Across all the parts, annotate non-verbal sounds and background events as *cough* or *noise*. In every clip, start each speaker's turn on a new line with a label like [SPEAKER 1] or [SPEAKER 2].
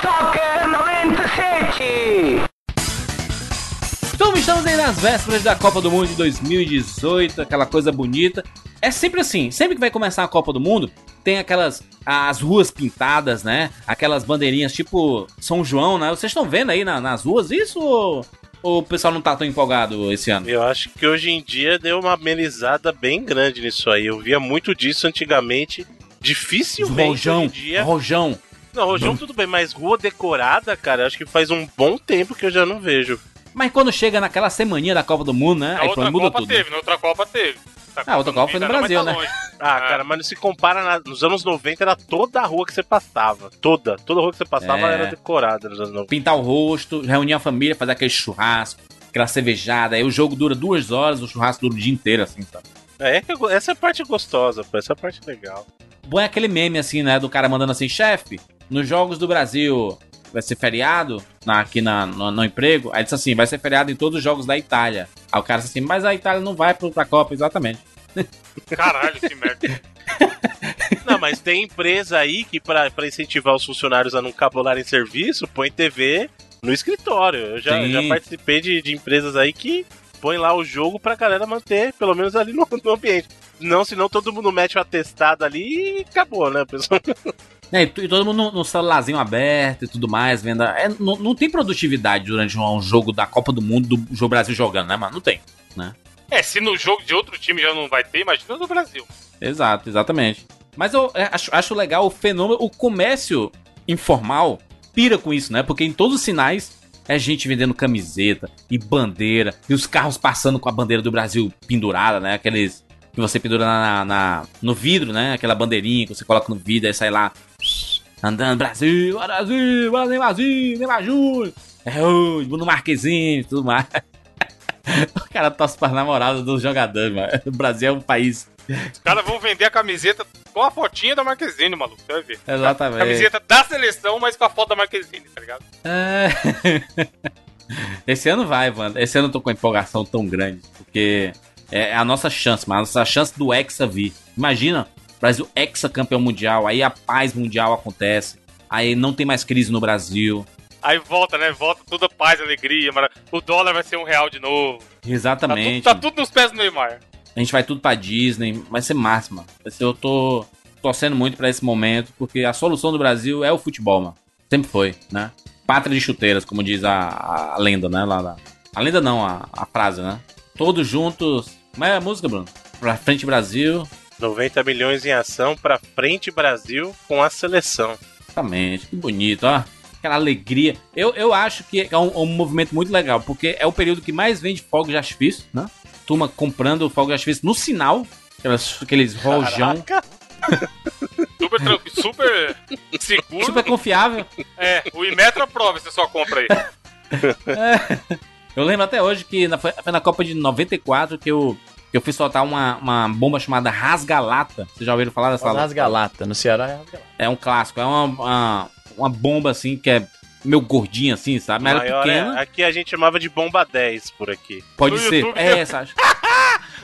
[SPEAKER 1] Soccer 97!
[SPEAKER 2] Então estamos aí nas vésperas da Copa do Mundo de 2018, aquela coisa bonita. É sempre assim, sempre que vai começar a Copa do Mundo, tem aquelas as ruas pintadas, né? Aquelas bandeirinhas tipo São João, né? Vocês estão vendo aí na- nas ruas isso ou, ou o pessoal não tá tão empolgado esse ano?
[SPEAKER 3] Eu acho que hoje em dia deu uma amenizada bem grande nisso aí. Eu via muito disso antigamente. Dificilmente
[SPEAKER 2] Rojão,
[SPEAKER 3] hoje em dia.
[SPEAKER 2] rojão.
[SPEAKER 3] Não, Rojão tudo bem, mas rua decorada, cara, acho que faz um bom tempo que eu já não vejo.
[SPEAKER 2] Mas quando chega naquela semaninha da Copa do Mundo, né?
[SPEAKER 4] Na
[SPEAKER 2] Aí
[SPEAKER 4] outra
[SPEAKER 2] pronto, muda
[SPEAKER 4] Copa
[SPEAKER 2] tudo.
[SPEAKER 4] teve, na outra Copa teve. Essa
[SPEAKER 2] Ah, outra Copa foi no Brasil,
[SPEAKER 4] tá
[SPEAKER 2] né?
[SPEAKER 4] longe.
[SPEAKER 3] Ah,
[SPEAKER 4] É.
[SPEAKER 3] cara, mas não se compara na- nos anos 90 era toda a rua que você passava. Toda. Toda rua que você passava
[SPEAKER 2] É.
[SPEAKER 3] era decorada nos anos 90.
[SPEAKER 2] Pintar o rosto, reunir a família, fazer aquele churrasco, aquela cervejada. Aí o jogo dura duas horas, o churrasco dura o dia inteiro, assim, sabe?
[SPEAKER 3] É, que eu- essa é a parte gostosa, pô. Essa é a parte legal.
[SPEAKER 2] Bom é aquele meme, assim, né? Do cara mandando assim, chefe, nos Jogos do Brasil vai ser feriado na- aqui na, no, no emprego. Aí disse assim, vai ser feriado em todos os jogos da Itália. Aí o cara disse assim, mas a Itália não vai pra Copa, exatamente.
[SPEAKER 4] Caralho, esse merda. *laughs*
[SPEAKER 3] Não, mas tem empresa aí que, pra, pra incentivar os funcionários a não cabularem serviço, põe TV no escritório. Eu já, já participei de, de empresas aí que põe lá o jogo pra galera manter, pelo menos ali no, no ambiente. Não, senão todo mundo mete o atestado ali e acabou, né, pessoal?
[SPEAKER 2] É, e, e todo mundo no, no celularzinho aberto e tudo mais, vendo. É, não, não tem produtividade durante um, um jogo da Copa do Mundo do jogo Brasil jogando, né, mano? Não tem.
[SPEAKER 4] É, se no jogo de outro time já não vai ter, imagina no Brasil.
[SPEAKER 2] Exato, exatamente. Mas eu é, acho, acho legal o fenômeno, o comércio informal pira com isso, né? Porque em todos os sinais é gente vendendo camiseta e bandeira, e os carros passando com a bandeira do Brasil pendurada, né? Aqueles que você pendura na, na- no vidro, né? Aquela bandeirinha que você coloca no vidro, aí sai lá andando, Brasil, Brasil, Brasil, Brasil, Neymar Júnior, é Bruno Marquezine e tudo mais. *laughs* O cara torce para namorada dos jogadores, mano. O Brasil é um país
[SPEAKER 4] Os caras vão vender a camiseta com a fotinha da Marquezine, maluco. Você vai ver.
[SPEAKER 2] Exatamente.
[SPEAKER 4] Camiseta da seleção, mas com a foto da Marquezine, tá ligado?
[SPEAKER 2] É. *laughs* Esse ano vai, mano. Esse ano eu tô com uma empolgação tão grande. Porque é a nossa chance, mano. A nossa chance do Hexa vir. Imagina, Brasil Hexa campeão mundial. Aí a paz mundial acontece. Aí não tem mais crise no Brasil.
[SPEAKER 4] Aí volta, né? Volta toda paz, alegria. mara- O dólar vai ser um real de novo. Tá tudo,
[SPEAKER 2] Exatamente.
[SPEAKER 4] tá tudo nos pés do Neymar.
[SPEAKER 2] A gente vai tudo pra Disney. Vai ser ser- Eu tô torcendo muito pra esse momento. Porque a solução do Brasil é o futebol, mano. Sempre foi, né? Pátria de chuteiras, como diz a, a lenda, né? Lá, lá. A lenda não, a, a frase, né? Todos juntos. Como é a música, Bruno? Pra frente Brasil.
[SPEAKER 3] 90 milhões em ação pra frente Brasil com a seleção.
[SPEAKER 2] Exatamente. Que bonito, ó. Aquela alegria. Eu, eu acho que é um, um movimento muito legal, porque é o período que mais vende fogos de artifício, né? Turma comprando fogos de artifício no sinal. Aquelas, aqueles rojão. *laughs*
[SPEAKER 4] Super tranquilo, super seguro.
[SPEAKER 2] Super confiável.
[SPEAKER 4] É, o Imetro aprova essa sua compra aí. *laughs*
[SPEAKER 2] Eu lembro até hoje que na, foi na Copa de 94 que eu, eu fui soltar uma, uma bomba chamada Rasgalata. Vocês já ouviram falar dessa?
[SPEAKER 5] Rasgalata. No Ceará é Rasgalata.
[SPEAKER 2] É um clássico. É uma, uma, uma bomba assim que é meio gordinha assim, sabe? Mas ela é
[SPEAKER 3] Maior
[SPEAKER 2] pequena.
[SPEAKER 3] é- aqui a gente chamava de bomba 10 por aqui.
[SPEAKER 2] Pode
[SPEAKER 4] No
[SPEAKER 2] ser.
[SPEAKER 4] YouTube
[SPEAKER 2] É essa, acho. *laughs*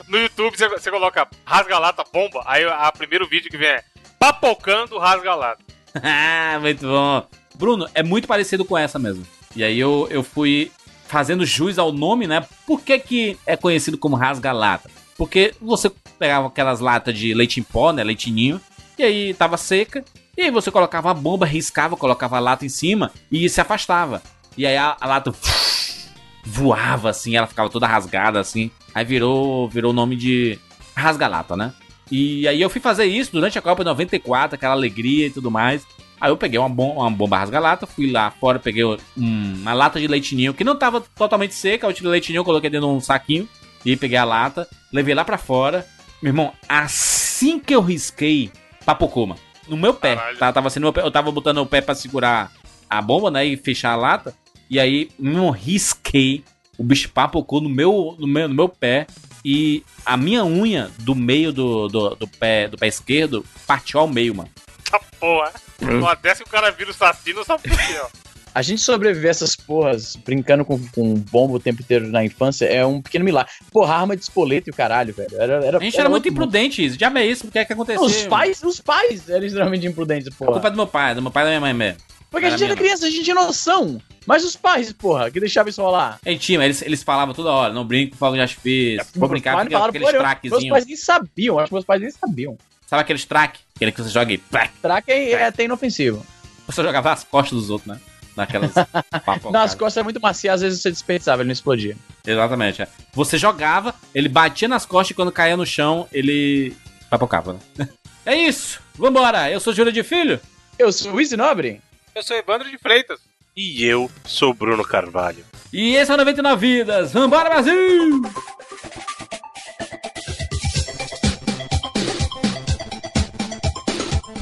[SPEAKER 4] No YouTube você, você coloca rasga-lata bomba, aí o primeiro vídeo que vem é papocando rasga-lata. *laughs*
[SPEAKER 2] Ah, muito bom. Bruno, é muito parecido com essa mesmo. E aí eu, eu fui fazendo jus ao nome, né? Por que, que é conhecido como rasga-lata? Porque você pegava aquelas latas de leite em pó, né? Leitinho, e aí tava seca, e aí você colocava a bomba, riscava, colocava a lata em cima e se afastava. E aí a, a lata *sniffs* voava assim, ela ficava toda rasgada assim. Aí virou virou o nome de rasga-lata, né? E aí eu fui fazer isso durante a Copa de 94, aquela alegria e tudo mais. Aí eu peguei uma, bom, uma bomba rasga-lata, fui lá fora, peguei um- uma lata de leitinho que não tava totalmente seca, eu tirei leitinho, coloquei dentro de um saquinho e peguei a lata, levei lá pra fora. Meu irmão, assim que eu risquei, papocou, mano. No meu pé. Tá, tava sendo meu pé, eu tava botando o pé pra segurar a bomba, né, e fechar a lata. E aí, meu, risquei. O bicho papocou no meu, no meu, no meu pé. E a minha unha do meio do, do, do pé, do pé esquerdo partiu ao meio, mano.
[SPEAKER 4] Tá porra. Uma dessa que o cara vira o saci, não sabe por quê, ó.
[SPEAKER 5] A gente sobreviver a essas porras brincando com, com bomba o tempo inteiro na infância é um pequeno milagre. Porra, arma de espoleta e o caralho, velho. Era, era,
[SPEAKER 2] A gente era muito
[SPEAKER 5] outro mundo.
[SPEAKER 2] imprudente, isso. Já é isso, o que é que aconteceu?
[SPEAKER 5] Os pais, os pais eram extremamente imprudentes,
[SPEAKER 2] A culpa
[SPEAKER 5] porra.
[SPEAKER 2] é do meu pai, do meu pai e da minha mãe mesmo.
[SPEAKER 5] Porque a
[SPEAKER 2] Era
[SPEAKER 5] gente era criança, a gente tinha noção. Mas os pais, porra, que deixavam isso rolar.
[SPEAKER 2] Aí tinha, eles, eles falavam toda hora, não brinco com fogo de artifício, vou brincar com aqueles
[SPEAKER 5] porra nenhuma. Meus
[SPEAKER 2] traquezinhos.
[SPEAKER 5] pais nem sabiam, acho que meus pais nem sabiam.
[SPEAKER 2] Sabe aqueles track? Aquele que você joga e
[SPEAKER 5] Track é, é até inofensivo.
[SPEAKER 2] você jogava nas costas dos outros, né? Naquelas. *laughs*
[SPEAKER 5] Nas costas era muito macio, às vezes você desperdiçava, ele não explodia.
[SPEAKER 2] Exatamente. é. Você jogava, ele batia nas costas e quando caía no chão, ele papocava, né? *laughs* É isso! Vambora! Eu sou Júlio de Filho.
[SPEAKER 5] Eu sou o Easy Nobre.
[SPEAKER 4] Eu sou Evandro de Freitas.
[SPEAKER 3] E eu sou Bruno Carvalho.
[SPEAKER 2] E esse é o 99 Vidas. Vambora, Brasil!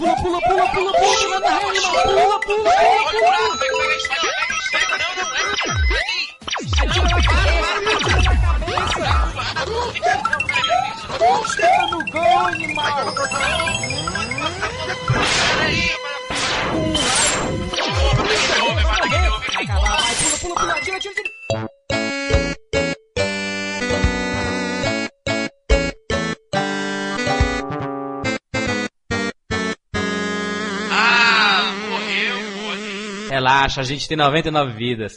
[SPEAKER 5] pula, pula, pula, pula, pula, pula pula pula pula, pula, pula, pula. pula, pula, pula, pula, pula, pula, pula, Tira na cabeça, para, para, Esteira no gol, animal. Peraí, Pula, pula, pula, tira, tira.
[SPEAKER 6] Relaxa, a gente tem 99 vidas.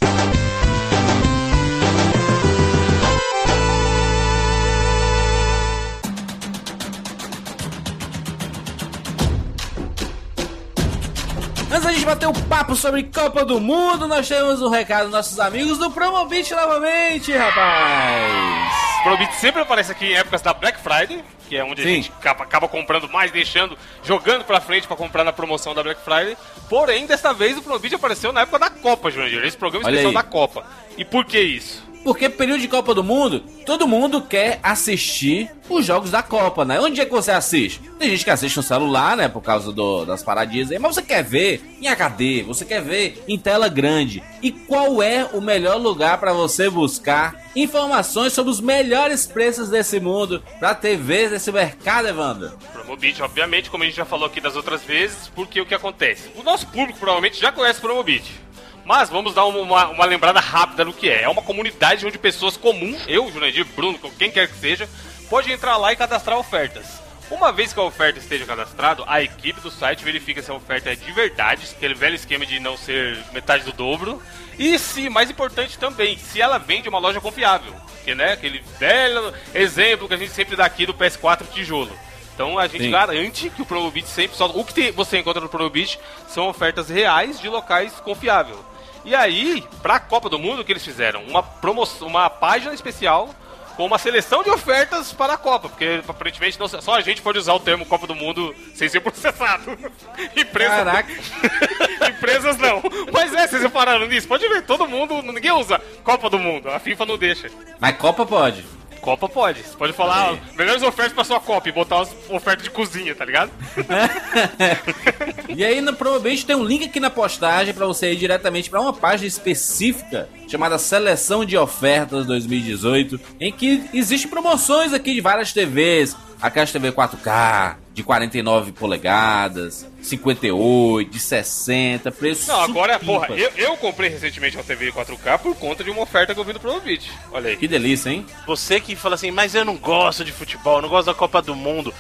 [SPEAKER 2] Antes da gente bater um papo sobre Copa do Mundo, nós temos um recado dos nossos amigos do Promobit novamente, rapaz!
[SPEAKER 4] O Promobit sempre aparece aqui em épocas da Black Friday, que é onde
[SPEAKER 2] Sim.
[SPEAKER 4] a gente acaba, acaba comprando mais, deixando, jogando pra frente pra comprar na promoção da Black Friday. Porém, desta vez o Promobit apareceu na época da Copa, Jurandir. Esse programa
[SPEAKER 2] Olha
[SPEAKER 4] especial
[SPEAKER 2] aí.
[SPEAKER 4] da Copa. E por que isso?
[SPEAKER 2] Porque período de Copa do Mundo, todo mundo quer assistir os jogos da Copa, né? Onde é que você assiste? Tem gente que assiste no celular, né? Por causa do- das paradinhas aí, mas você quer ver em HD, você quer ver em tela grande. E qual é o melhor lugar para você buscar informações sobre os melhores preços desse mundo para TVs desse mercado, Evandro?
[SPEAKER 4] Promobit, obviamente, como a gente já falou aqui das outras vezes, porque o que acontece? O nosso público provavelmente já conhece o Promobit. Mas vamos dar uma, uma lembrada rápida do que é. É uma comunidade onde pessoas comuns, eu, Jurandir, Bruno, quem quer que seja, pode entrar lá e cadastrar ofertas. Uma vez que a oferta esteja cadastrada, a equipe do site verifica se a oferta é de verdade, aquele velho esquema de não ser metade do dobro. E se, mais importante também, se ela vem de uma loja confiável. Que, né, aquele velho exemplo que a gente sempre dá aqui do PS4 tijolo. Então a gente
[SPEAKER 2] Sim.
[SPEAKER 4] garante que o Promobit sempre só o que você encontra no Promobit são ofertas reais de locais confiáveis. E aí, pra Copa do Mundo, o que eles fizeram? Uma promoção, uma página especial com uma seleção de ofertas para a Copa, porque aparentemente não- só a gente pode usar o termo Copa do Mundo sem ser processado. *laughs* Empresa,
[SPEAKER 2] Caraca. *laughs*
[SPEAKER 4] Empresas não. Mas é, vocês repararam nisso? Pode ver, todo mundo, ninguém usa Copa do Mundo. A FIFA não deixa.
[SPEAKER 2] Mas Copa pode.
[SPEAKER 4] Copa pode. Você pode falar melhores ofertas pra sua Copa e botar as ofertas de cozinha, tá ligado? *laughs*
[SPEAKER 2] E aí Promobit tem um link aqui na postagem para você ir diretamente para uma página específica chamada Seleção de Ofertas 2018, em que existem promoções aqui de várias TVs, aquelas TV 4K de 49 polegadas, 58, de 60, preço
[SPEAKER 4] Não, agora,
[SPEAKER 2] supimpa.
[SPEAKER 4] porra, eu, eu comprei recentemente uma TV 4K por conta de uma oferta que eu vi no Promobit. Olha aí.
[SPEAKER 2] Que delícia, hein?
[SPEAKER 3] Você que fala assim, mas eu não gosto de futebol, não gosto da Copa do Mundo.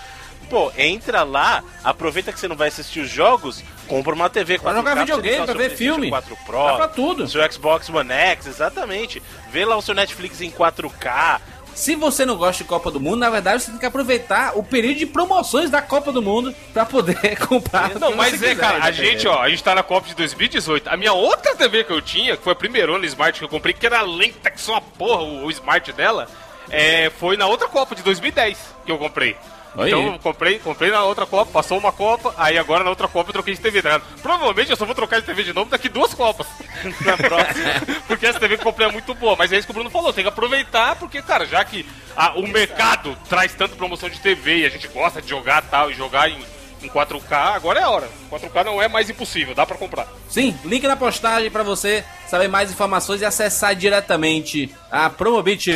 [SPEAKER 3] Pô, entra lá, aproveita que você não vai assistir os jogos, compra uma TV 4K.
[SPEAKER 2] Pra jogar videogame, pra ver filme.
[SPEAKER 3] 4
[SPEAKER 2] Dá
[SPEAKER 3] Pro,
[SPEAKER 2] pra tudo.
[SPEAKER 3] seu Xbox One X, exatamente. Vê lá o seu Netflix em 4K.
[SPEAKER 2] Se você não gosta de Copa do Mundo, na verdade você tem que aproveitar o período de promoções da Copa do Mundo pra poder *laughs* comprar.
[SPEAKER 4] Não, mas é,
[SPEAKER 2] quiser,
[SPEAKER 4] cara, a gente, ó, a gente tá na Copa de 2018. A minha outra TV que eu tinha, que foi a primeira Smart que eu comprei, que era lenta, que só uma porra o, o Smart dela, é, foi na outra Copa de 2010 que eu comprei.
[SPEAKER 2] Aí.
[SPEAKER 4] Então eu comprei, comprei na outra Copa, passou uma Copa, aí agora na outra Copa eu troquei de TV, tá? Provavelmente eu só vou trocar de TV de novo daqui duas Copas. *laughs* na próxima. porque essa TV que eu comprei é muito boa. Mas é isso que o Bruno falou, tem que aproveitar, porque, cara, já que a- o mercado traz tanta promoção de TV e a gente gosta de jogar tal, e jogar em, em 4K, agora é a hora. 4K não é mais impossível, dá pra comprar.
[SPEAKER 2] Sim, link na postagem pra você saber mais informações e acessar diretamente a Promobit.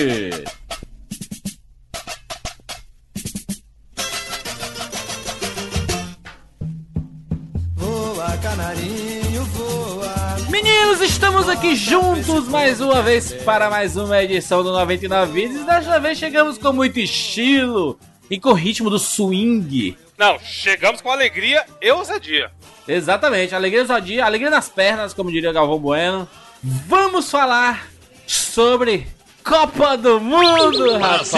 [SPEAKER 2] Meninos, estamos aqui juntos mais uma vez para mais uma edição do 99 Vídeos. Desta vez chegamos com muito estilo e com o ritmo do swing.
[SPEAKER 4] Não, chegamos com alegria e ousadia.
[SPEAKER 2] Exatamente, alegria do dia, alegria nas pernas, como diria Galvão Bueno. Vamos falar sobre Copa do Mundo, rapaz!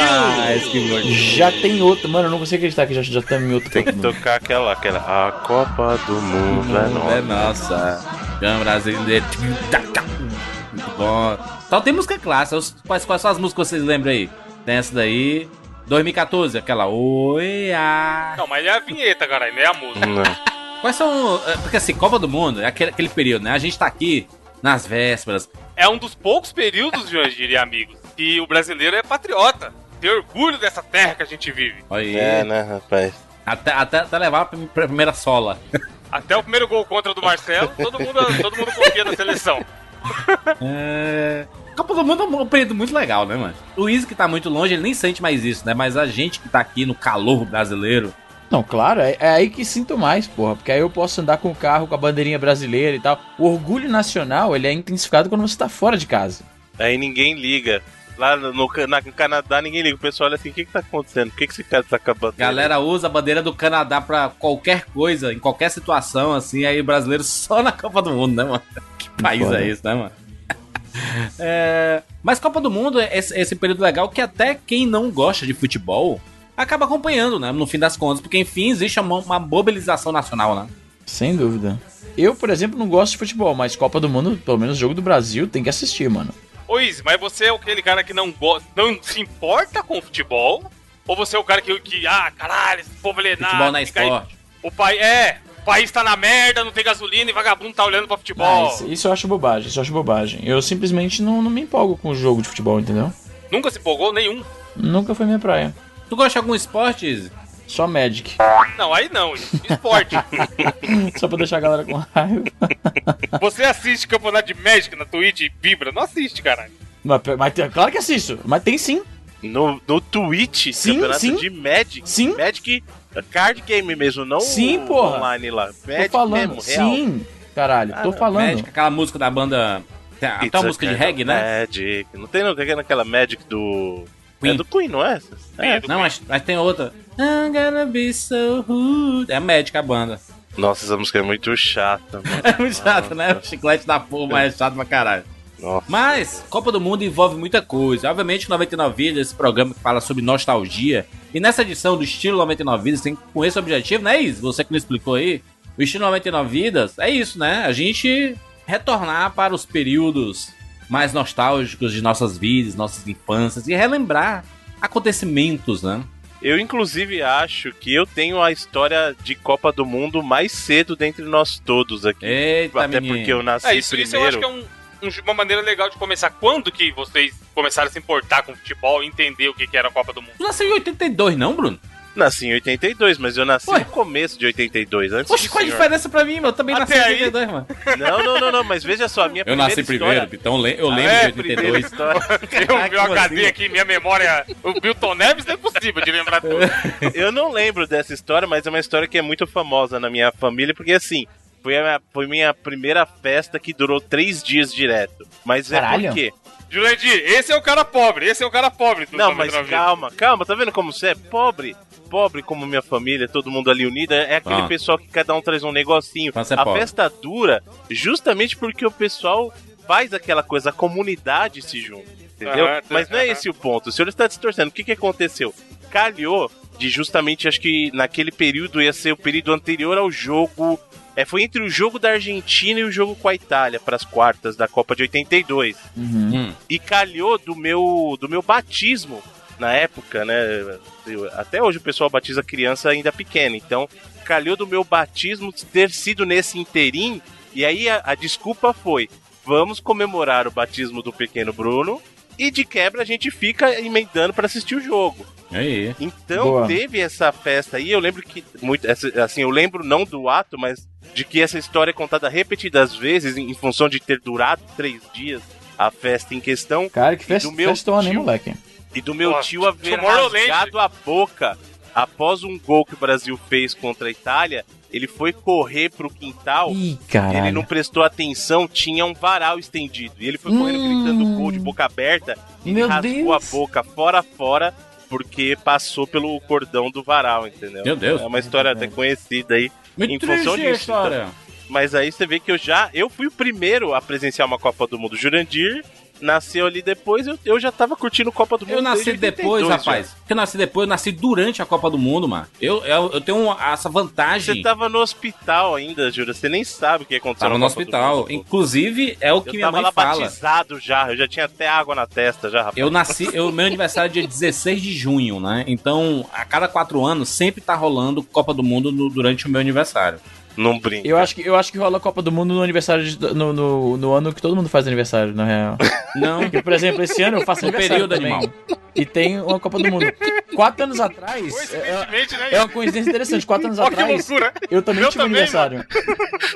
[SPEAKER 2] Que.
[SPEAKER 5] Já tem outro. Mano, eu não consigo acreditar que já, já estamos em outro
[SPEAKER 3] Tem que
[SPEAKER 5] Copa
[SPEAKER 3] tocar aquela, aquela. A Copa do Mundo é
[SPEAKER 2] É
[SPEAKER 3] nossa.
[SPEAKER 2] nossa. Chama brasileiro. Muito bom. Só tem música clássica. Quais, quais são as músicas que vocês lembram aí? Tem essa daí. 2014, aquela Oi, ah.
[SPEAKER 4] Não, mas é a vinheta, caralho, não é a música.
[SPEAKER 3] Não.
[SPEAKER 2] Quais são. é, Porque assim, Copa do Mundo é aquele, aquele período, né? A gente tá aqui nas vésperas.
[SPEAKER 4] É um dos poucos períodos, Jurandir e amigos, que o brasileiro é patriota. Tem orgulho dessa terra que a gente vive.
[SPEAKER 2] Aí.
[SPEAKER 3] É, né, rapaz?
[SPEAKER 2] Até, até, até levar pra, primeira sola. *laughs*
[SPEAKER 4] Até o primeiro gol contra do Marcelo, todo mundo, todo mundo confia na seleção. *laughs*
[SPEAKER 2] É. Copa do Mundo é um período muito legal, né, mano? O Izzy que tá muito longe, ele nem sente mais isso, né? Mas a gente que tá aqui no calor brasileiro.
[SPEAKER 5] Não, claro, é, é aí que sinto mais, porra. Porque aí eu posso andar com o carro com a bandeirinha brasileira e tal. O orgulho nacional, ele é intensificado quando você tá fora de casa.
[SPEAKER 3] Aí ninguém liga. Lá no, no Ca- na- no Canadá ninguém liga. O pessoal olha assim, o que que tá acontecendo? Por que, que esse cara tá acabando?
[SPEAKER 2] Galera usa a bandeira do Canadá pra qualquer coisa, em qualquer situação, assim, aí brasileiro *laughs* só na Copa do Mundo, né, mano? *laughs* Que país
[SPEAKER 5] Foda.
[SPEAKER 2] é esse, né, mano? *laughs* É, Mas Copa do Mundo é esse, esse período legal que até quem não gosta de futebol acaba acompanhando, né? No fim das contas, porque enfim existe uma, uma mobilização nacional, né?
[SPEAKER 5] Sem dúvida. Eu, por exemplo, não gosto de futebol, mas Copa do Mundo, pelo menos jogo do Brasil, tem que assistir, mano.
[SPEAKER 4] Ô Izzy, mas você é aquele cara que não gosta, não se importa com o futebol? Ou você é o cara que, que ah, caralho, esse povo alienar,
[SPEAKER 2] Futebol na
[SPEAKER 4] aí-
[SPEAKER 2] esporte.
[SPEAKER 4] O pai é, o país tá na merda, não tem gasolina e vagabundo tá olhando pra
[SPEAKER 5] Ah,
[SPEAKER 4] futebol.
[SPEAKER 5] isso, isso eu acho bobagem, isso eu acho bobagem. Eu simplesmente não, não me empolgo com o jogo de futebol, entendeu?
[SPEAKER 4] Nunca se empolgou nenhum.
[SPEAKER 5] Nunca foi minha praia.
[SPEAKER 2] Tu gosta de algum esporte, Izzy?
[SPEAKER 5] Só Magic.
[SPEAKER 4] Não, aí não, esporte. *laughs*
[SPEAKER 5] Só pra deixar a galera com raiva.
[SPEAKER 4] você assiste campeonato de Magic na Twitch e vibra? Não assiste, caralho.
[SPEAKER 5] Mas, mas claro que assisto. Mas tem sim.
[SPEAKER 3] No, no Twitch,
[SPEAKER 5] Sim,
[SPEAKER 3] campeonato
[SPEAKER 5] sim.
[SPEAKER 3] de Magic.
[SPEAKER 5] Sim.
[SPEAKER 3] Magic card game mesmo, não
[SPEAKER 5] Sim, porra.
[SPEAKER 3] online lá.
[SPEAKER 5] Tô
[SPEAKER 3] Magic
[SPEAKER 5] falando.
[SPEAKER 3] mesmo, real.
[SPEAKER 5] sim. Caralho,
[SPEAKER 3] Ah,
[SPEAKER 5] tô falando.
[SPEAKER 2] Magic, aquela música da banda. Até
[SPEAKER 3] It's a
[SPEAKER 2] música de reggae, né?
[SPEAKER 3] Magic. Não tem não, tem naquela Magic do...
[SPEAKER 2] Queen.
[SPEAKER 3] É do Queen, não é?
[SPEAKER 4] É, do
[SPEAKER 2] Não, mas, mas tem outra. I'm gonna be so good. É a Magic a banda.
[SPEAKER 3] Nossa, essa música é muito chata, mano. *laughs*
[SPEAKER 2] É muito chato, né? O chiclete da porra, é chato pra caralho.
[SPEAKER 3] Nossa.
[SPEAKER 2] Mas, Copa do Mundo envolve muita coisa. Obviamente, 99 Vidas, esse programa que fala sobre nostalgia. E nessa edição do Estilo 99 Vidas, tem com esse objetivo, né, Is? Você que não explicou aí. O Estilo 99 Vidas é isso, né? A gente retornar para os períodos mais nostálgicos de nossas vidas, nossas infâncias e relembrar acontecimentos, né?
[SPEAKER 3] Eu, inclusive, acho que eu tenho a história de Copa do Mundo mais cedo dentre nós todos aqui.
[SPEAKER 2] Eita,
[SPEAKER 3] Até
[SPEAKER 2] menino.
[SPEAKER 3] porque eu nasci
[SPEAKER 4] É, isso, isso eu acho
[SPEAKER 3] primeiro.
[SPEAKER 4] que é um- um- uma maneira legal de começar. Quando que vocês começaram a se importar com futebol e entender o que, que era a Copa do Mundo?
[SPEAKER 2] Tu nasceu em 82, não, Bruno?
[SPEAKER 3] Nasci em 82, mas eu nasci
[SPEAKER 2] Ué?
[SPEAKER 3] no começo de 82, antes
[SPEAKER 2] Poxa, qual a diferença pra mim, mano? Eu também nasci
[SPEAKER 4] Até
[SPEAKER 2] em
[SPEAKER 4] aí.
[SPEAKER 2] 82, mano.
[SPEAKER 3] Não, não, não, não, mas veja só, a minha
[SPEAKER 2] Eu nasci
[SPEAKER 3] história...
[SPEAKER 2] primeiro, então le- eu lembro
[SPEAKER 3] é,
[SPEAKER 2] de
[SPEAKER 3] primeira
[SPEAKER 2] 82.
[SPEAKER 3] história. *laughs*
[SPEAKER 4] Eu
[SPEAKER 2] Ah,
[SPEAKER 4] vi o HD
[SPEAKER 2] assim?
[SPEAKER 4] aqui, minha memória. O Milton Neves não é possível de lembrar tudo. *laughs*
[SPEAKER 3] Eu não lembro dessa história, mas é uma história que é muito famosa na minha família, porque assim, foi a minha, foi minha primeira festa que durou três dias direto. Mas é
[SPEAKER 5] Caralho.
[SPEAKER 3] por quê?
[SPEAKER 4] Jurandir, esse é o cara pobre, esse é o cara pobre.
[SPEAKER 3] Não, mas
[SPEAKER 4] 99.
[SPEAKER 3] calma, calma, tá vendo como você é pobre? Pobre como minha família, todo mundo ali unido, é aquele
[SPEAKER 2] Ah.
[SPEAKER 3] pessoal que cada um traz um negocinho.
[SPEAKER 2] Mas você é
[SPEAKER 3] a
[SPEAKER 2] pobre.
[SPEAKER 3] festa dura justamente porque o pessoal faz aquela coisa, a comunidade se junta, entendeu?
[SPEAKER 4] Aham,
[SPEAKER 3] Mas não é
[SPEAKER 4] aham.
[SPEAKER 3] esse o ponto. O senhor está distorcendo. O que, que aconteceu? Calhou de justamente, acho que naquele período ia ser o período anterior ao jogo. É, foi entre o jogo da Argentina e o jogo com a Itália para as quartas da Copa de 82
[SPEAKER 5] Uhum.
[SPEAKER 2] Hum.
[SPEAKER 3] e calhou do meu do meu batismo na época, né? Até hoje o pessoal batiza criança ainda pequena, então calhou do meu batismo ter sido nesse interim e aí a, a desculpa foi: vamos comemorar o batismo do pequeno Bruno e de quebra a gente fica emendando para assistir o jogo.
[SPEAKER 2] Aí.
[SPEAKER 3] Então
[SPEAKER 5] Boa.
[SPEAKER 3] teve essa festa aí, eu lembro que muito assim, eu lembro não do ato, mas de que essa história é contada repetidas vezes em, em função de ter durado três dias a festa em questão
[SPEAKER 5] Cara, que festa,
[SPEAKER 3] do meu
[SPEAKER 5] festona, hein, moleque?
[SPEAKER 3] E do meu tio haver rasgado a boca após um gol que o Brasil fez contra a Itália. Ele foi correr pro quintal.
[SPEAKER 5] Ih.
[SPEAKER 3] Ele não prestou atenção, tinha um varal estendido. E ele foi correndo
[SPEAKER 5] Hum.
[SPEAKER 3] gritando gol de boca aberta e
[SPEAKER 5] Meu
[SPEAKER 3] rasgou
[SPEAKER 5] Deus.
[SPEAKER 3] a boca fora fora porque passou pelo cordão do varal, entendeu?
[SPEAKER 2] Meu Deus.
[SPEAKER 3] É uma história até conhecida aí.
[SPEAKER 2] Muito
[SPEAKER 3] Em função disso,
[SPEAKER 2] história.
[SPEAKER 3] Mas aí você vê que eu já. Eu fui o primeiro a presenciar uma Copa do Mundo. Jurandir nasceu ali depois, eu, eu já tava curtindo Copa do Mundo.
[SPEAKER 2] Eu nasci depois,
[SPEAKER 3] 82 já.
[SPEAKER 2] rapaz. Eu nasci depois, eu nasci durante a Copa do Mundo, mano. Eu, eu, eu tenho uma- essa vantagem.
[SPEAKER 3] Você tava no hospital ainda, Jura. Você nem sabe o que aconteceu
[SPEAKER 2] Tava no hospital.
[SPEAKER 3] Mundo.
[SPEAKER 2] Inclusive, é o que
[SPEAKER 3] Eu
[SPEAKER 2] minha
[SPEAKER 3] tava
[SPEAKER 2] mãe
[SPEAKER 3] lá
[SPEAKER 2] fala.
[SPEAKER 3] batizado já, eu já tinha até água na testa já, rapaz.
[SPEAKER 2] Eu nasci, eu, meu aniversário é dia 16 de junho, né? Então, a cada quatro anos, sempre tá rolando Copa do Mundo no- durante o meu aniversário.
[SPEAKER 3] Não brinca.
[SPEAKER 5] Eu acho que, eu acho que rola a Copa do Mundo no aniversário de- no, no, no ano que todo mundo faz aniversário, na real. *laughs*
[SPEAKER 2] Não,
[SPEAKER 5] Porque, por exemplo, esse ano eu faço
[SPEAKER 2] No
[SPEAKER 5] aniversário
[SPEAKER 2] período
[SPEAKER 5] também.
[SPEAKER 2] animal.
[SPEAKER 5] E tem uma Copa do Mundo. Quatro anos atrás. É,
[SPEAKER 4] Coincidentemente, né?
[SPEAKER 5] é uma coincidência interessante. Quatro anos
[SPEAKER 4] Olha que
[SPEAKER 5] atrás,
[SPEAKER 4] loucura.
[SPEAKER 5] eu também
[SPEAKER 4] Eu
[SPEAKER 5] tive
[SPEAKER 4] também,
[SPEAKER 5] aniversário.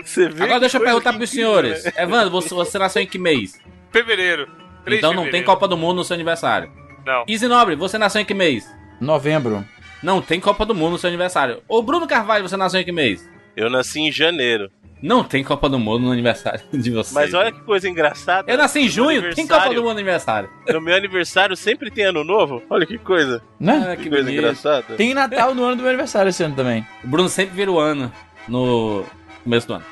[SPEAKER 3] Você vê
[SPEAKER 2] Agora deixa eu perguntar pros senhores.
[SPEAKER 3] né?
[SPEAKER 2] Evandro, você, você nasceu em que mês?
[SPEAKER 4] Fevereiro. 3
[SPEAKER 2] então não tem
[SPEAKER 4] fevereiro.
[SPEAKER 2] Copa do Mundo no seu aniversário.
[SPEAKER 4] Não.
[SPEAKER 2] Easy Nobre, você nasceu em que mês?
[SPEAKER 5] Novembro.
[SPEAKER 2] Não tem Copa do Mundo no seu aniversário. Ô Bruno Carvalho, você nasceu em que mês?
[SPEAKER 3] Eu nasci em janeiro.
[SPEAKER 2] Não tem Copa do Mundo no aniversário *laughs* de vocês.
[SPEAKER 3] Mas olha que coisa engraçada.
[SPEAKER 2] Eu nasci em junho, tem Copa do
[SPEAKER 3] aniversário-
[SPEAKER 2] Mundo no aniversário.
[SPEAKER 3] No meu aniversário sempre tem ano novo. Olha que coisa.
[SPEAKER 5] Né?
[SPEAKER 2] Ah,
[SPEAKER 3] Que,
[SPEAKER 2] que
[SPEAKER 3] coisa
[SPEAKER 2] bonito.
[SPEAKER 3] engraçada.
[SPEAKER 5] Tem Natal no ano do meu aniversário esse ano também.
[SPEAKER 2] O Bruno sempre vira o ano no começo do ano.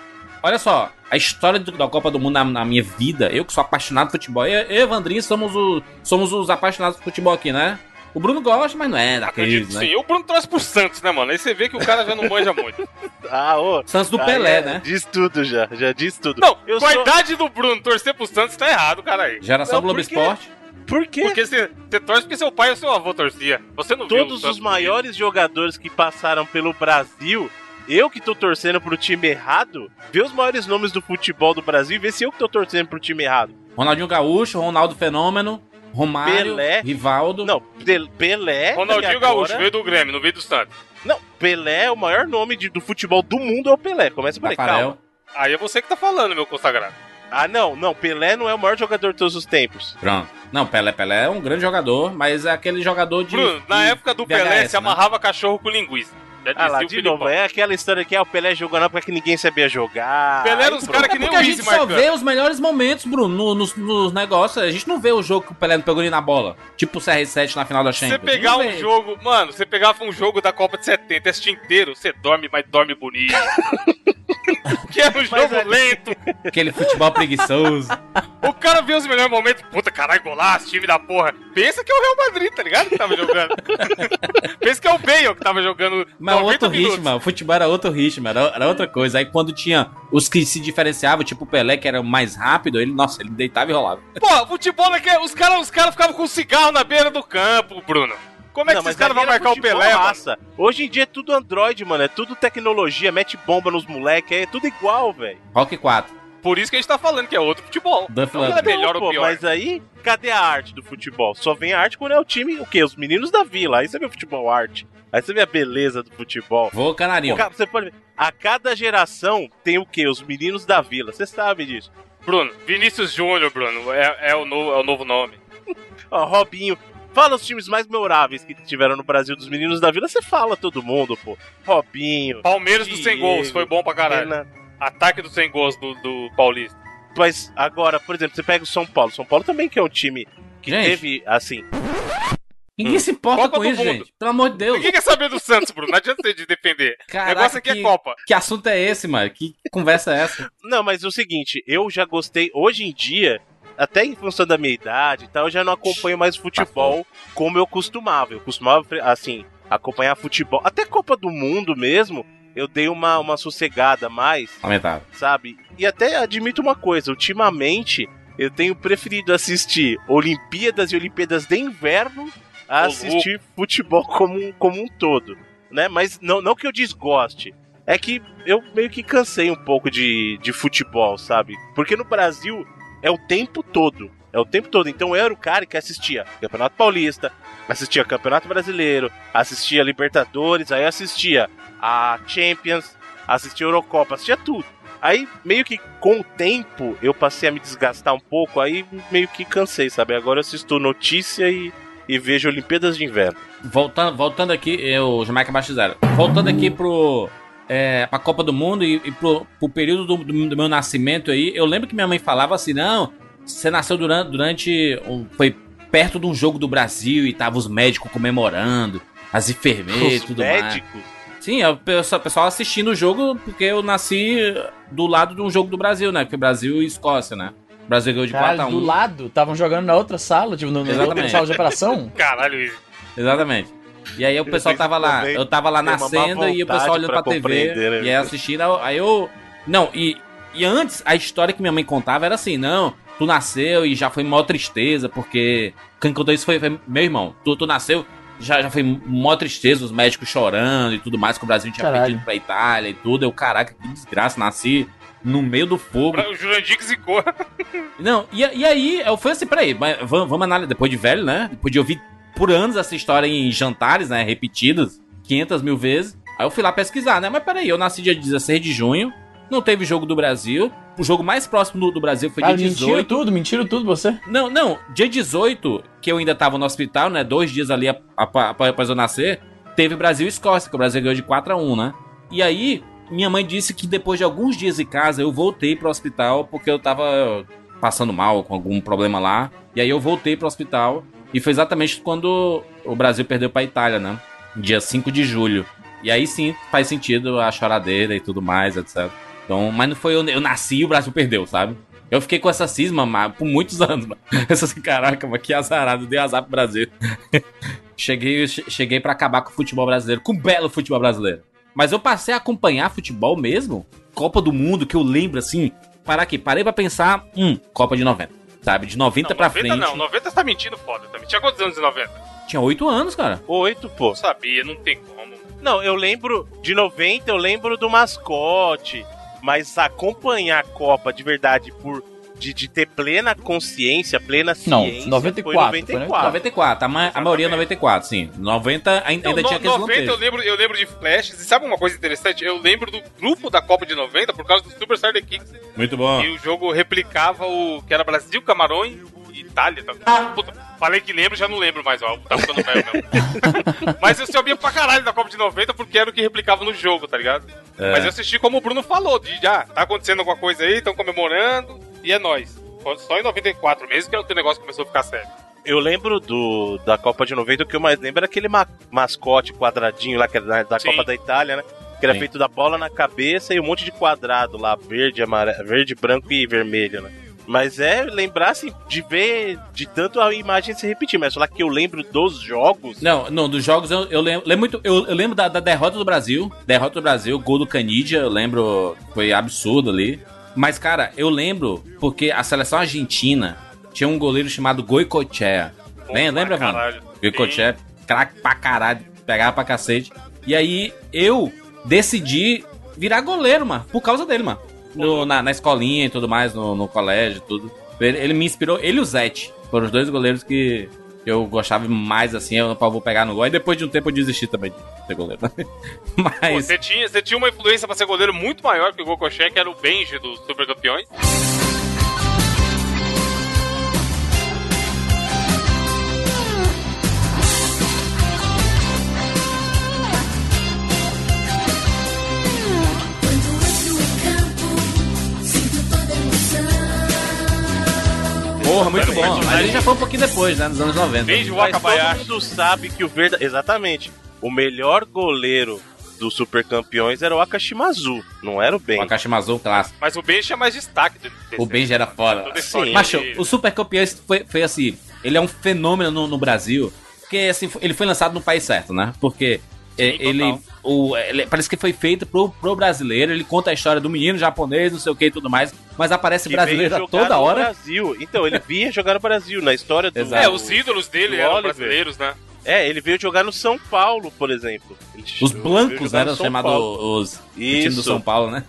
[SPEAKER 2] Olha só, a história da Copa do Mundo na, na minha vida, eu que sou apaixonado por futebol, eu, eu e Evandrinho somos, o, somos os apaixonados por futebol aqui, né? O Bruno gosta, mas não é daqueles,
[SPEAKER 4] Acredito
[SPEAKER 2] né?
[SPEAKER 4] sim. O Bruno trouxe pro Santos, né, mano? Aí você vê que o cara já não manja muito. *laughs*
[SPEAKER 3] Ah, ô.
[SPEAKER 2] Santos do
[SPEAKER 3] Aí
[SPEAKER 2] Pelé,
[SPEAKER 3] é,
[SPEAKER 2] né?
[SPEAKER 3] Diz tudo já, já diz tudo.
[SPEAKER 4] Não,
[SPEAKER 3] eu
[SPEAKER 4] com a
[SPEAKER 3] sou...
[SPEAKER 4] idade do Bruno torcer pro Santos tá errado, cara aí.
[SPEAKER 2] Geração
[SPEAKER 3] Não,
[SPEAKER 2] Globo
[SPEAKER 3] por quê?
[SPEAKER 2] Esporte.
[SPEAKER 3] Por quê?
[SPEAKER 4] Porque você, você torce porque seu pai ou seu avô torcia. Você não viu
[SPEAKER 3] Todos
[SPEAKER 4] Santos
[SPEAKER 3] os maiores jogadores que passaram pelo Brasil, eu que tô torcendo pro time errado, vê os maiores nomes do futebol do Brasil e vê se eu que tô torcendo pro time errado.
[SPEAKER 2] Ronaldinho Gaúcho, Ronaldo Fenômeno, Romário,
[SPEAKER 3] Pelé.
[SPEAKER 2] Rivaldo.
[SPEAKER 3] Não, Pel- Pelé.
[SPEAKER 4] Ronaldinho
[SPEAKER 3] agora-
[SPEAKER 4] Gaúcho veio do Grêmio, não veio do Santos.
[SPEAKER 3] Não, Pelé, o maior nome de- do futebol do mundo é o Pelé. Começa por aí, calma.
[SPEAKER 4] Aí é você que tá falando, meu consagrado.
[SPEAKER 3] Ah, não, não, Pelé não é o maior jogador de todos os tempos.
[SPEAKER 2] Pronto. Não, Pelé, Pelé é um grande jogador, mas é aquele jogador de.
[SPEAKER 4] Bruno, na
[SPEAKER 2] de
[SPEAKER 4] época do
[SPEAKER 2] VHS,
[SPEAKER 4] Pelé,
[SPEAKER 2] né?
[SPEAKER 4] se amarrava cachorro com linguiça. Já
[SPEAKER 3] Ah lá, de novo, é aquela história que ah, o Pelé jogou na época que ninguém sabia jogar.
[SPEAKER 4] Pelé era
[SPEAKER 3] pronto.
[SPEAKER 4] caras que
[SPEAKER 2] É
[SPEAKER 4] nem
[SPEAKER 2] porque
[SPEAKER 4] o
[SPEAKER 2] a gente só
[SPEAKER 4] marcando.
[SPEAKER 2] vê os melhores momentos, Bruno, no- nos, nos negócios. A gente não vê o jogo que o Pelé não pegou nem na bola. Tipo o CR7 na final da
[SPEAKER 4] Você
[SPEAKER 2] Champions.
[SPEAKER 4] pegar
[SPEAKER 2] Não
[SPEAKER 4] um jogo, mano, você pegava um jogo da Copa de 70 assistir inteiro, você dorme, mas dorme bonito. *laughs* que era um jogo
[SPEAKER 3] é-
[SPEAKER 4] lento.
[SPEAKER 2] Aquele futebol preguiçoso.
[SPEAKER 4] O cara vê os melhores momentos, puta caralho, golaço, time da porra. Pensa que é o Real Madrid, tá ligado? Que tava jogando. *laughs* Pensa que é o Bale que tava jogando.
[SPEAKER 2] Mas
[SPEAKER 4] 90
[SPEAKER 2] outro
[SPEAKER 4] minutos.
[SPEAKER 2] ritmo, o futebol era outro ritmo, era, era outra coisa. Aí quando tinha os que se diferenciavam, tipo o Pelé, que era mais rápido, ele, nossa, ele deitava e rolava.
[SPEAKER 4] Pô, futebol é que os caras os cara ficavam com cigarro na beira do campo, Bruno. Como é que
[SPEAKER 3] Não,
[SPEAKER 4] esses caras vão
[SPEAKER 3] era
[SPEAKER 4] marcar o Pelé, mano?
[SPEAKER 3] raça. Hoje em dia é tudo Android, mano. É tudo tecnologia, mete bomba nos moleques, é tudo igual, velho.
[SPEAKER 2] Rock 4.
[SPEAKER 4] Por isso que a gente tá falando que é outro futebol.
[SPEAKER 2] Duff
[SPEAKER 4] Não é melhor ou
[SPEAKER 3] pô,
[SPEAKER 4] pior.
[SPEAKER 3] Mas aí, cadê a arte do futebol? Só vem a arte quando é o time, o quê? Os meninos da vila. Aí você vê o futebol arte. Aí você vê a beleza do futebol.
[SPEAKER 2] Vou canarinho.
[SPEAKER 3] Você pode ver, a cada geração tem o quê? Os meninos da vila. Você sabe disso.
[SPEAKER 4] Bruno, Vinícius Júnior, Bruno, é, é o novo, é o novo nome. *laughs*
[SPEAKER 3] Ó, Robinho. Fala os times mais memoráveis que tiveram no Brasil dos meninos da vila. Você fala todo mundo, pô. Robinho.
[SPEAKER 4] Palmeiras dos 100 gols,
[SPEAKER 3] Diego,
[SPEAKER 4] foi bom pra caralho.
[SPEAKER 3] Renan.
[SPEAKER 4] Ataque dos 100 gols do, do Paulista.
[SPEAKER 3] Mas agora, por exemplo, você pega o São Paulo. São Paulo também que é um time que
[SPEAKER 2] Gente.
[SPEAKER 3] teve, assim,
[SPEAKER 2] Ninguém se importa
[SPEAKER 4] Copa
[SPEAKER 2] com
[SPEAKER 4] do
[SPEAKER 2] isso,
[SPEAKER 4] Mundo.
[SPEAKER 2] gente. Pelo amor de Deus.
[SPEAKER 4] Ninguém quer saber do Santos, Bruno. Não adianta você de defender. O
[SPEAKER 2] Caraca,
[SPEAKER 4] negócio aqui
[SPEAKER 2] que-
[SPEAKER 4] é Copa.
[SPEAKER 2] Que assunto é esse, mano? Que conversa é essa?
[SPEAKER 3] Não, mas é o seguinte, eu já gostei, hoje em dia, até em função da minha idade e tal, eu já não acompanho mais futebol como eu costumava. Eu costumava, assim, acompanhar futebol. Até Copa do Mundo mesmo, eu dei uma, uma sossegada mais,
[SPEAKER 2] Lamentável.
[SPEAKER 3] sabe? E até admito uma coisa, ultimamente eu tenho preferido assistir Olimpíadas e Olimpíadas de Inverno a assistir futebol como, um- como um todo, né? Mas não, não que eu desgoste, é que eu meio que cansei um pouco de, de futebol, sabe? Porque no Brasil é o tempo todo. É o tempo todo. Então eu era o cara que assistia Campeonato Paulista, assistia Campeonato Brasileiro, assistia Libertadores, aí assistia a Champions, assistia a Eurocopa, assistia tudo. Aí, meio que com o tempo, eu passei a me desgastar um pouco, aí meio que cansei, sabe? Agora eu assisto notícia e, e vejo Olimpíadas de Inverno.
[SPEAKER 2] Voltando, voltando aqui, eu, Jamaica Baixo Zero. Voltando aqui pro. É, pra Copa do Mundo e, e pro, pro período do, do- do meu nascimento aí, eu lembro que minha mãe falava assim: não, você nasceu durante. durante um- foi perto de um jogo do Brasil e tava os médicos comemorando, as enfermeiras e
[SPEAKER 3] Os
[SPEAKER 2] tudo mais.
[SPEAKER 3] médicos.
[SPEAKER 2] Sim, é o pessoal assistindo o jogo porque eu nasci do lado de um jogo do Brasil, né? Porque Brasil e Escócia, né? O Brasil ganhou de
[SPEAKER 5] Caralho,
[SPEAKER 2] 4x1.
[SPEAKER 5] do lado, estavam jogando na outra sala, tipo, no, na sala de operação. *laughs*
[SPEAKER 4] Caralho, Luiz.
[SPEAKER 2] Exatamente. E aí o pessoal tava lá, eu tava lá nascendo e o pessoal olhando
[SPEAKER 3] pra
[SPEAKER 2] pra, TV
[SPEAKER 3] né?
[SPEAKER 2] e aí assistindo, aí eu... Não, e, e antes a história que minha mãe contava era assim, não, tu nasceu e já foi maior tristeza, porque quem contou isso foi, foi meu irmão. Tu, tu nasceu, já, já foi maior tristeza, os médicos chorando e tudo mais, que o Brasil tinha
[SPEAKER 5] Caralho.
[SPEAKER 2] perdido pra Itália e tudo. Eu, caraca, que desgraça, nasci no meio do fogo.
[SPEAKER 4] O Jurandir que zicou.
[SPEAKER 2] Não, e, e aí eu fui assim, peraí, mas vamos, vamos analisar, depois de velho, né? Depois de ouvir por anos essa história em jantares, né? Repetidas, 500 mil vezes. Aí eu fui lá pesquisar, né? Mas peraí, eu nasci dia 16 de junho, não teve jogo do Brasil. O jogo mais próximo do, do Brasil foi
[SPEAKER 5] Cara,
[SPEAKER 2] dia
[SPEAKER 5] mentiram
[SPEAKER 2] 18.
[SPEAKER 5] tudo, mentiram tudo você.
[SPEAKER 2] Não, não, dia 18, que eu ainda tava no hospital, né? Dois dias ali ap- ap- após eu nascer, teve Brasil e Escócia, que o Brasil ganhou de 4 a 1 né? E aí, minha mãe disse que depois de alguns dias em casa, eu voltei pro hospital porque eu tava passando mal com algum problema lá. E aí eu voltei pro hospital. E foi exatamente quando o Brasil perdeu pra Itália, né? Dia 5 de julho. E aí sim faz sentido a choradeira e tudo mais, etc. Então, mas não foi eu, eu nasci e o Brasil perdeu, sabe? Eu fiquei com essa cisma mas, por muitos *laughs* anos, mano. Eu assim, caraca, mas que azarado, dei azar pro Brasil. *laughs* cheguei che- cheguei para acabar com o futebol brasileiro, com o belo futebol brasileiro. Mas eu passei a acompanhar futebol mesmo, Copa do Mundo, que eu lembro assim. Parar aqui, parei pra pensar, hum, Copa de 90. Sabe, de 90
[SPEAKER 4] Não,
[SPEAKER 2] pra
[SPEAKER 4] 90
[SPEAKER 2] frente.
[SPEAKER 4] não, 90 você tá mentindo foda também. Tinha quantos anos em 90?
[SPEAKER 2] Tinha 8 anos, cara.
[SPEAKER 3] Oito, pô.
[SPEAKER 4] Não sabia, não tem como.
[SPEAKER 3] Não, eu lembro de 90, eu lembro do mascote, mas acompanhar a Copa de verdade por de, de ter plena consciência, plena
[SPEAKER 5] Não,
[SPEAKER 3] ciência,
[SPEAKER 5] 94,
[SPEAKER 3] foi
[SPEAKER 5] foi
[SPEAKER 3] 94.
[SPEAKER 2] 94, a, ma- a maioria é 94, sim. 90 ainda, ainda
[SPEAKER 4] Não,
[SPEAKER 2] tinha
[SPEAKER 4] no-
[SPEAKER 2] aqueles
[SPEAKER 4] 90 eu lembro, eu lembro de flashes. E sabe uma coisa interessante? Eu lembro do grupo da Copa de 90 por causa do Super Star The Kings.
[SPEAKER 2] Muito bom.
[SPEAKER 4] E o jogo replicava o que era Brasil, Camarões Itália. Tá? Puta, falei que lembro, já não lembro mais, ó. Tá ficando velho mesmo. *laughs* Mas eu sabia pra caralho da Copa de 90 porque era o que replicava no jogo, tá ligado?
[SPEAKER 2] É.
[SPEAKER 4] Mas eu assisti como o Bruno falou, de já, tá acontecendo alguma coisa aí, estão comemorando, e é nóis. Só em 94 mesmo que o negócio começou a ficar sério.
[SPEAKER 3] Eu lembro do da Copa de 90, o que eu mais lembro era aquele ma- mascote quadradinho lá, que era da. Copa da Itália, né? Que era
[SPEAKER 2] Sim.
[SPEAKER 3] feito da bola na cabeça e um monte de quadrado lá, verde, amarelo, verde, branco e vermelho, né? Mas é lembrar, assim, de ver, de tanto a imagem se repetir, mas falar que eu lembro dos jogos.
[SPEAKER 2] Não, não, dos jogos eu, eu lembro, lembro muito. Eu, eu lembro da, da derrota do Brasil. Derrota do Brasil, gol do Canidia, eu lembro. Foi absurdo ali. Mas, cara, eu lembro porque a seleção argentina tinha um goleiro chamado Goicoechea. Lembra, lembra, mano?
[SPEAKER 4] Caralho.
[SPEAKER 2] Goicoechea, craque pra caralho, pegava pra cacete. E aí eu decidi virar goleiro, mano, por causa dele, mano. No- na, na escolinha e tudo mais, no, no colégio tudo. Ele, ele me inspirou, ele e o Zete. Foram os dois goleiros que eu gostava mais, assim, eu vou pegar no gol. E depois de um tempo eu desisti também de ser goleiro. *laughs*
[SPEAKER 4] Pô,
[SPEAKER 2] Mas.
[SPEAKER 4] você, tinha, você tinha uma influência pra ser goleiro muito maior que o Gokoché, que era o Benji dos Super
[SPEAKER 2] Porra, muito bom. Mas ele já foi um pouquinho depois, né? Nos anos 90.
[SPEAKER 4] Benji
[SPEAKER 3] Mas todo
[SPEAKER 4] Wakabayashi.
[SPEAKER 3] mundo sabe que o verdade. Exatamente. O melhor goleiro dos super campeões era o Akashimazu, não era o Ben.
[SPEAKER 2] O Akashimazu clássico.
[SPEAKER 4] Mas o Benji tinha mais destaque. desse-
[SPEAKER 2] O Benji era foda.
[SPEAKER 4] Toda a história
[SPEAKER 2] Macho, o Super Campeões foi, foi assim, ele é um fenômeno no, no Brasil, porque assim, ele foi lançado no país certo, né? Porque é, ele, o, ele- parece que foi feito pro, pro brasileiro, ele conta a história do menino japonês, não sei o que e tudo mais, mas aparece
[SPEAKER 3] que
[SPEAKER 2] brasileiro toda
[SPEAKER 3] no
[SPEAKER 2] hora.
[SPEAKER 3] Brasil. Então, ele vinha jogar no Brasil, na história do.
[SPEAKER 2] Exato.
[SPEAKER 4] É, os ídolos dele eram
[SPEAKER 3] Oliver.
[SPEAKER 4] brasileiros, né?
[SPEAKER 3] É, ele veio jogar no São Paulo, por exemplo. Ele
[SPEAKER 2] Os blancos, né? Chamados
[SPEAKER 3] Paulo.
[SPEAKER 2] os o time do. São Paulo, né?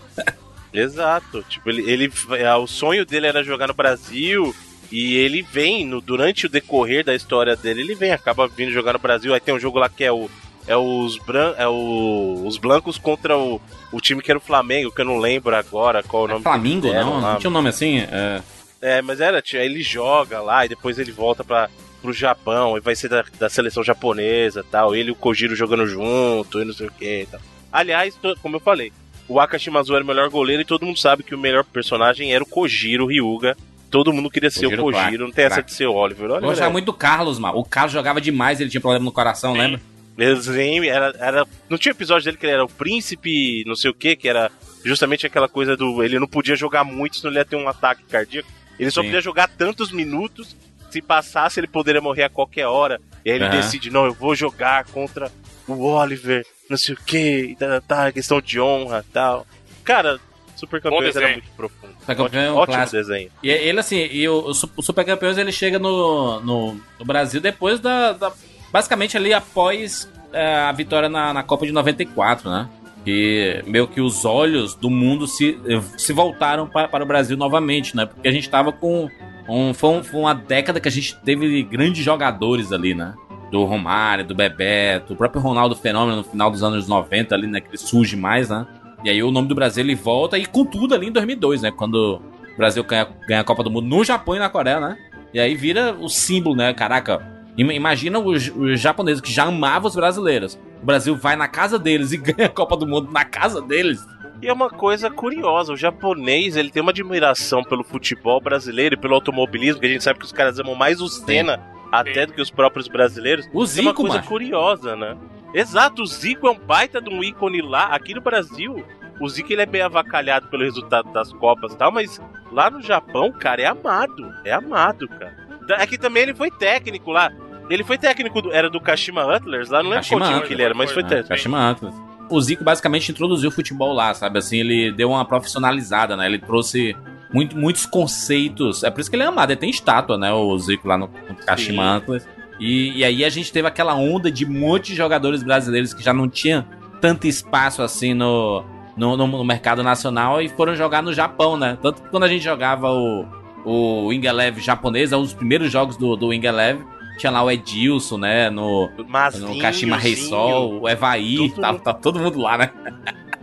[SPEAKER 3] Exato. Tipo, ele, ele, ah, o sonho dele era jogar no Brasil. E ele vem, no, durante o decorrer da história dele, ele vem, acaba vindo jogar no Brasil. Aí tem um jogo lá que é o. É os, bran, é o, os blancos contra o, o time que era o Flamengo, que eu não lembro agora qual o
[SPEAKER 2] É
[SPEAKER 3] nome.
[SPEAKER 2] Flamingo,
[SPEAKER 3] que eles deram
[SPEAKER 2] não? Não tinha um nome assim? É,
[SPEAKER 3] É, mas era, ele joga lá e depois ele volta para pro Japão e vai ser da, da seleção japonesa e tal. Ele e o Kojiro jogando junto e não sei o que e tal. Aliás, to- como eu falei, o Akashimazu era o melhor goleiro e todo mundo sabe que o melhor personagem era o Kojiro Ryuga. Todo mundo queria ser
[SPEAKER 2] Kojiro
[SPEAKER 3] o Kojiro, não tem essa de ser o Oliver.
[SPEAKER 2] eu
[SPEAKER 3] Oliver
[SPEAKER 2] gostava
[SPEAKER 3] é-
[SPEAKER 2] muito do Carlos, mano. O Carlos jogava demais, ele tinha problema no coração,
[SPEAKER 4] Sim.
[SPEAKER 2] lembra?
[SPEAKER 3] Desenho, era, era. Não tinha episódio dele que ele era o príncipe, não sei o que, que era justamente aquela coisa do. Ele não podia jogar muito, senão ele ia ter um ataque cardíaco. Ele só
[SPEAKER 2] Sim.
[SPEAKER 3] podia jogar tantos minutos. Se passasse, ele poderia morrer a qualquer hora. E aí ele
[SPEAKER 2] Aham.
[SPEAKER 3] decide, não, eu vou jogar contra o Oliver, não sei o que, e tá, tá, questão de honra tal. Cara, Super Campeões era muito profundo.
[SPEAKER 2] Super Campeão é um
[SPEAKER 3] ótimo, ótimo
[SPEAKER 2] clássico.
[SPEAKER 3] desenho.
[SPEAKER 2] E ele, assim, e o, o Super Campeões ele chega no, no, no Brasil depois da, da- Basicamente ali após é, a vitória na, na Copa de 94, né? Que meio que os olhos do mundo se, se voltaram pa- para o Brasil novamente, né? Porque a gente tava com. Um, foi, um- foi uma década que a gente teve grandes jogadores ali, né? Do Romário, do Bebeto, o próprio Ronaldo Fenômeno no final dos anos 90 ali, né? Que ele surge mais, né? E aí o nome do Brasil ele volta e com tudo ali em 2002, né? Quando o Brasil ganha, ganha a Copa do Mundo no Japão e na Coreia, né? E aí vira o símbolo, né? Caraca, imagina os, os japoneses que já amavam os brasileiros. O Brasil vai na casa deles e *laughs* ganha a Copa do Mundo na casa deles.
[SPEAKER 3] E é uma coisa curiosa, o japonês ele tem uma admiração pelo futebol brasileiro e pelo automobilismo, que a gente sabe que os caras amam mais o Senna até do que os próprios brasileiros.
[SPEAKER 2] O
[SPEAKER 3] é
[SPEAKER 2] Zico,
[SPEAKER 3] uma coisa
[SPEAKER 2] macho.
[SPEAKER 3] curiosa, né? Exato, o Zico é um baita de um ícone lá. Aqui no Brasil, o Zico ele é bem avacalhado pelo resultado das Copas e tal, mas lá no Japão, cara, é amado. É amado, cara. Da- É que também ele foi técnico lá. Ele foi técnico, do- era do Kashima Antlers lá, não lembro qual
[SPEAKER 2] Kashima
[SPEAKER 3] time
[SPEAKER 2] Antlers,
[SPEAKER 3] que ele era, mas foi
[SPEAKER 4] foi,
[SPEAKER 3] técnico.
[SPEAKER 2] Kashima Antlers. O Zico basicamente introduziu o futebol lá, sabe? Assim, ele deu uma profissionalizada, né? Ele trouxe muito, muitos conceitos. É por isso que ele é amado. Ele tem estátua, né? O Zico lá no, no Kashima
[SPEAKER 3] Sim.
[SPEAKER 2] Antlers. E, e aí a gente teve aquela onda de um monte de jogadores brasileiros que já não tinham tanto espaço assim no, no, no- mercado nacional e foram jogar no Japão, né? Tanto que quando a gente jogava o, o Wing Eleven japonês, é um dos primeiros jogos do, do Wing Eleven, tinha lá o Edilson, né? No,
[SPEAKER 3] Mazinho,
[SPEAKER 2] no Kashima Reisol, o Evaí, tá, tá todo mundo lá, né?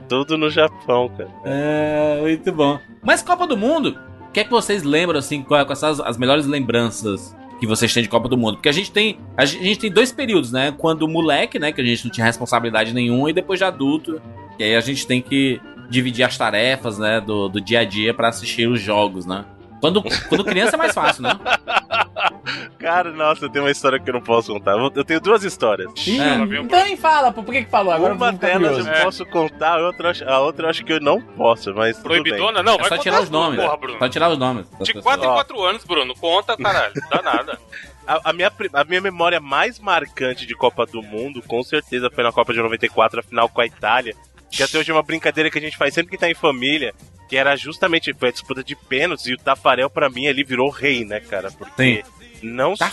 [SPEAKER 3] Tudo no Japão, cara.
[SPEAKER 2] É, muito bom. Mas Copa do Mundo, o que é que vocês lembram, assim, quais são as, as melhores lembranças que vocês têm de Copa do Mundo? Porque a gente tem a gente, tem dois períodos, né? Quando moleque, né, que a gente não tinha responsabilidade nenhuma, e depois de adulto, que aí a gente tem que dividir as tarefas, né, do, do dia a dia pra assistir os jogos, né? Quando, quando criança é mais fácil, né? *laughs*
[SPEAKER 3] Cara, nossa, eu tenho uma história que eu não posso contar. Eu tenho duas histórias.
[SPEAKER 5] Ih,
[SPEAKER 2] É.
[SPEAKER 5] então nem fala, pô. Por que que falou? Agora
[SPEAKER 3] uma delas
[SPEAKER 5] curioso.
[SPEAKER 3] eu
[SPEAKER 4] É.
[SPEAKER 3] posso contar, a outra, eu acho- a outra eu acho que eu não posso, mas tudo bem.
[SPEAKER 4] Proibidona? Não,
[SPEAKER 2] É
[SPEAKER 4] vai
[SPEAKER 2] só tirar os nomes.
[SPEAKER 4] Porra, Bruno.
[SPEAKER 2] Só tirar os nomes.
[SPEAKER 4] De
[SPEAKER 2] pessoas.
[SPEAKER 4] 4 em
[SPEAKER 3] Ó.
[SPEAKER 4] 4 anos, Bruno. Conta, caralho. Não dá nada. *laughs*
[SPEAKER 3] A, a minha, a minha memória mais marcante de Copa do Mundo, com certeza, foi na Copa de 94, a final com a Itália. Que até hoje é uma brincadeira que a gente faz sempre que tá em família, que era justamente foi a disputa de pênaltis, e o Tafarel, pra mim, ali virou rei, né, cara? Porque não só.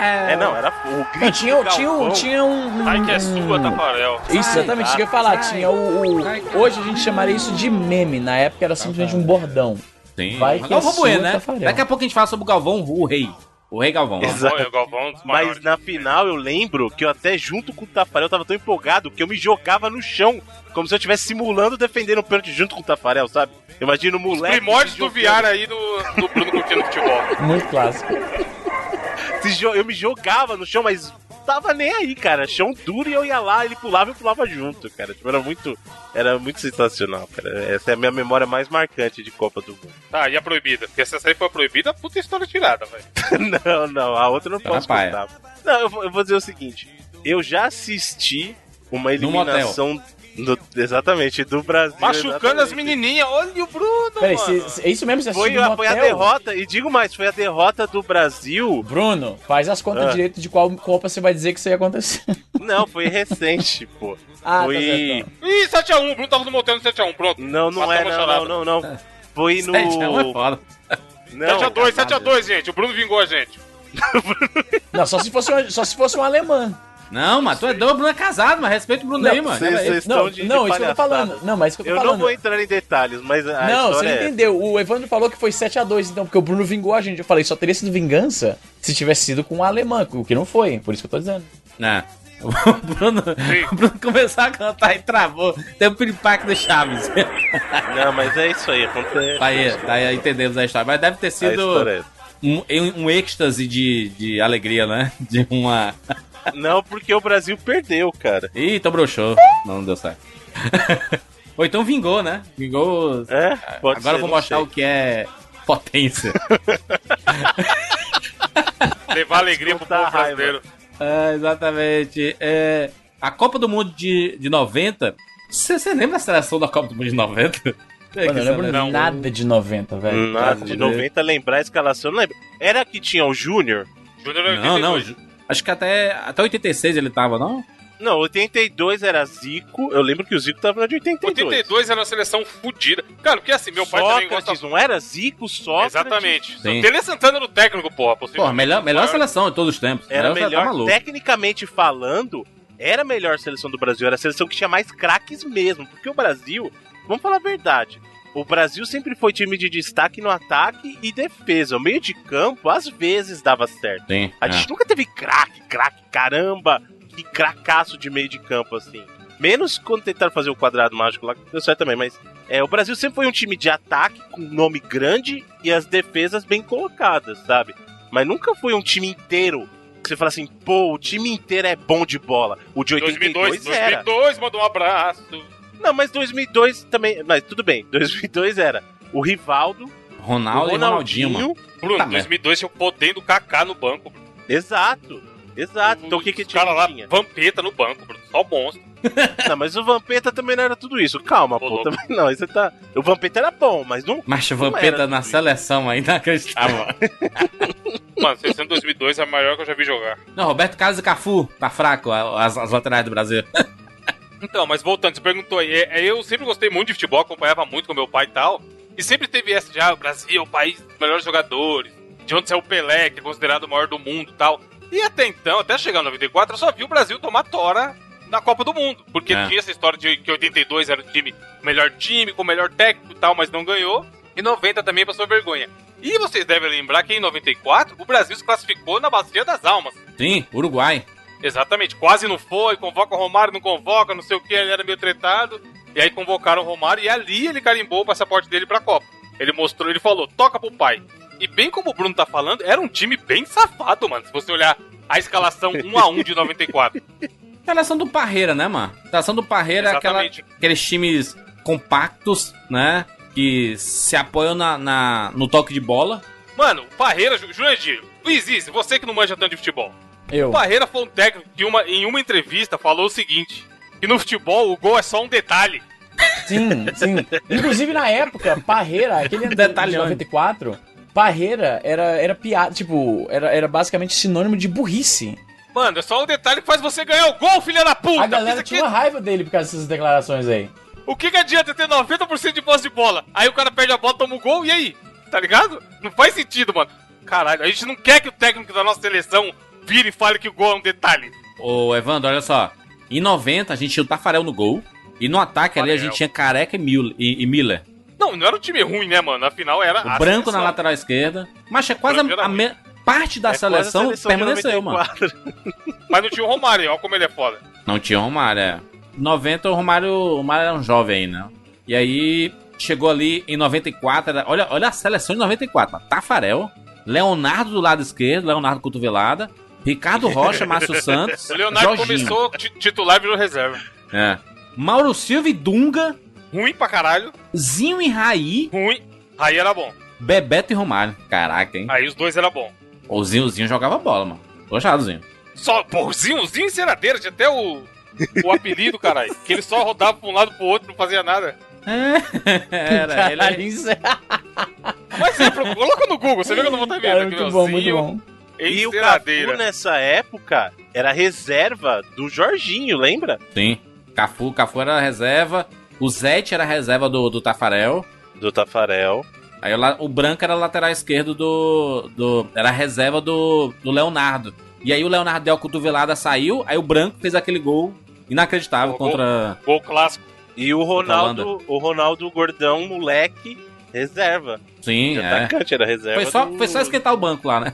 [SPEAKER 3] É, não, era o
[SPEAKER 5] Não,
[SPEAKER 3] grito
[SPEAKER 5] tinha,
[SPEAKER 3] do
[SPEAKER 5] tinha, um- tinha um.
[SPEAKER 4] Ai, que é sua, Tafarel.
[SPEAKER 5] Isso, exatamente, que eu ia falar. Tinha o, o- Hoje a gente chamaria isso de meme. Na época era simplesmente um bordão.
[SPEAKER 2] Tem.
[SPEAKER 5] Vai que
[SPEAKER 2] Galvão
[SPEAKER 5] é
[SPEAKER 2] Bueno, né?
[SPEAKER 5] Tafarel.
[SPEAKER 2] Daqui a pouco a gente fala sobre o Galvão, o rei. O rei Galvão. ó.
[SPEAKER 3] Exato.
[SPEAKER 4] Galvão, um dos
[SPEAKER 3] Mas na final eu lembro que eu até junto com o Tafarel tava tão empolgado que eu me jogava no chão, como se eu estivesse simulando defendendo o pênalti junto com o Tafarel, sabe? Imagina o moleque.
[SPEAKER 4] Primórdios
[SPEAKER 3] se
[SPEAKER 4] do. VR aí do, do Bruno curtindo futebol.
[SPEAKER 5] Muito clássico.
[SPEAKER 3] Eu me jogava no chão, mas tava nem aí, cara. Chão duro e eu ia lá, ele pulava e eu pulava junto, cara. Tipo, era muito. Era muito sensacional, cara. Essa é a minha memória mais marcante de Copa do Mundo.
[SPEAKER 4] Tá, e a proibida? Porque se essa aí foi proibida, puta história tirada, velho. *laughs*
[SPEAKER 3] não, não, a outra eu não
[SPEAKER 2] Tá
[SPEAKER 3] posso contar. Não, eu vou, eu vou dizer o seguinte: eu já assisti uma
[SPEAKER 2] No
[SPEAKER 3] eliminação. Do- exatamente, do Brasil.
[SPEAKER 4] Machucando
[SPEAKER 3] exatamente.
[SPEAKER 4] as menininhas. Olha o Bruno,
[SPEAKER 5] Peraí,
[SPEAKER 4] mano.
[SPEAKER 5] se- se- é isso mesmo? Você
[SPEAKER 3] Foi,
[SPEAKER 5] no
[SPEAKER 3] a- foi a derrota, e digo mais, foi a derrota do Brasil.
[SPEAKER 5] Bruno, faz as contas
[SPEAKER 3] Ah.
[SPEAKER 5] direito de qual Copa você vai dizer que isso ia acontecer. *laughs*
[SPEAKER 3] Não, foi recente, pô.
[SPEAKER 5] Ah,
[SPEAKER 3] foi.
[SPEAKER 5] tá certo.
[SPEAKER 4] Ih, 7x1, o Bruno tava no motel no 7x1, pronto.
[SPEAKER 3] Não, não
[SPEAKER 4] Matou
[SPEAKER 3] é,
[SPEAKER 4] uma
[SPEAKER 3] não, não, não, não. Foi no.
[SPEAKER 2] 7 a 1 é foda.
[SPEAKER 3] Não,
[SPEAKER 4] 7x2, 7x2, gente. O Bruno vingou a gente.
[SPEAKER 5] Não, só se fosse um, só se fosse um alemão.
[SPEAKER 2] Não, mas tu é o Bruno é casado, mas respeita o Bruno aí, mano.
[SPEAKER 3] vocês- vocês
[SPEAKER 5] Não,
[SPEAKER 3] de,
[SPEAKER 5] não,
[SPEAKER 3] de
[SPEAKER 5] isso que eu tô falando. Não, mas isso que eu tô
[SPEAKER 3] Eu não
[SPEAKER 5] falando.
[SPEAKER 3] vou entrar em detalhes, mas a
[SPEAKER 5] Não, você não
[SPEAKER 3] é essa.
[SPEAKER 5] entendeu. O Evandro falou que foi 7x2, então, porque o Bruno vingou a gente. Eu falei, só teria sido vingança se tivesse sido com o alemão, o que não foi, por isso que eu tô dizendo.
[SPEAKER 2] Não. *laughs* O Bruno, o Bruno começou a cantar e travou. Tem o piripaque do Chaves. *laughs*
[SPEAKER 3] Não, mas é isso aí, acontece.
[SPEAKER 2] Tá aí, tá aí, entendemos a história. Mas deve ter sido
[SPEAKER 3] é essa.
[SPEAKER 2] um, um êxtase de, de alegria, né? De uma.
[SPEAKER 3] Não, porque o Brasil perdeu, cara.
[SPEAKER 2] Ih, então broxou. Não, não deu certo. *laughs* Ou então vingou, né? Vingou.
[SPEAKER 3] É, pode
[SPEAKER 2] Agora
[SPEAKER 3] ser,
[SPEAKER 2] eu vou
[SPEAKER 3] não
[SPEAKER 2] mostrar
[SPEAKER 3] sei.
[SPEAKER 2] o que é potência. *laughs*
[SPEAKER 4] Levar alegria pro
[SPEAKER 3] Descontar
[SPEAKER 4] povo
[SPEAKER 3] a raiva.
[SPEAKER 4] brasileiro.
[SPEAKER 2] É, exatamente. É, a Copa do Mundo de, de 90. Você lembra da seleção da Copa do Mundo de 90? É, *laughs*
[SPEAKER 5] Mano, eu lembro
[SPEAKER 2] seleção-
[SPEAKER 5] nada de 90, velho.
[SPEAKER 3] Nada de 90 lembrar a escalação, não lembro. Era que tinha o Júnior?
[SPEAKER 4] Júnior
[SPEAKER 2] Não, não.
[SPEAKER 4] 82.
[SPEAKER 2] ju- Acho que até, até 86 ele tava, não?
[SPEAKER 3] Não, 82 era Zico. Eu lembro que o Zico tava na de 82.
[SPEAKER 4] 82 era uma seleção fodida. Cara, porque assim, meu pai também gosta.
[SPEAKER 3] não era Zico, Sócrates?
[SPEAKER 4] Exatamente.
[SPEAKER 2] Sim.
[SPEAKER 4] Tele Santana no técnico, porra. Possivelmente.
[SPEAKER 2] melhor, melhor seleção de todos os tempos.
[SPEAKER 3] Era
[SPEAKER 2] Melhor, tá
[SPEAKER 3] melhor,
[SPEAKER 2] maluco.
[SPEAKER 3] tecnicamente falando, era a melhor seleção do Brasil. Era a seleção que tinha mais craques mesmo. Porque o Brasil, vamos falar a verdade, o Brasil sempre foi time de destaque no ataque e defesa. O meio de campo, às vezes, dava certo.
[SPEAKER 2] Sim,
[SPEAKER 3] A
[SPEAKER 2] é.
[SPEAKER 3] gente nunca teve craque, craque, caramba, que cracaço de meio de campo, assim. Menos quando tentaram fazer o quadrado mágico lá, que deu certo também, mas é, o Brasil sempre foi um time de ataque com nome grande e as defesas bem colocadas, sabe? Mas nunca foi um time inteiro que você fala assim, pô, o time inteiro é bom de bola. O de 82
[SPEAKER 4] 2002,
[SPEAKER 3] era.
[SPEAKER 4] 2002, manda um abraço.
[SPEAKER 3] Não, mas 2002 também. Mas tudo bem, 2002 era o Rivaldo,
[SPEAKER 2] Ronaldo
[SPEAKER 3] o
[SPEAKER 2] e Ronaldinho,
[SPEAKER 3] Ronaldinho.
[SPEAKER 2] mano.
[SPEAKER 4] Bruno,
[SPEAKER 2] Tá,
[SPEAKER 4] 2002 tinha o poder do Kaká no banco.
[SPEAKER 3] Exato. Exato. Então o que que tinha?
[SPEAKER 4] cara lá,
[SPEAKER 3] tinha?
[SPEAKER 4] Vampeta no banco, Bruno. Só monstro. *laughs*
[SPEAKER 3] Não, mas o Vampeta também não era tudo isso. Calma, pô.
[SPEAKER 4] louco.
[SPEAKER 3] Também não. Aí você tá. O Vampeta era bom, mas não.
[SPEAKER 2] Mas o Vampeta na seleção aí, inacreditável.
[SPEAKER 4] Mano, *laughs* seleção 2002 é a maior que eu já vi jogar.
[SPEAKER 2] não, Roberto Carlos e Cafu, tá fraco as, as laterais do Brasil. *laughs*
[SPEAKER 4] Então, mas voltando, você perguntou aí. é, é, eu sempre gostei muito de futebol, acompanhava muito com meu pai e tal. E sempre teve essa de, ah, o Brasil é o país dos melhores jogadores. De onde saiu o Pelé, que é considerado o maior do mundo e tal. E até então, até chegar em 94, eu só vi o Brasil tomar tora na Copa do Mundo. Porque
[SPEAKER 2] É.
[SPEAKER 4] tinha essa história de que 82 era o time, o melhor time, com o melhor técnico e tal, mas não ganhou. E 90 também passou vergonha. E vocês devem lembrar que em 94 o Brasil se classificou na Bacia das Almas.
[SPEAKER 2] Sim, Uruguai.
[SPEAKER 4] Exatamente, quase não foi, convoca o Romário, não convoca, não sei o que, ele era meio tretado. E aí convocaram o Romário e ali ele carimbou o passaporte dele pra Copa. Ele mostrou, ele falou, toca pro pai. E bem como o Bruno tá falando, era um time bem safado, mano. Se você olhar a escalação 1 a 1 de 94.
[SPEAKER 2] Seleção *laughs* do Parreira, né, mano? Seleção do Parreira é aquela, aqueles times compactos, né? Que se apoiam na, na- no toque de bola.
[SPEAKER 4] Mano, o Parreira, Ju- Jurandir, Luiz Izzy, você que não manja tanto de futebol.
[SPEAKER 5] Eu.
[SPEAKER 4] O Parreira foi um técnico que uma, em uma entrevista falou o seguinte: que no futebol o gol é só um detalhe.
[SPEAKER 5] Sim, sim. Inclusive na época, Parreira, aquele ano de
[SPEAKER 2] Detalhando.
[SPEAKER 5] 94, Parreira era, era piada, tipo, era, era basicamente sinônimo de burrice.
[SPEAKER 4] Mano, é só um detalhe que faz você ganhar o gol, filha da puta!
[SPEAKER 5] A galera
[SPEAKER 4] que-
[SPEAKER 5] tinha uma raiva dele por causa dessas declarações aí.
[SPEAKER 4] O que, que adianta ter 90% de posse de bola? Aí o cara perde a bola, toma o gol, e aí? Tá ligado? Não faz sentido, mano. Caralho, a gente não quer que o técnico da nossa seleção vire e fale que o gol é um detalhe.
[SPEAKER 2] Ô, Evandro, olha só. Em 90, a gente tinha o Tafarel no gol. E no ataque ali, a
[SPEAKER 4] Tafarel.
[SPEAKER 2] gente tinha Careca e, Mil- e- e Miller.
[SPEAKER 4] Não, não era um time ruim, né, mano? Afinal, era.
[SPEAKER 2] O branco na
[SPEAKER 4] seleção.
[SPEAKER 2] lateral esquerda. Mas é quase a, a me- parte da
[SPEAKER 3] É
[SPEAKER 2] seleção,
[SPEAKER 3] seleção
[SPEAKER 2] permaneceu, mano.
[SPEAKER 3] 94.
[SPEAKER 4] Mas não tinha o Romário, olha como ele é foda.
[SPEAKER 2] Não tinha o Romário, é. 90 o Romário, o Romário era um jovem ainda. E aí chegou ali em 94, era- olha, olha a seleção de 94, mano. Tafarel, Leonardo do lado esquerdo, Leonardo cotovelada, Ricardo Rocha, Márcio Santos,
[SPEAKER 4] O Leonardo
[SPEAKER 2] Jorginho.
[SPEAKER 4] começou ti- titular e virou reserva.
[SPEAKER 2] É. Mauro Silva e Dunga,
[SPEAKER 4] Ruim pra caralho,
[SPEAKER 2] Zinho e Raí,
[SPEAKER 4] ruim. Aí era bom.
[SPEAKER 2] Bebeto e Romário. Caraca, hein?
[SPEAKER 4] Aí os dois era bom.
[SPEAKER 2] O Zinho, o Zinho jogava bola, mano. Gostado, Zinho.
[SPEAKER 4] Só, pô, o Zinho, o Zinho enceradeira, tinha até o, o apelido, caralho. Que ele só rodava pra um lado pro outro, não fazia nada. *laughs*
[SPEAKER 2] Era, ele
[SPEAKER 5] Caralho, é,
[SPEAKER 4] Mas é, pro- coloca no Google, você vê que eu não vou estar vendo
[SPEAKER 5] cara,
[SPEAKER 4] aqui,
[SPEAKER 5] muito
[SPEAKER 4] meu
[SPEAKER 5] bom, muito bom.
[SPEAKER 3] E o Cafu, nessa época, era reserva do Jorginho, lembra?
[SPEAKER 2] Sim. Cafu, Cafu era reserva. O Zete era reserva do, do Tafarel.
[SPEAKER 3] Do Tafarel.
[SPEAKER 2] Aí o, Branco era lateral esquerdo do. do era reserva do, do Leonardo. E aí o Leonardo deu a cotovelada, saiu. Aí o Branco fez aquele gol inacreditável
[SPEAKER 4] O gol-
[SPEAKER 2] contra.
[SPEAKER 4] Gol clássico.
[SPEAKER 3] E o Ronaldo, o Ronaldo Gordão, moleque, reserva.
[SPEAKER 2] Sim, é.
[SPEAKER 3] atacante era reserva.
[SPEAKER 2] Foi só,
[SPEAKER 3] do-
[SPEAKER 2] foi só esquentar o banco lá, né?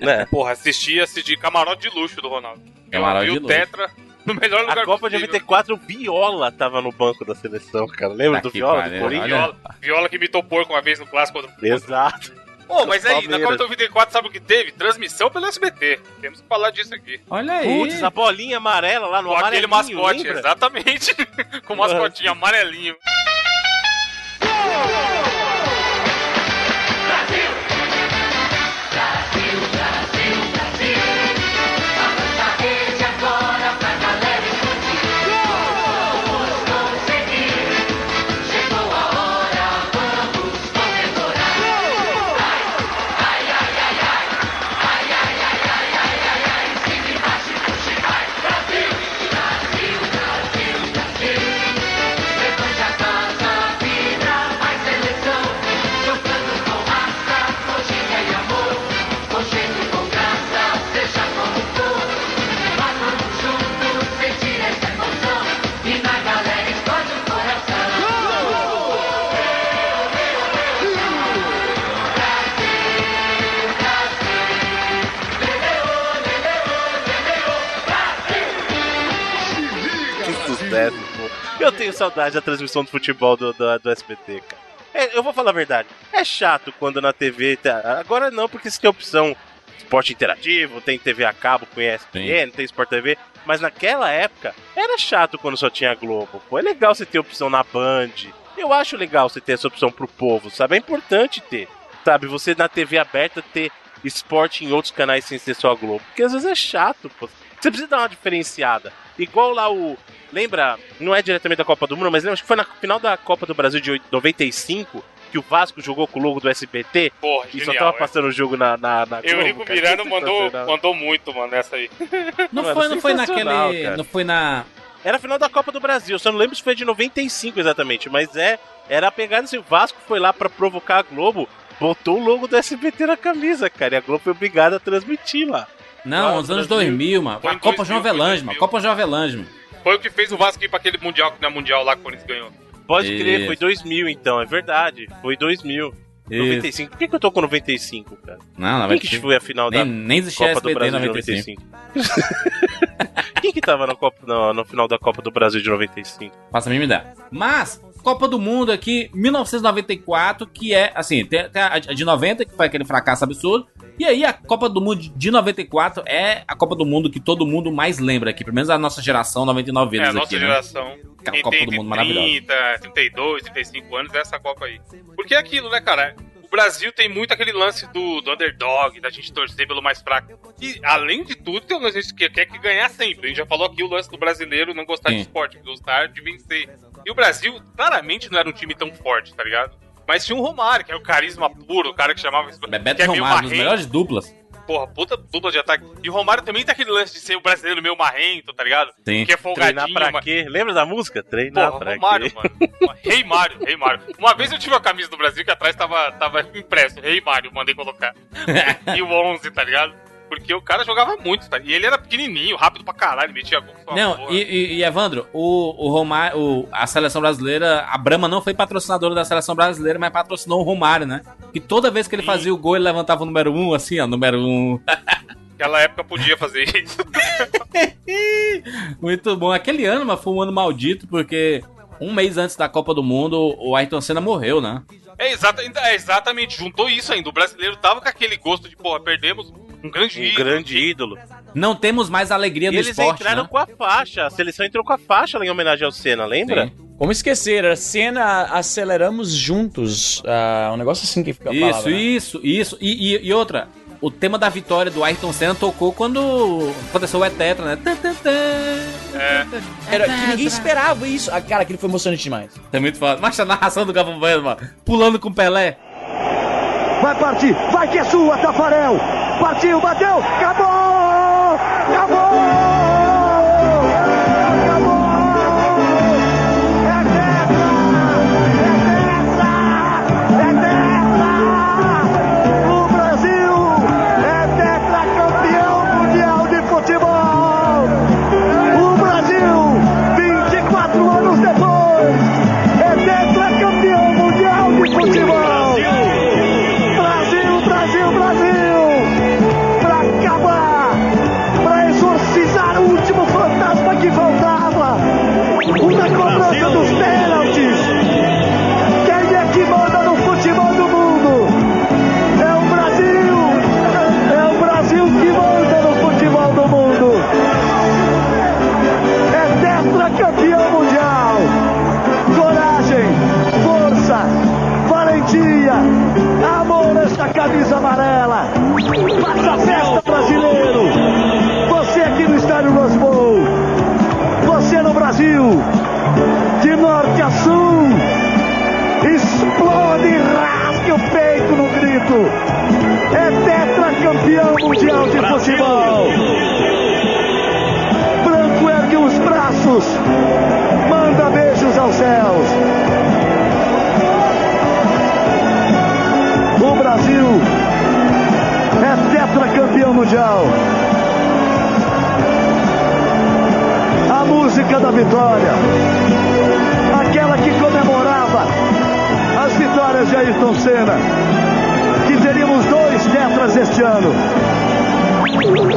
[SPEAKER 3] Né? *laughs*
[SPEAKER 4] Porra, assisti, assisti camarote de luxo do Ronaldo.
[SPEAKER 2] Camarote
[SPEAKER 4] Eu vi
[SPEAKER 2] de
[SPEAKER 4] o
[SPEAKER 2] luxo.
[SPEAKER 4] Tetra no melhor lugar
[SPEAKER 3] A Copa de
[SPEAKER 4] possível.
[SPEAKER 3] 94, o Viola tava no banco da seleção, cara. Lembra
[SPEAKER 2] Tá
[SPEAKER 3] do Viola,
[SPEAKER 2] pariu,
[SPEAKER 3] do Corinthians?
[SPEAKER 2] olha.
[SPEAKER 4] Viola, Viola que imitou porco uma vez no clássico. contra-
[SPEAKER 3] Exato.
[SPEAKER 4] Pô, mas aí, na. Copa de 94, sabe o que teve? Transmissão pelo SBT. Temos que falar disso aqui.
[SPEAKER 2] Olha aí.
[SPEAKER 3] Putz, a bolinha amarela lá no
[SPEAKER 4] Com aquele mascote,
[SPEAKER 3] lembra?
[SPEAKER 4] exatamente. *laughs* Com o mascotinho amarelinho.
[SPEAKER 3] Eu tenho saudade da transmissão do futebol do, do, do SBT, cara. É, eu vou falar a verdade. É chato quando na TV. tá- Agora não, porque você tem opção esporte interativo, tem TV a cabo com ESPN, tem Sport TV. Mas naquela época era chato quando só tinha Globo. Pô, é legal você ter opção na Band. Eu acho legal você ter essa opção pro povo, sabe? É importante ter. Sabe, você na TV aberta ter esporte em outros canais sem ser só a Globo. Porque às vezes é chato, pô. Você precisa dar uma diferenciada. Igual lá o. Lembra? Não é diretamente da Copa do Mundo, mas lembra? Acho que foi na final da Copa do Brasil de 8 95 que o Vasco jogou com o logo do SBT
[SPEAKER 4] Porra,
[SPEAKER 3] e só
[SPEAKER 4] genial.
[SPEAKER 3] tava
[SPEAKER 4] é.
[SPEAKER 3] passando o jogo na, na, na
[SPEAKER 4] Eurico
[SPEAKER 3] cara.
[SPEAKER 4] Miranda mandou, mandou muito, mano, essa aí. *laughs*
[SPEAKER 2] Não
[SPEAKER 3] Mano,
[SPEAKER 2] foi, não foi naquele.
[SPEAKER 3] cara.
[SPEAKER 2] Não foi na.
[SPEAKER 3] Era a final da Copa do Brasil, só não lembro se foi de 95 exatamente, mas é. Era a pegada assim, o Vasco foi lá pra provocar a Globo, botou o logo do SBT na camisa, cara, e a Globo foi obrigada a transmitir lá.
[SPEAKER 2] Não,
[SPEAKER 3] Lá
[SPEAKER 2] nos
[SPEAKER 3] no
[SPEAKER 2] anos
[SPEAKER 3] Brasil.
[SPEAKER 2] 2000, mano. A Copa
[SPEAKER 4] 2000,
[SPEAKER 2] João Avelange, mano.
[SPEAKER 4] 2000.
[SPEAKER 2] Copa João Avelange, mano.
[SPEAKER 4] Foi o que fez o Vasco ir pra aquele mundial, que não é mundial lá que o Corinthians ganhou.
[SPEAKER 3] Pode crer,
[SPEAKER 2] Isso.
[SPEAKER 3] foi 2000 então, é verdade, foi 2000. 95. Por que, que eu tô com 95, cara?
[SPEAKER 2] Não, não,
[SPEAKER 3] Quem que foi a final
[SPEAKER 2] Nem,
[SPEAKER 3] da
[SPEAKER 2] nem
[SPEAKER 3] Copa do
[SPEAKER 2] SBT
[SPEAKER 3] Brasil de
[SPEAKER 2] 95.
[SPEAKER 3] 95? *laughs* Quem que tava na Copa, no, no final da Copa do Brasil de 95?
[SPEAKER 2] Faça a mínima ideia. Mas, Copa do Mundo aqui, 1994, que é, assim, tem, tem a de 90, que foi aquele fracasso absurdo. E aí, a Copa do Mundo de 94 é a Copa do Mundo que todo mundo mais lembra aqui. Pelo menos a nossa geração, 99
[SPEAKER 4] É,
[SPEAKER 2] vezes
[SPEAKER 4] a nossa
[SPEAKER 2] aqui, né?
[SPEAKER 4] geração.
[SPEAKER 2] É
[SPEAKER 4] Quem
[SPEAKER 2] Copa
[SPEAKER 4] tem
[SPEAKER 2] do
[SPEAKER 4] de
[SPEAKER 2] Mundo maravilhosa.
[SPEAKER 4] 30, 32, 35 anos, é essa Copa aí. Porque é aquilo, né, cara? O Brasil tem muito aquele lance do, do underdog, da gente torcer pelo mais fraco. E, além de tudo, tem um lance que quer que ganhar sempre. A gente já falou aqui o lance do brasileiro não gostar de
[SPEAKER 2] Sim.
[SPEAKER 4] esporte, gostar de vencer. E o Brasil, claramente, não era um time tão forte, tá ligado? Mas tinha um Romário, que é o carisma puro, o cara que chamava...
[SPEAKER 2] Bebeto
[SPEAKER 4] que é
[SPEAKER 2] Romário, um dos
[SPEAKER 4] marrento.
[SPEAKER 2] melhores duplas.
[SPEAKER 4] Porra, puta dupla de ataque. E o Romário também tem aquele lance de ser o brasileiro meio marrento, tá ligado?
[SPEAKER 2] Sim.
[SPEAKER 4] Que é
[SPEAKER 3] Treinar
[SPEAKER 4] folgadinho,
[SPEAKER 3] pra
[SPEAKER 4] mas-
[SPEAKER 3] quê? Lembra da música? Treinar
[SPEAKER 4] Porra,
[SPEAKER 3] pra
[SPEAKER 4] Romário,
[SPEAKER 3] quê?
[SPEAKER 4] mano. *laughs* Rei Mário, Rei Mário. Uma vez eu tive a camisa do Brasil que atrás tava, tava impresso. Rei Mário, mandei colocar. *laughs* e o 11, tá ligado? Porque o cara jogava muito, tá? E ele era pequenininho, rápido pra caralho, metia gol.
[SPEAKER 2] Não, e, e, e, Evandro, o, o Romário, o- a seleção brasileira, a Brahma não foi patrocinadora da seleção brasileira, mas patrocinou o Romário, né? E toda vez que ele
[SPEAKER 4] Sim.
[SPEAKER 2] fazia o gol, ele levantava o número 1, um, assim, ó, número 1. Um.
[SPEAKER 4] Naquela época podia fazer isso. *laughs*
[SPEAKER 2] Muito bom. Aquele ano, mas foi um ano maldito, porque um mês antes da Copa do Mundo, o Ayrton Senna morreu, né?
[SPEAKER 4] É, exata, é exatamente, juntou isso ainda. O brasileiro tava com aquele gosto de, porra, perdemos um grande
[SPEAKER 3] Um
[SPEAKER 4] ídolo.
[SPEAKER 3] grande ídolo.
[SPEAKER 2] Não temos mais alegria
[SPEAKER 3] E
[SPEAKER 2] do
[SPEAKER 3] eles
[SPEAKER 2] esporte,
[SPEAKER 3] entraram
[SPEAKER 2] né?
[SPEAKER 3] com a faixa. A seleção entrou com a faixa lá em homenagem ao Senna, lembra?
[SPEAKER 2] Sim.
[SPEAKER 5] Como esquecer, a cena aceleramos juntos. Ah, um negócio assim que fica
[SPEAKER 2] Isso,
[SPEAKER 5] palavra, né?
[SPEAKER 2] isso, isso. E, e- e outra, o tema da vitória do Ayrton Senna tocou quando aconteceu o Etetra, né? Tan.
[SPEAKER 5] Era que ninguém esperava isso. Ah, cara, aquilo foi emocionante demais.
[SPEAKER 2] É muito foda. Mas a narração do Galvão Bueno, mano, pulando com o Pelé.
[SPEAKER 1] Vai partir, vai que é sua, Tafarel. Partiu, bateu, acabou! Acabou! Grito. É tetracampeão mundial de futebol. Branco ergue os braços. Manda beijos aos céus. O Brasil é tetracampeão mundial. A música da vitória, aquela que comemorava as vitórias de Ayrton Senna, dois tetras este ano.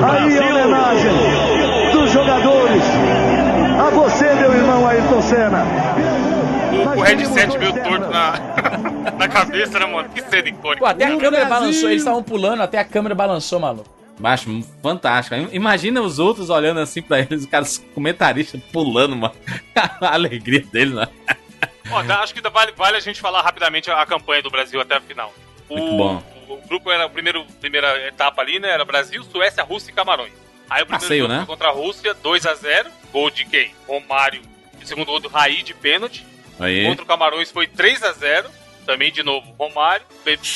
[SPEAKER 1] Aí a homenagem dos jogadores a você. meu irmão Ayrton Senna.
[SPEAKER 4] O, o headset meio torto na, *laughs* na cabeça, né, mano? Que cena icônica.
[SPEAKER 5] Pô, até a
[SPEAKER 1] O
[SPEAKER 5] câmera
[SPEAKER 1] Brasil.
[SPEAKER 5] balançou, eles estavam pulando, até a câmera balançou, maluco.
[SPEAKER 2] Macho, fantástico. Imagina os outros olhando assim pra eles, os caras comentaristas pulando, mano. *laughs* A alegria dele, né?
[SPEAKER 4] Ó, acho que vale, vale a gente falar rapidamente a, a campanha do Brasil até a final. O,
[SPEAKER 2] Muito bom.
[SPEAKER 4] O, grupo era a primeiro, primeira etapa ali, né? Era Brasil, Suécia, Rússia e Camarões. Aí o primeiro
[SPEAKER 2] Passeio,
[SPEAKER 4] jogo
[SPEAKER 2] né?
[SPEAKER 4] foi contra a Rússia, 2x0. Gol de quem? Romário. E o segundo gol do Raí de pênalti.
[SPEAKER 2] Aí.
[SPEAKER 4] Contra o Camarões foi 3x0. Também de novo, Romário.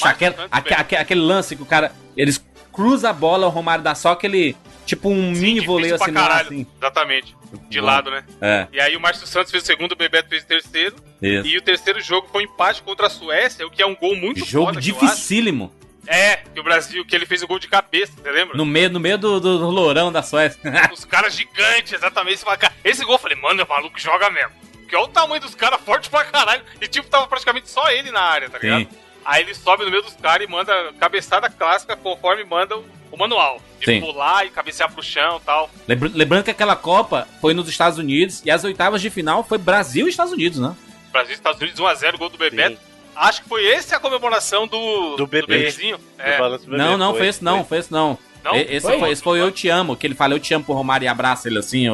[SPEAKER 2] Aquele, aque- aque- aquele lance que o cara. Eles cruzam a bola, o Romário dá só aquele. Tipo um
[SPEAKER 4] Sim,
[SPEAKER 2] mini voleio assim, ar,
[SPEAKER 4] caralho.
[SPEAKER 2] assim.
[SPEAKER 4] Exatamente. De
[SPEAKER 2] Bom.
[SPEAKER 4] lado, né?
[SPEAKER 2] É,
[SPEAKER 4] E aí o Márcio Santos fez o segundo, o Bebeto fez o terceiro.
[SPEAKER 2] isso.
[SPEAKER 4] E o terceiro jogo foi um empate contra a Suécia, o que é um gol muito
[SPEAKER 2] Jogo
[SPEAKER 4] foda,
[SPEAKER 2] dificílimo.
[SPEAKER 4] É, que o Brasil, que ele fez o gol de cabeça, você lembra?
[SPEAKER 2] No meio, no meio do, do, do lourão da Suécia. *laughs*
[SPEAKER 4] Os caras gigantes, exatamente. Cara, Esse gol eu falei, mano, o maluco joga mesmo. Porque olha o tamanho dos caras, forte pra caralho. E tipo, tava praticamente só ele na área, tá ligado?
[SPEAKER 2] Sim.
[SPEAKER 4] Aí ele sobe no meio dos caras e manda cabeçada clássica conforme manda o, o manual. De
[SPEAKER 2] Sim.
[SPEAKER 4] pular e cabecear pro chão e tal.
[SPEAKER 2] Lembra- Lembrando que aquela Copa foi nos Estados Unidos e as oitavas de final foi Brasil e Estados Unidos, né?
[SPEAKER 4] Brasil e Estados Unidos 1x0, gol do Bebeto. Acho que foi esse a comemoração do,
[SPEAKER 3] Do bebê.
[SPEAKER 4] bebezinho.
[SPEAKER 3] Do
[SPEAKER 4] É.
[SPEAKER 3] balanço bebê,
[SPEAKER 2] não, não, foi, esse não, foi esse não.
[SPEAKER 4] Não?
[SPEAKER 2] Esse
[SPEAKER 5] Foi?
[SPEAKER 2] foi, esse foi Eu Te Amo, que ele fala Eu Te Amo pro Romário e abraça ele assim.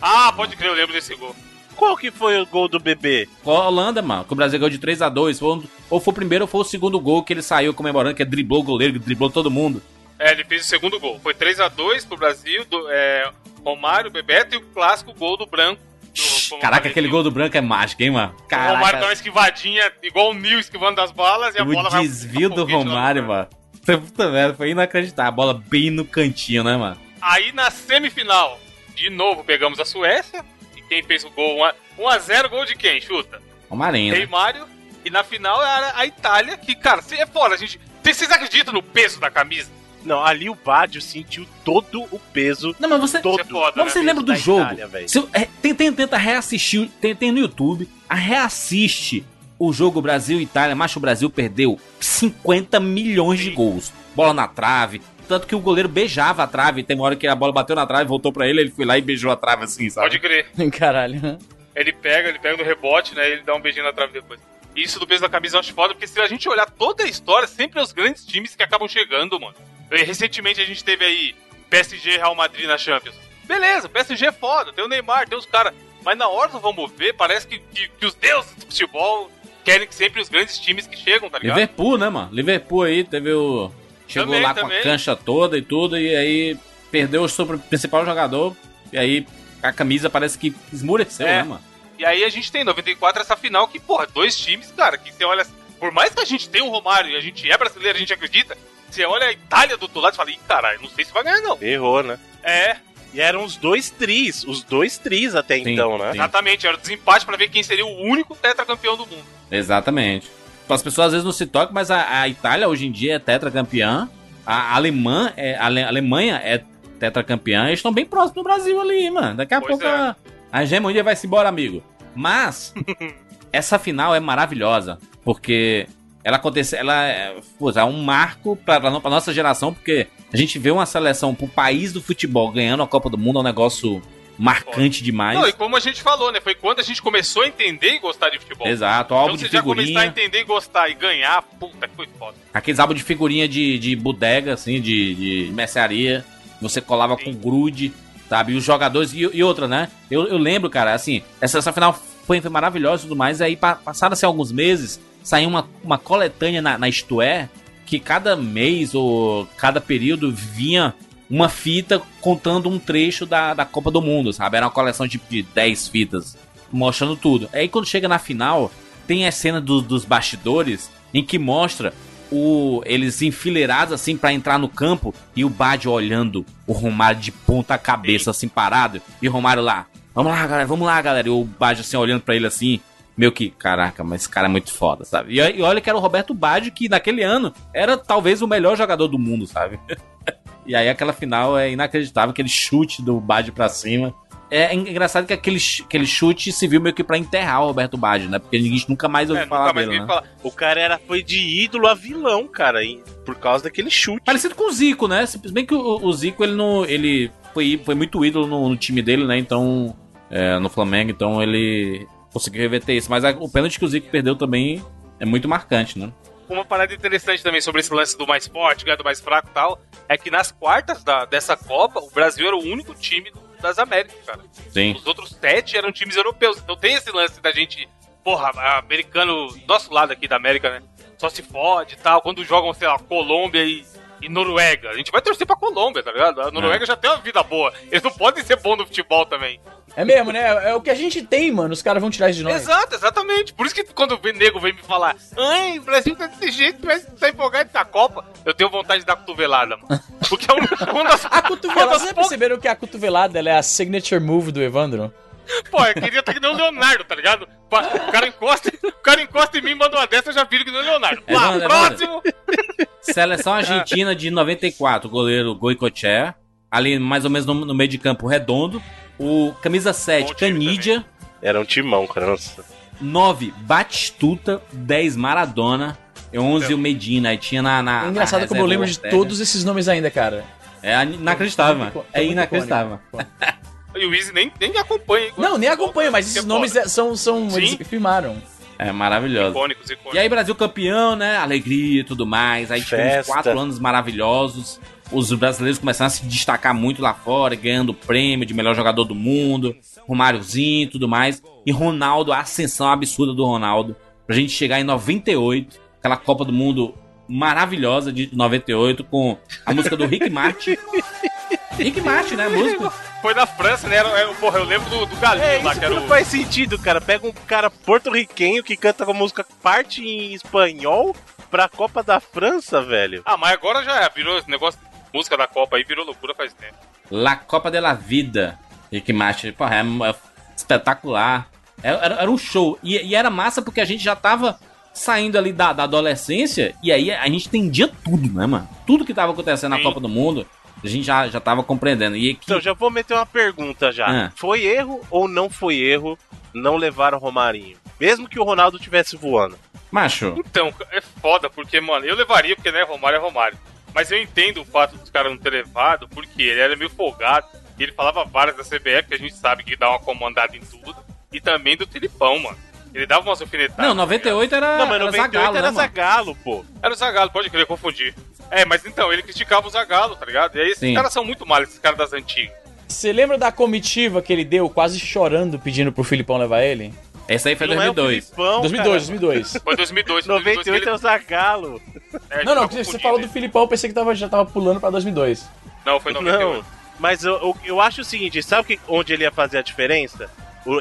[SPEAKER 4] Ah, pode crer, eu lembro desse gol.
[SPEAKER 3] Qual que foi o gol do bebê?
[SPEAKER 2] Com a Holanda, mano, que o Brasil ganhou de 3x2. Foi um- ou foi o primeiro ou foi o segundo gol que ele saiu comemorando, que driblou o goleiro, que driblou todo mundo.
[SPEAKER 4] É, ele fez o segundo gol. Foi 3x2 pro Brasil, do, é, Romário, Bebeto e o clássico gol do branco. Do-
[SPEAKER 2] Caraca, aquele
[SPEAKER 4] que
[SPEAKER 2] gol do branco é mágico, hein, mano?
[SPEAKER 4] O Romário dá uma
[SPEAKER 2] Caraca,
[SPEAKER 4] esquivadinha, igual o Nil esquivando das balas, e a bola
[SPEAKER 2] o
[SPEAKER 4] vai.
[SPEAKER 2] desvio do Romário, mano. Você puta merda, foi inacreditável. A bola bem no cantinho, né, mano?
[SPEAKER 4] Aí na semifinal, de novo pegamos a Suécia. E quem fez o gol? 1x0, gol de quem? Chuta.
[SPEAKER 2] Romarinho, né?
[SPEAKER 4] Rei Mário. E na final era a Itália, que, cara, é foda, a gente. Vocês acreditam no peso da camisa?
[SPEAKER 3] Não, ali o Badio sentiu todo o peso.
[SPEAKER 2] Não, mas você...
[SPEAKER 3] Todo
[SPEAKER 4] é foda,
[SPEAKER 2] Mas
[SPEAKER 4] né?
[SPEAKER 2] você lembra do
[SPEAKER 3] da
[SPEAKER 2] jogo?
[SPEAKER 3] Itália,
[SPEAKER 2] eu- é, tem- tem- tenta reassistir, tem, tem no YouTube, a reassiste o jogo Brasil e Itália, mas o Brasil perdeu 50 milhões de gols. Bola na trave, tanto que o goleiro beijava a trave, tem uma hora que a bola bateu na trave, voltou pra ele, ele foi lá e beijou a trave assim, sabe?
[SPEAKER 4] Pode crer. *laughs*
[SPEAKER 5] Caralho.
[SPEAKER 4] Ele pega, ele pega no rebote, né? Ele dá um beijinho na trave depois. Isso do peso da camisa eu acho foda, porque se a gente olhar toda a história, sempre é os grandes times que acabam chegando, mano. Recentemente a gente teve aí PSG Real Madrid na Champions. Beleza, PSG é foda, tem o Neymar, tem os caras. Mas na hora do vamos ver, parece que, que, que os deuses do futebol querem que sempre os grandes times que chegam, tá ligado?
[SPEAKER 2] Liverpool, né, mano? Liverpool aí teve o. Chegou
[SPEAKER 4] Também,
[SPEAKER 2] lá com
[SPEAKER 4] também.
[SPEAKER 2] a cancha toda e tudo, e aí perdeu o seu principal jogador, e aí a camisa parece que esmureceu,
[SPEAKER 4] É.
[SPEAKER 2] né, mano?
[SPEAKER 4] E aí a gente tem em 94 essa final que, porra, dois times, cara, que você olha. Por mais que a gente tenha um Romário e a gente é brasileiro, a gente acredita, você olha a Itália do outro lado e fala, ih, caralho, não sei se vai ganhar, não.
[SPEAKER 3] Errou, né?
[SPEAKER 4] É,
[SPEAKER 3] E eram os dois tris, os dois tris até
[SPEAKER 2] Sim,
[SPEAKER 3] então, né?
[SPEAKER 2] sim.
[SPEAKER 4] exatamente, era o desempate pra ver quem seria o único tetracampeão do mundo.
[SPEAKER 2] Exatamente. As pessoas às vezes não se tocam, mas a, a Itália hoje em dia é tetracampeã. A Alemã é, a Ale- a Alemanha é tetracampeã. Eles estão bem próximos do Brasil ali, mano. Daqui a
[SPEAKER 4] Pois
[SPEAKER 2] pouco
[SPEAKER 4] é.
[SPEAKER 2] a, a hegemonia vai se embora, amigo. Mas *laughs* essa final é maravilhosa, porque ela acontece, ela é, é um marco no- pra nossa geração, porque a gente vê uma seleção pro país do futebol ganhando a Copa do Mundo é um negócio marcante demais.
[SPEAKER 4] Não, e como a gente falou, né? Foi quando a gente começou a entender e gostar de futebol.
[SPEAKER 2] Exato, álbum
[SPEAKER 4] Então
[SPEAKER 2] de
[SPEAKER 4] você já começar a
[SPEAKER 2] figurinha.
[SPEAKER 4] entender e gostar e ganhar, puta que foi foda.
[SPEAKER 2] Aqueles álbuns de figurinha de, de bodega, assim, de, de mercearia. Você colava
[SPEAKER 4] Sim.
[SPEAKER 2] com grude, sabe? E os jogadores. E, e outra, né? Eu, eu lembro, cara, assim, essa, essa final foi, foi maravilhosa e tudo mais. Aí, pa, passaram-se alguns meses, saiu uma, uma coletânea na, na Isto É, que cada mês ou cada período vinha uma fita contando um trecho da, da Copa do Mundo, sabe? Era uma coleção de, de 10 fitas, mostrando tudo. Aí quando chega na final, tem a cena do- dos bastidores em que mostra o eles enfileirados assim pra entrar no campo e o Bad olhando o Romário de ponta cabeça assim parado e o Romário lá. Vamos lá, galera, vamos lá, galera. E o Bad assim olhando pra ele assim, meio que, caraca, mas esse cara é muito foda, sabe? E, e olha que era o Roberto Baggio que naquele ano era talvez o melhor jogador do mundo, sabe? *laughs* e aí aquela final é inacreditável, aquele chute do Baggio pra cima. É engraçado que aquele, aquele chute se viu meio que pra enterrar o Roberto Baggio, né? Porque ninguém nunca mais ouviu
[SPEAKER 4] É,
[SPEAKER 2] falar
[SPEAKER 4] nunca mais
[SPEAKER 2] dele, né?
[SPEAKER 4] falar.
[SPEAKER 3] O cara era, foi de ídolo a vilão, cara, e- por causa daquele chute.
[SPEAKER 2] Parecido com o Zico, né? Se bem que o, o Zico, ele não. Ele foi, foi muito ídolo no, no time dele, né? Então. é, no Flamengo, então ele conseguiu reverter isso. Mas a- o pênalti que o Zico perdeu também é muito marcante, né?
[SPEAKER 4] Uma parada interessante também sobre esse lance do mais forte, do mais fraco e tal, é que nas quartas da- dessa Copa, o Brasil era o único time das Américas, cara.
[SPEAKER 2] Sim.
[SPEAKER 4] Os outros sete eram times europeus. Então tem esse lance da gente, porra, americano, nosso lado aqui da América, né? Só se fode e tal. Quando jogam, sei lá, Colômbia e, e Noruega. A gente vai torcer pra Colômbia, tá ligado? A Noruega já tem uma vida boa. Eles não podem ser bons no futebol também.
[SPEAKER 5] É mesmo, né? É o que a gente tem, mano. Os caras vão tirar isso de nós.
[SPEAKER 4] Exato, exatamente. Por isso que quando o nego vem me falar, ai, o Brasil tá desse jeito, mas tá empolgado na Copa, eu tenho vontade de dar cotovelada, mano. Porque é uma das, *laughs*
[SPEAKER 5] A cotovelada, vocês já
[SPEAKER 4] poucas-
[SPEAKER 5] perceberam que a cotovelada ela é a signature move do Evandro?
[SPEAKER 4] Pô, eu queria estar que nem o Leonardo, tá ligado? O cara encosta, o cara encosta em mim, manda uma dessa, eu já viro que nem o Leonardo. Pá,
[SPEAKER 2] Evandro,
[SPEAKER 4] próximo!
[SPEAKER 2] Seleção argentina de 94, goleiro Goicoechea. Ali, mais ou menos no, no meio de campo, redondo. O camisa 7,
[SPEAKER 4] Bom time
[SPEAKER 2] Canidia.
[SPEAKER 3] Era um timão, cara. Nossa.
[SPEAKER 2] 9, Batistuta. 10, Maradona. E 11, o Medina. Aí tinha na. na
[SPEAKER 5] É engraçado
[SPEAKER 2] na
[SPEAKER 5] como eu lembro de todos esses nomes ainda, cara.
[SPEAKER 2] É inacreditável, mano. É inacreditável.
[SPEAKER 4] E o Easy nem, nem acompanha.
[SPEAKER 5] Não, nem acompanho, mas esses
[SPEAKER 4] Que
[SPEAKER 5] nomes é- são. são
[SPEAKER 4] Sim.
[SPEAKER 5] eles filmaram.
[SPEAKER 2] É maravilhoso.
[SPEAKER 4] Icônicos, icônicos.
[SPEAKER 2] E aí, Brasil campeão, né? Alegria e tudo mais. Aí tivemos
[SPEAKER 3] Festa.
[SPEAKER 2] quatro anos maravilhosos. Os brasileiros começaram a se destacar muito lá fora, ganhando prêmio de melhor jogador do mundo, Romáriozinho e tudo mais. E Ronaldo, a ascensão absurda do Ronaldo. Pra gente chegar em 98, aquela Copa do Mundo maravilhosa de 98, com a música do Rick Martin. *laughs* Rick Martin, né? A música.
[SPEAKER 4] Foi na França, né? Era, porra, eu lembro do, do Galinho
[SPEAKER 3] É,
[SPEAKER 4] lá,
[SPEAKER 3] isso
[SPEAKER 4] que era
[SPEAKER 3] não
[SPEAKER 4] o...
[SPEAKER 3] faz sentido, cara. Pega um cara porto-riquenho que canta com música parte em espanhol pra Copa da França, velho.
[SPEAKER 4] Ah, mas agora já virou esse negócio, música da Copa aí, virou loucura faz tempo.
[SPEAKER 2] La Copa de la Vida. Rick Martin, porra, é, é espetacular. É- Era, era um show. E, e era massa porque a gente já tava saindo ali da, da adolescência e aí a gente entendia tudo, né, mano? Tudo que tava acontecendo na
[SPEAKER 4] Sim.
[SPEAKER 2] Copa do Mundo, a gente já, já tava compreendendo. E que,
[SPEAKER 3] Então, já vou meter uma pergunta já.
[SPEAKER 2] Ah.
[SPEAKER 3] Foi erro ou não foi erro não levar o Romarinho? Mesmo que o Ronaldo tivesse voando.
[SPEAKER 2] macho,
[SPEAKER 4] Então, é foda, porque, mano, eu levaria, porque, né, Romário é Romário. Mas eu entendo o fato dos caras não ter levado, porque ele era meio folgado. E ele falava várias da CBF, que a gente sabe que dá uma comandada em tudo. E também do Filipão, mano. Ele dava umas alfinetadas.
[SPEAKER 2] não, 98 era,
[SPEAKER 3] não, mas
[SPEAKER 2] era
[SPEAKER 3] 98
[SPEAKER 2] Zagallo,
[SPEAKER 3] era
[SPEAKER 2] né, mano?
[SPEAKER 3] Zagalo, pô.
[SPEAKER 4] Era o Zagalo, pode crer, confundir. É, mas então, ele criticava o Zagalo, tá ligado? E aí esses
[SPEAKER 2] Sim.
[SPEAKER 4] caras são muito mal, esses caras das antigas.
[SPEAKER 5] Você lembra da comitiva que ele deu, quase chorando, pedindo pro Filipão levar ele?
[SPEAKER 2] Esse aí foi
[SPEAKER 3] Não é o
[SPEAKER 2] 2002.
[SPEAKER 3] Filipão,
[SPEAKER 5] 2002,
[SPEAKER 3] cara.
[SPEAKER 5] 2002.
[SPEAKER 4] Foi 2002, foi 2002 que
[SPEAKER 3] 98 é
[SPEAKER 4] ele...
[SPEAKER 3] o Zagalo.
[SPEAKER 4] é,
[SPEAKER 5] Não, não, você
[SPEAKER 4] confundindo,
[SPEAKER 5] falou do
[SPEAKER 4] hein?
[SPEAKER 5] Filipão, eu pensei que tava, já tava pulando pra 2002.
[SPEAKER 4] Não, foi 98.
[SPEAKER 3] Não, mas eu, eu, eu acho o seguinte, sabe que, onde ele ia fazer a diferença?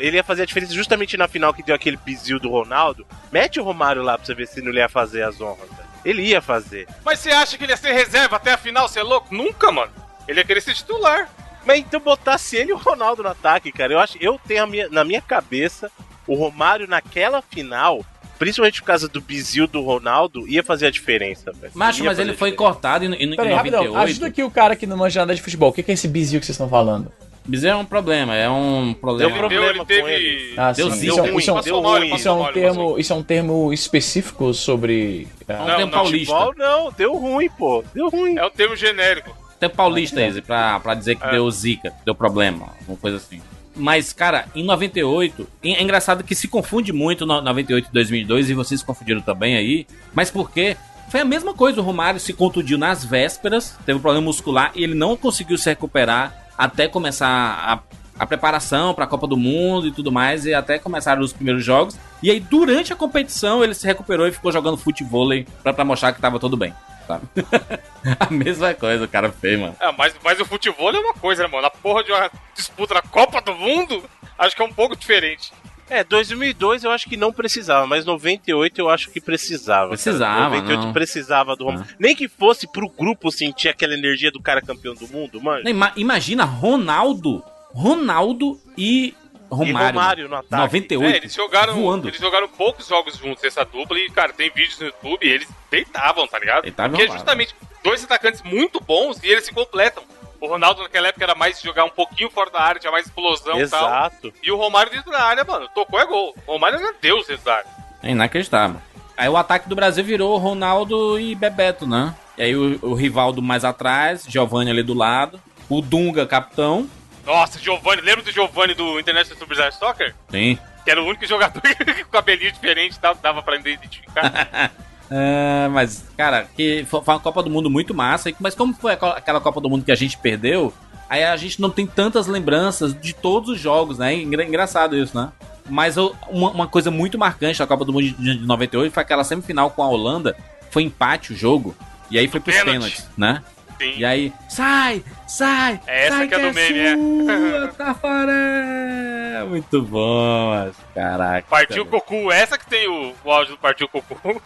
[SPEAKER 3] Ele ia fazer a diferença justamente na final que deu aquele bizil do Ronaldo. Mete o Romário lá pra você ver se não ia fazer as honras, velho. Ele ia fazer.
[SPEAKER 4] Mas você acha que ele ia ser reserva até a final, você é louco? Nunca, mano. Ele ia querer ser titular.
[SPEAKER 3] Mas então botasse ele e o Ronaldo no ataque, cara. Eu acho, eu tenho a minha- na minha cabeça o Romário naquela final, principalmente por causa do bizil do Ronaldo, ia fazer a diferença, velho.
[SPEAKER 2] Macho,
[SPEAKER 3] Ia
[SPEAKER 2] mas ele foi cortado em, em, em
[SPEAKER 5] Pera aí, rapidão,
[SPEAKER 2] 98.
[SPEAKER 5] ajuda aqui o cara que não manja nada de futebol. O que é esse bizil que vocês estão falando?
[SPEAKER 2] Mas é um problema, é um problema.
[SPEAKER 3] Deu problema
[SPEAKER 4] ele
[SPEAKER 3] com
[SPEAKER 4] teve...
[SPEAKER 3] ele.
[SPEAKER 5] Ah,
[SPEAKER 2] Deu
[SPEAKER 5] sim. é-
[SPEAKER 2] deu
[SPEAKER 5] é um-
[SPEAKER 3] ruim, deu ruim.
[SPEAKER 5] isso é um
[SPEAKER 4] ele passou
[SPEAKER 5] termo, isso é um termo específico sobre.
[SPEAKER 2] É
[SPEAKER 5] ah,
[SPEAKER 2] um
[SPEAKER 4] Não,
[SPEAKER 2] tempo
[SPEAKER 4] não,
[SPEAKER 2] paulista.
[SPEAKER 3] Futebol, não, deu ruim, pô. Deu ruim.
[SPEAKER 4] É um termo genérico.
[SPEAKER 2] Tempo paulista esse, pra, pra dizer que
[SPEAKER 4] É.
[SPEAKER 2] deu zica, deu problema, uma coisa assim. Mas, cara, em 98, é engraçado que se confunde muito no 98 e 2002, e vocês confundiram também aí, mas porque foi a mesma coisa, o Romário se contundiu nas vésperas, teve um problema muscular, e ele não conseguiu se recuperar até começar a, a preparação pra Copa do Mundo e tudo mais, e até começar os primeiros jogos. E aí, durante a competição, ele se recuperou e ficou jogando futebol pra mostrar que tava tudo bem? *laughs* a mesma coisa, o cara fez, mano.
[SPEAKER 4] É, mas, mas o futebol é uma coisa, né, mano? Na porra de uma disputa na Copa do Mundo, acho que é um pouco diferente.
[SPEAKER 3] É, 2002 eu acho que não precisava, mas 98 eu acho que precisava. cara.
[SPEAKER 2] Precisava,
[SPEAKER 3] 98
[SPEAKER 2] não.
[SPEAKER 3] precisava do Romário. Nem que fosse pro grupo sentir aquela energia do cara campeão do mundo, mano.
[SPEAKER 2] Imagina Ronaldo, Ronaldo e Romário.
[SPEAKER 3] E Romário no ataque.
[SPEAKER 2] 98.
[SPEAKER 4] É, eles jogaram,
[SPEAKER 2] voando.
[SPEAKER 4] eles jogaram poucos jogos juntos, essa dupla, e, cara, tem vídeos no YouTube e eles deitavam, tá ligado?
[SPEAKER 2] Deitavam
[SPEAKER 4] Porque
[SPEAKER 2] lá,
[SPEAKER 4] justamente dois atacantes muito bons e eles se completam. O Ronaldo naquela época era mais jogar um pouquinho fora da área, tinha mais explosão e tal.
[SPEAKER 3] Exato.
[SPEAKER 4] E o Romário dentro da área, mano, tocou é gol. O Romário era Deus dentro da área.
[SPEAKER 2] É inacreditável. Aí o ataque do Brasil virou Ronaldo e Bebeto, né? E aí o, o Rivaldo mais atrás, Giovanni ali do lado, o Dunga capitão
[SPEAKER 4] Nossa, Giovanni, lembra do Giovanni do International Superstar Soccer?
[SPEAKER 2] Sim.
[SPEAKER 4] Que era o único jogador *laughs* com cabelinho diferente e tal, que dava pra identificar. *laughs*
[SPEAKER 2] É, mas, cara, que foi uma Copa do Mundo muito massa. Mas como foi aquela Copa do Mundo que a gente perdeu, aí a gente não tem tantas lembranças de todos os jogos, né? Engra- Engraçado isso, né? Mas eu- uma, uma coisa muito marcante da Copa do Mundo de, de 98 foi aquela semifinal com a Holanda. Foi empate o jogo. E aí foi pros
[SPEAKER 4] Pênalti.
[SPEAKER 2] pênaltis, né?
[SPEAKER 4] Sim.
[SPEAKER 2] E aí, sai, sai!
[SPEAKER 4] É essa
[SPEAKER 2] sai
[SPEAKER 4] que é do meme, é. *laughs*
[SPEAKER 2] sua, Tafaré! Muito bom, mas, caraca.
[SPEAKER 4] Partiu Cocu, essa que tem o, o áudio do Partiu Cocu. *laughs*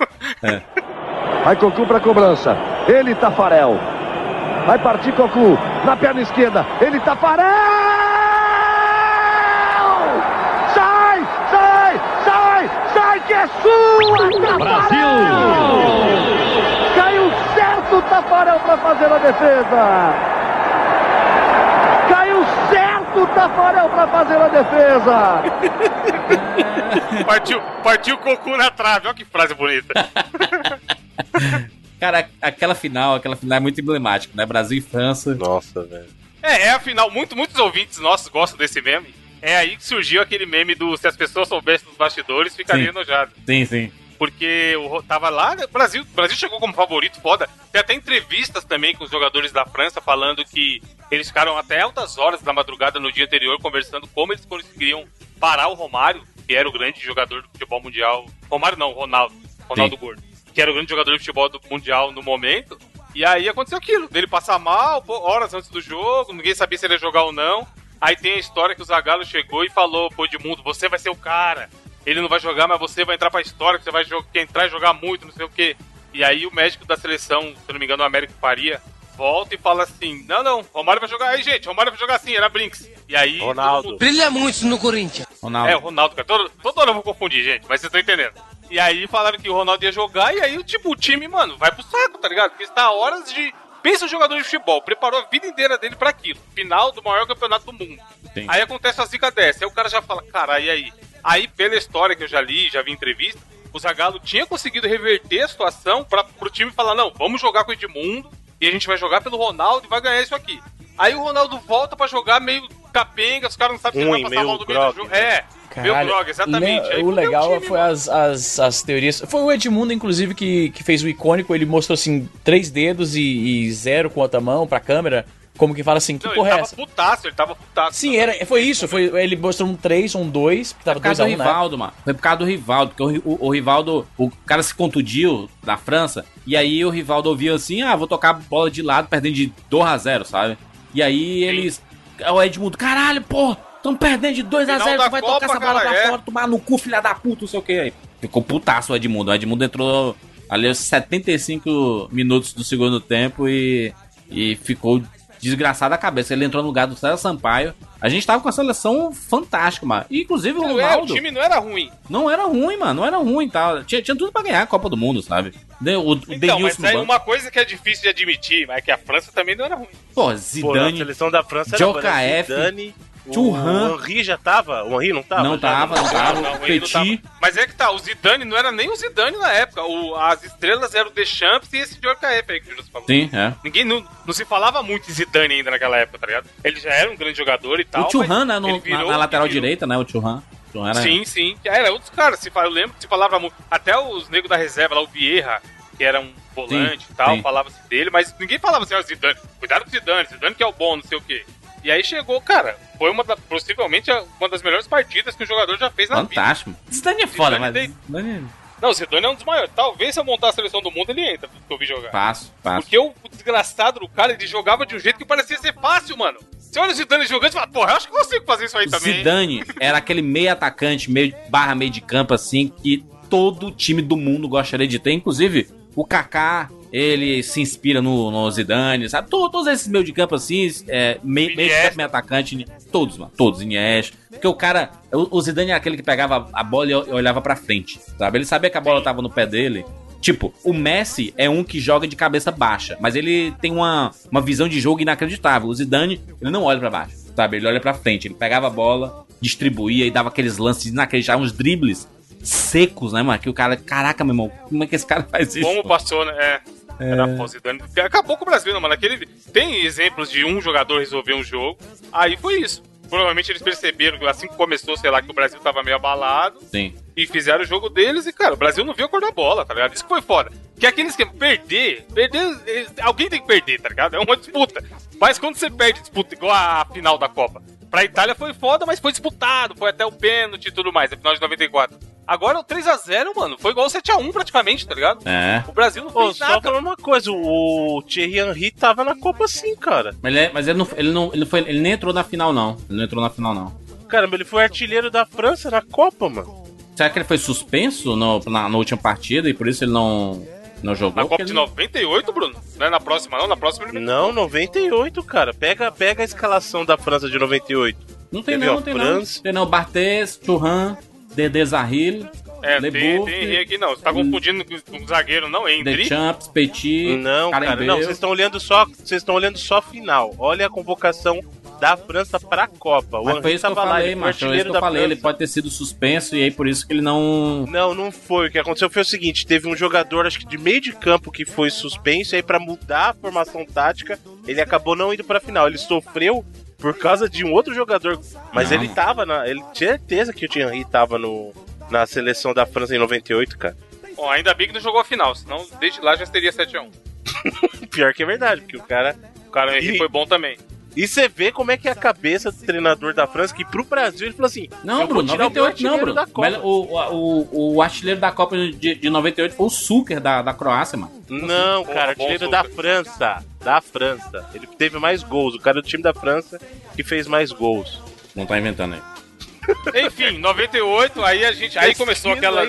[SPEAKER 1] Vai Cocu pra cobrança. Ele, Tafarel. Vai partir Cocu. Na perna esquerda. Ele, Tafarel! Sai! Sai! Sai! Sai que é sua! Brasil! O Tafarel pra fazer a defesa. Caiu certo o Tafarel pra fazer a defesa. *laughs*
[SPEAKER 4] partiu, partiu Cocu na trave, olha que frase bonita. *laughs*
[SPEAKER 2] Cara, aquela final, aquela final é muito emblemática, né? Brasil e França.
[SPEAKER 3] Nossa, velho.
[SPEAKER 4] É, é afinal, muito, muitos ouvintes nossos gostam desse meme. É aí que surgiu aquele meme do se as pessoas soubessem dos bastidores, ficariam
[SPEAKER 2] Sim.
[SPEAKER 4] enojadas.
[SPEAKER 2] Sim, sim.
[SPEAKER 4] Porque o, tava lá, o Brasil, o Brasil chegou como favorito, foda. Tem até entrevistas também com os jogadores da França falando que eles ficaram até altas horas da madrugada no dia anterior conversando como eles conseguiriam parar o Romário, que era o grande jogador do futebol mundial. Romário não, Ronaldo. Ronaldo Gordo. Que era o grande jogador de futebol do mundial no momento. E aí aconteceu aquilo, dele passar mal, horas antes do jogo, ninguém sabia se ele ia jogar ou não. Aí tem a história que o Zagallo chegou e falou pro Edmundo, você vai ser o cara. Ele não vai jogar, mas você vai entrar pra história, que você vai entrar e jogar muito, não sei o quê. E aí o médico da seleção, se não me engano, o Américo Faria, volta e fala assim, não, não, Romário vai jogar aí, gente, Romário vai jogar assim, era Brinks. E aí...
[SPEAKER 3] Ronaldo.
[SPEAKER 4] mundo-
[SPEAKER 7] Brilha muito no Corinthians.
[SPEAKER 2] Ronaldo.
[SPEAKER 4] é, o Ronaldo, cara. Todo, toda hora eu vou confundir, gente, mas vocês estão entendendo. E aí falaram que o Ronaldo ia jogar, e aí, tipo, o time, mano, vai pro saco, tá ligado? Porque está a horas de. Pensa o jogador de futebol, preparou a vida inteira dele pra aquilo. Final do maior campeonato do mundo.
[SPEAKER 2] Sim.
[SPEAKER 4] Aí acontece a zica dessa. Aí o cara já fala, cara, e aí? Aí, pela história que eu já li, já vi em entrevista, o Zagallo tinha conseguido reverter a situação pra, pro time falar, não, vamos jogar com o Edmundo, e a gente vai jogar pelo Ronaldo e vai ganhar isso aqui. Aí o Ronaldo volta pra jogar meio capenga, os caras não sabem se ele
[SPEAKER 3] Ruim,
[SPEAKER 4] vai passar mal do meio do jogo. É, meio grog, exatamente.
[SPEAKER 5] le-
[SPEAKER 4] Aí
[SPEAKER 5] o
[SPEAKER 4] fudeu
[SPEAKER 5] legal
[SPEAKER 4] time,
[SPEAKER 5] foi
[SPEAKER 4] mano.
[SPEAKER 5] as, as, as teorias. Foi o Edmundo, inclusive, que, que fez o icônico. Ele mostrou assim, três dedos e, e zero com a outra mão pra câmera. Como que fala assim, que
[SPEAKER 4] Não,
[SPEAKER 5] porra
[SPEAKER 4] ele
[SPEAKER 5] é
[SPEAKER 4] tava
[SPEAKER 5] essa?
[SPEAKER 4] putaço, ele tava putaço.
[SPEAKER 5] Sim, era, foi isso. Foi, ele mostrou um 3, um 2, que tava
[SPEAKER 2] Por causa
[SPEAKER 5] 2
[SPEAKER 2] do
[SPEAKER 5] a 1 né?
[SPEAKER 2] Rivaldo, mano. Foi por causa do Rivaldo, porque o, o, o Rivaldo, o cara se contundiu da França, e aí o Rivaldo ouvia assim, ah, vou tocar a bola de lado, perdendo de 2 a 0 sabe? E aí eles, o Edmundo, caralho, pô, tão perdendo de 2 a
[SPEAKER 4] Final
[SPEAKER 2] 0
[SPEAKER 4] da
[SPEAKER 2] tu vai
[SPEAKER 4] Copa,
[SPEAKER 2] tocar essa bola pra
[SPEAKER 4] é.
[SPEAKER 2] fora, tomar no cu, filha da puta, não sei o que. Aí ficou putaço o Edmundo, o Edmundo entrou ali aos 75 minutos do segundo tempo e, e ficou desgraçado a cabeça. Ele entrou no lugar do César Sampaio. A gente tava com a seleção fantástica, mano. E, inclusive o
[SPEAKER 4] Não, é, o
[SPEAKER 2] Ronaldo.
[SPEAKER 4] time não era ruim.
[SPEAKER 2] Não era ruim, mano. Não era ruim, tá? Tinha, tinha tudo pra ganhar a Copa do Mundo, sabe? De- O, o
[SPEAKER 4] Então,
[SPEAKER 2] Denilson
[SPEAKER 4] mas
[SPEAKER 2] no
[SPEAKER 4] é uma coisa que é difícil de admitir, mas é que a França também não era ruim.
[SPEAKER 2] Pô,
[SPEAKER 3] Pô, na
[SPEAKER 2] Zidane.
[SPEAKER 3] seleção da França era
[SPEAKER 2] Djokaeff,
[SPEAKER 3] Zidane, o
[SPEAKER 2] Thuram.
[SPEAKER 3] Henri já tava? O Henri não tava?
[SPEAKER 2] não
[SPEAKER 3] Já?
[SPEAKER 2] tava, não tava.
[SPEAKER 4] Não, ele não
[SPEAKER 2] Petit.
[SPEAKER 4] tava. Mas é que tá, o Zidane não era nem o Zidane na época. O- as estrelas eram o Deschamps e esse Djorkaeff aí que o Júlio falou.
[SPEAKER 2] Sim, é.
[SPEAKER 4] Ninguém não, não se falava muito em Zidane ainda naquela época, tá ligado? Ele já era um grande jogador e tal.
[SPEAKER 2] o Churran, né? no- na,
[SPEAKER 4] virou
[SPEAKER 2] na
[SPEAKER 4] o
[SPEAKER 2] lateral
[SPEAKER 4] virou.
[SPEAKER 2] direita, né? O Churran. Churran era-
[SPEAKER 4] Sim, sim. Era outros caras. Se eu lembro que se falava muito. Até os negros da reserva lá, o Vieira, que era um volante
[SPEAKER 2] Sim,
[SPEAKER 4] e tal, falava-se dele, mas ninguém falava assim, ó, Zidane, cuidado com o Zidane, Zidane que é o bom, não sei o quê. E aí chegou, cara, foi uma da, possivelmente uma das melhores partidas que o jogador já fez na vida.
[SPEAKER 2] Fantástico. Zidane é foda,
[SPEAKER 4] Zidane
[SPEAKER 2] mas. Zidane
[SPEAKER 4] Não, o Zidane é um dos maiores. Talvez se eu montar a seleção do mundo, ele entra, que eu vi jogar.
[SPEAKER 2] é fácil, fácil.
[SPEAKER 4] Porque o desgraçado do cara, ele jogava de um jeito que parecia ser fácil, mano. Você olha o Zidane jogando e fala, porra, eu acho que eu consigo fazer isso aí também. hein?"
[SPEAKER 2] Zidane era aquele meio atacante, meio barra meio de campo, assim, que todo time do mundo gostaria de ter. Inclusive, o Kaká, ele se inspira no, no Zidane, sabe? To- Todos esses meio de campo, assim, é, meio, meio de campo, meio atacante, todos, mano. Todos, Iniesta. Porque o cara, o, o Zidane era aquele que pegava a bola e olhava pra frente, sabe? Ele sabia que a bola tava no pé dele. Tipo, o Messi é um que joga de cabeça baixa, mas ele tem uma, uma visão de jogo inacreditável. O Zidane, ele não olha pra baixo, sabe? Ele olha pra frente. Ele pegava a bola, distribuía e dava aqueles lances inacreditáveis, uns dribles secos, né, mano? Que o cara, caraca, meu irmão, como é que esse cara faz isso?
[SPEAKER 4] Como passou, né? É. Era a Zidane. Acabou com o Brasil, não, mano. Aquele... Tem exemplos de um jogador resolver um jogo. Aí foi isso. Provavelmente eles perceberam que assim que começou, sei lá, que o Brasil tava meio abalado.
[SPEAKER 2] Sim.
[SPEAKER 4] E fizeram o jogo deles e, cara, o Brasil não viu a cor da bola, tá ligado? Isso que foi foda. Que é aquele esquema, perder, perder, eh, alguém tem que perder, tá ligado? É uma disputa. Mas quando você perde disputa, igual a final da Copa, pra Itália foi foda, mas foi disputado, foi até o pênalti e tudo mais, a final de 94. Agora o 3x0, mano, foi igual o 7x1 praticamente, tá ligado?
[SPEAKER 2] É.
[SPEAKER 4] O Brasil não
[SPEAKER 3] Pô,
[SPEAKER 4] fez
[SPEAKER 3] só
[SPEAKER 4] nada.
[SPEAKER 3] falando uma coisa, o Thierry Henry tava na Copa sim, cara.
[SPEAKER 2] Mas, ele, é- mas ele, não, ele, não, ele, não foi, ele nem entrou na final, não. Ele não entrou na final, não.
[SPEAKER 3] Caramba, ele foi artilheiro da França na Copa, mano.
[SPEAKER 2] Será que ele foi suspenso no, na, na última partida e por isso ele não, não jogou?
[SPEAKER 4] Na Copa de
[SPEAKER 2] ele-
[SPEAKER 4] 98, Bruno? Não é na próxima, não? Na próxima ele
[SPEAKER 3] Não, 98, cara. Pega, pega a escalação da França de 98.
[SPEAKER 2] Não tem não, não tem não.
[SPEAKER 3] França.
[SPEAKER 2] Tem não, Barthez, Churran, Dedé Zahil,
[SPEAKER 4] É, tem,
[SPEAKER 2] Leboeuf,
[SPEAKER 4] tem Henry aqui não. Você tá confundindo com o zagueiro, não? Hendry?
[SPEAKER 2] Deschamps, Petit,
[SPEAKER 3] Não, cara, não, vocês estão olhando só, vocês estão olhando só a final. Olha a convocação da França pra Copa. O
[SPEAKER 2] Mas foi
[SPEAKER 3] Henry
[SPEAKER 2] isso que eu
[SPEAKER 3] tava lá,
[SPEAKER 2] falei, macho. Foi isso
[SPEAKER 3] artilheiro
[SPEAKER 2] que eu
[SPEAKER 3] da
[SPEAKER 2] falei. Ele pode ter sido suspenso e aí por isso que ele não.
[SPEAKER 3] Não, não foi. O que aconteceu foi o seguinte: teve um jogador, acho que de meio de campo, que foi suspenso, e aí pra mudar a formação tática, ele acabou não indo pra final. Ele sofreu por causa de um outro jogador. Mas
[SPEAKER 2] Não.
[SPEAKER 3] ele tava na. Ele tinha certeza que o Thierry tava no, na seleção da França em 98, cara.
[SPEAKER 4] Bom, ainda bem que não jogou a final, senão desde lá já teria 7x1. *laughs*
[SPEAKER 3] Pior que é verdade, porque o cara.
[SPEAKER 4] O cara Henry
[SPEAKER 3] E-
[SPEAKER 4] foi bom também.
[SPEAKER 3] E você vê como é que é a cabeça do treinador da França, que pro Brasil ele falou assim:
[SPEAKER 2] Não, Bruno,
[SPEAKER 3] tirar o meu
[SPEAKER 2] 98 não,
[SPEAKER 3] artilheiro
[SPEAKER 2] Bruno.
[SPEAKER 3] da Copa.
[SPEAKER 2] Mas O, o, o artilheiro da Copa de, de 98 foi o Suker da, da Croácia, mano.
[SPEAKER 3] Não,
[SPEAKER 4] Porra,
[SPEAKER 3] cara, artilheiro da
[SPEAKER 4] Sucre.
[SPEAKER 3] França. Da França. Ele teve mais gols. O cara do time da França que fez mais gols.
[SPEAKER 2] Não tá inventando aí.
[SPEAKER 4] Enfim, 98, aí a gente. Aí começou aquela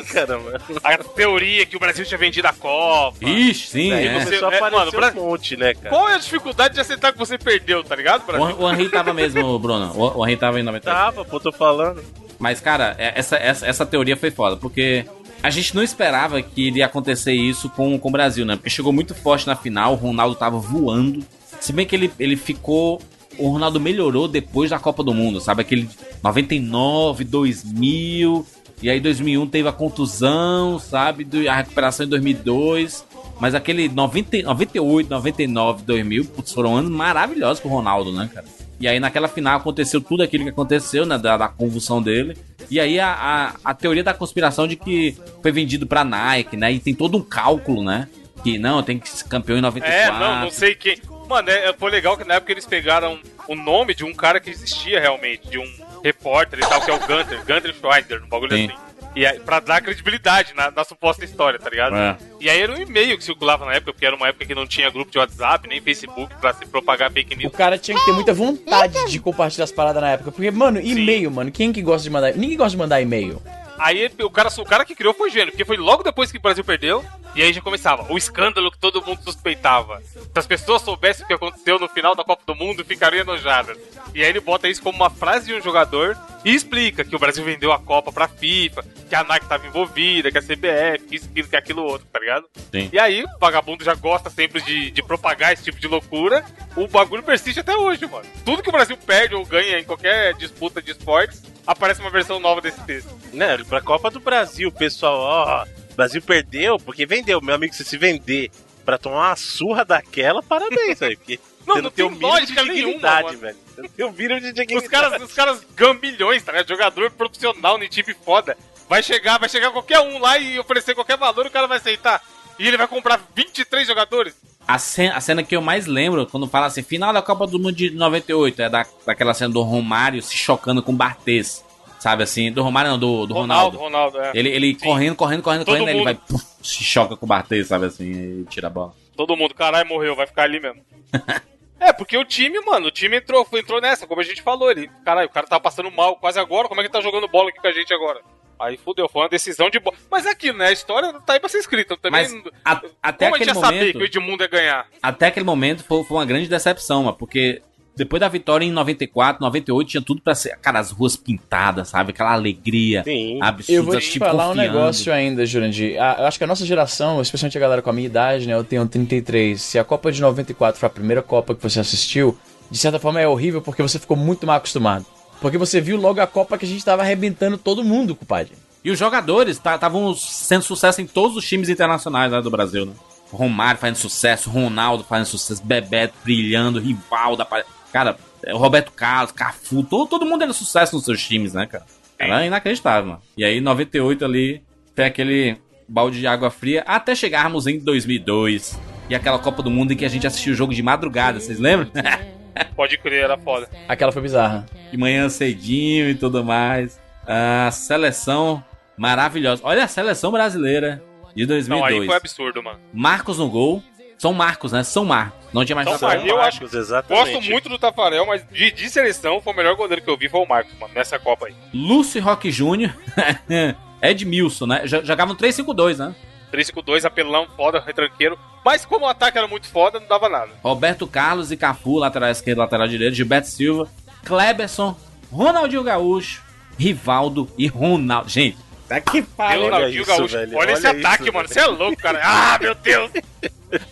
[SPEAKER 4] a teoria que o Brasil tinha vendido a Copa.
[SPEAKER 2] Ixi, sim,
[SPEAKER 3] Aí
[SPEAKER 2] é.
[SPEAKER 4] você-
[SPEAKER 3] começou a
[SPEAKER 4] é,
[SPEAKER 3] aparecer
[SPEAKER 4] mano, Bra-
[SPEAKER 3] um monte, né, cara?
[SPEAKER 4] Qual é a dificuldade de aceitar que você perdeu, tá ligado, Brasil?
[SPEAKER 2] O, o Henry tava mesmo, Bruno. O, o Henry tava em 98.
[SPEAKER 3] Tava, pô, tô falando.
[SPEAKER 2] Mas, cara, é- essa, essa, essa teoria foi foda, porque a gente não esperava que iria acontecer isso com, com o Brasil, né? Porque chegou muito forte na final, o Ronaldo tava voando. Se bem que ele, ele ficou. O Ronaldo melhorou depois da Copa do Mundo, sabe? Aquele 99, 2000. E aí 2001 teve a contusão, sabe? A recuperação em 2002. Mas aquele 90, 98, 99, 2000, putz, foram anos maravilhosos com o Ronaldo, né, cara? E aí naquela final aconteceu tudo aquilo que aconteceu, né? Da, da convulsão dele. E aí a, a, a teoria da conspiração de que foi vendido pra Nike, né? E tem todo um cálculo, né? Que não, tem que ser campeão em 94.
[SPEAKER 4] É, não, não sei quem. Mano, é, foi legal que na época eles pegaram o nome de um cara que existia realmente, de um repórter e tal, que é o Gunter, Gunter Schweider, um bagulho
[SPEAKER 2] Sim.
[SPEAKER 4] assim. E aí, pra dar credibilidade na, na suposta história, tá ligado?
[SPEAKER 2] É.
[SPEAKER 4] E aí era um e-mail que circulava na época, porque era uma época que não tinha grupo de WhatsApp, nem Facebook pra se propagar fake
[SPEAKER 5] O
[SPEAKER 4] news.
[SPEAKER 5] cara tinha que ter muita vontade de compartilhar as paradas na época. Porque, mano, e-mail, mano, quem que gosta de mandar. Ninguém gosta de mandar e-mail.
[SPEAKER 4] Aí o cara, o cara que criou foi gênio, porque foi logo depois que o Brasil perdeu, e aí já começava o escândalo que todo mundo suspeitava. Se as pessoas soubessem o que aconteceu no final da Copa do Mundo, ficariam enojadas. E aí ele bota isso como uma frase de um jogador e explica que o Brasil vendeu a Copa pra FIFA, que a Nike tava envolvida, que a CBF, que isso, aquilo, que aquilo outro, tá ligado?
[SPEAKER 2] Sim.
[SPEAKER 4] E aí, o vagabundo já gosta sempre de, de propagar esse tipo de loucura. O bagulho persiste até hoje, mano. Tudo que o Brasil perde ou ganha em qualquer disputa de esportes, aparece uma versão nova desse texto.
[SPEAKER 3] Né, pra Copa do Brasil, pessoal, ó. Brasil perdeu porque vendeu. Meu amigo, se se vender pra tomar uma surra daquela, parabéns, velho. Porque
[SPEAKER 4] Não,
[SPEAKER 3] você
[SPEAKER 4] não
[SPEAKER 3] tem
[SPEAKER 4] tem lógica
[SPEAKER 3] de
[SPEAKER 4] nenhuma, mano.
[SPEAKER 3] velho. Você não tem o mínimo de dignidade.
[SPEAKER 4] Os caras, os caras ganham milhões, tá ligado? Jogador profissional no time foda. Vai chegar, vai chegar qualquer um lá e oferecer qualquer valor, o cara vai aceitar. E ele vai comprar 23 jogadores.
[SPEAKER 2] A cena, a cena que eu mais lembro, quando fala assim, final da Copa do Mundo de 98, é da, daquela cena do Romário se chocando com o Barthez. Sabe assim? Do Romário não, do, do Ronaldo.
[SPEAKER 4] Ronaldo, é.
[SPEAKER 2] Ele, ele correndo, correndo, correndo,
[SPEAKER 4] Todo
[SPEAKER 2] correndo, aí ele vai,
[SPEAKER 4] mundo.
[SPEAKER 2] puf, se choca com o Barthez, sabe assim, e tira a bola.
[SPEAKER 4] Todo mundo, caralho, morreu, vai ficar ali mesmo. *laughs* é, porque o time, mano, o time entrou, foi- entrou nessa, como a gente falou ali. Caralho, o cara tá passando mal quase agora, como é que ele tá jogando bola aqui com a gente agora? Aí fudeu, foi uma decisão de bola. Mas é aquilo, né? A história tá aí pra ser escrita. Também,
[SPEAKER 2] Mas a- até
[SPEAKER 4] como a gente
[SPEAKER 2] aquele
[SPEAKER 4] ia saber
[SPEAKER 2] momento-
[SPEAKER 4] que o Edmundo ia ganhar?
[SPEAKER 2] Até aquele momento foi, foi uma grande decepção, mano, porque depois da vitória em 94, 98, tinha tudo pra ser, cara, as ruas pintadas, sabe? Aquela alegria
[SPEAKER 3] Sim.
[SPEAKER 2] absurda.
[SPEAKER 5] Eu vou te
[SPEAKER 2] tipo,
[SPEAKER 5] falar um
[SPEAKER 2] confiando.
[SPEAKER 5] negócio ainda, Jurandir. Eu acho que a nossa geração, especialmente a galera com a minha idade, né? Eu tenho 33. Se a Copa de 94 foi a primeira Copa que você assistiu, de certa forma é horrível porque você ficou muito mal acostumado. Porque você viu logo a Copa que a gente tava arrebentando todo mundo, compadre.
[SPEAKER 2] E os jogadores estavam sendo sucesso em todos os times internacionais né, do Brasil, né? Romário fazendo sucesso, Ronaldo fazendo sucesso, Bebeto brilhando, Rivaldo, apare- cara, é, o Roberto Carlos, Cafu, todo, todo mundo era sucesso nos seus times, né, cara? Era inacreditável, mano. E aí, 98 ali, foi aquele balde de água fria, até chegarmos em 2002. E aquela Copa do Mundo em que a gente assistiu o jogo de madrugada, vocês lembram? *laughs*
[SPEAKER 4] Pode crer, era foda.
[SPEAKER 5] Aquela foi bizarra.
[SPEAKER 2] de manhã cedinho e tudo mais. A seleção maravilhosa. Olha a seleção brasileira de
[SPEAKER 4] Não, aí
[SPEAKER 2] 2002.
[SPEAKER 4] foi absurdo, mano.
[SPEAKER 2] Marcos no gol. São Marcos, né? São Marcos. Não tinha mais
[SPEAKER 4] São
[SPEAKER 2] Tafarel.
[SPEAKER 4] Marcos. eu acho-
[SPEAKER 3] exatamente.
[SPEAKER 4] Gosto muito do Tafarel, mas de, de seleção foi o melhor goleiro que eu vi foi o Marcos, mano, nessa Copa aí.
[SPEAKER 2] Lúcio Roque Júnior. *laughs* Edmilson, né? Já- Jogavam 3-5-2, né?
[SPEAKER 4] 3-5-2, apelão, foda, retranqueiro. Mas como o ataque era muito foda, não dava nada.
[SPEAKER 2] Roberto Carlos e Cafu, lateral esquerdo, lateral direito. Gilberto Silva. Kleberson. Ronaldinho Gaúcho. Rivaldo e Ronaldo. Gente, tá que pariu.
[SPEAKER 4] Ronaldinho Gaúcho.
[SPEAKER 3] velho,
[SPEAKER 4] Olha,
[SPEAKER 3] olha
[SPEAKER 4] esse
[SPEAKER 3] isso,
[SPEAKER 4] ataque,
[SPEAKER 3] velho.
[SPEAKER 4] mano. Você é louco, cara. Ah, meu Deus.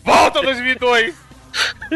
[SPEAKER 4] Volta 2002.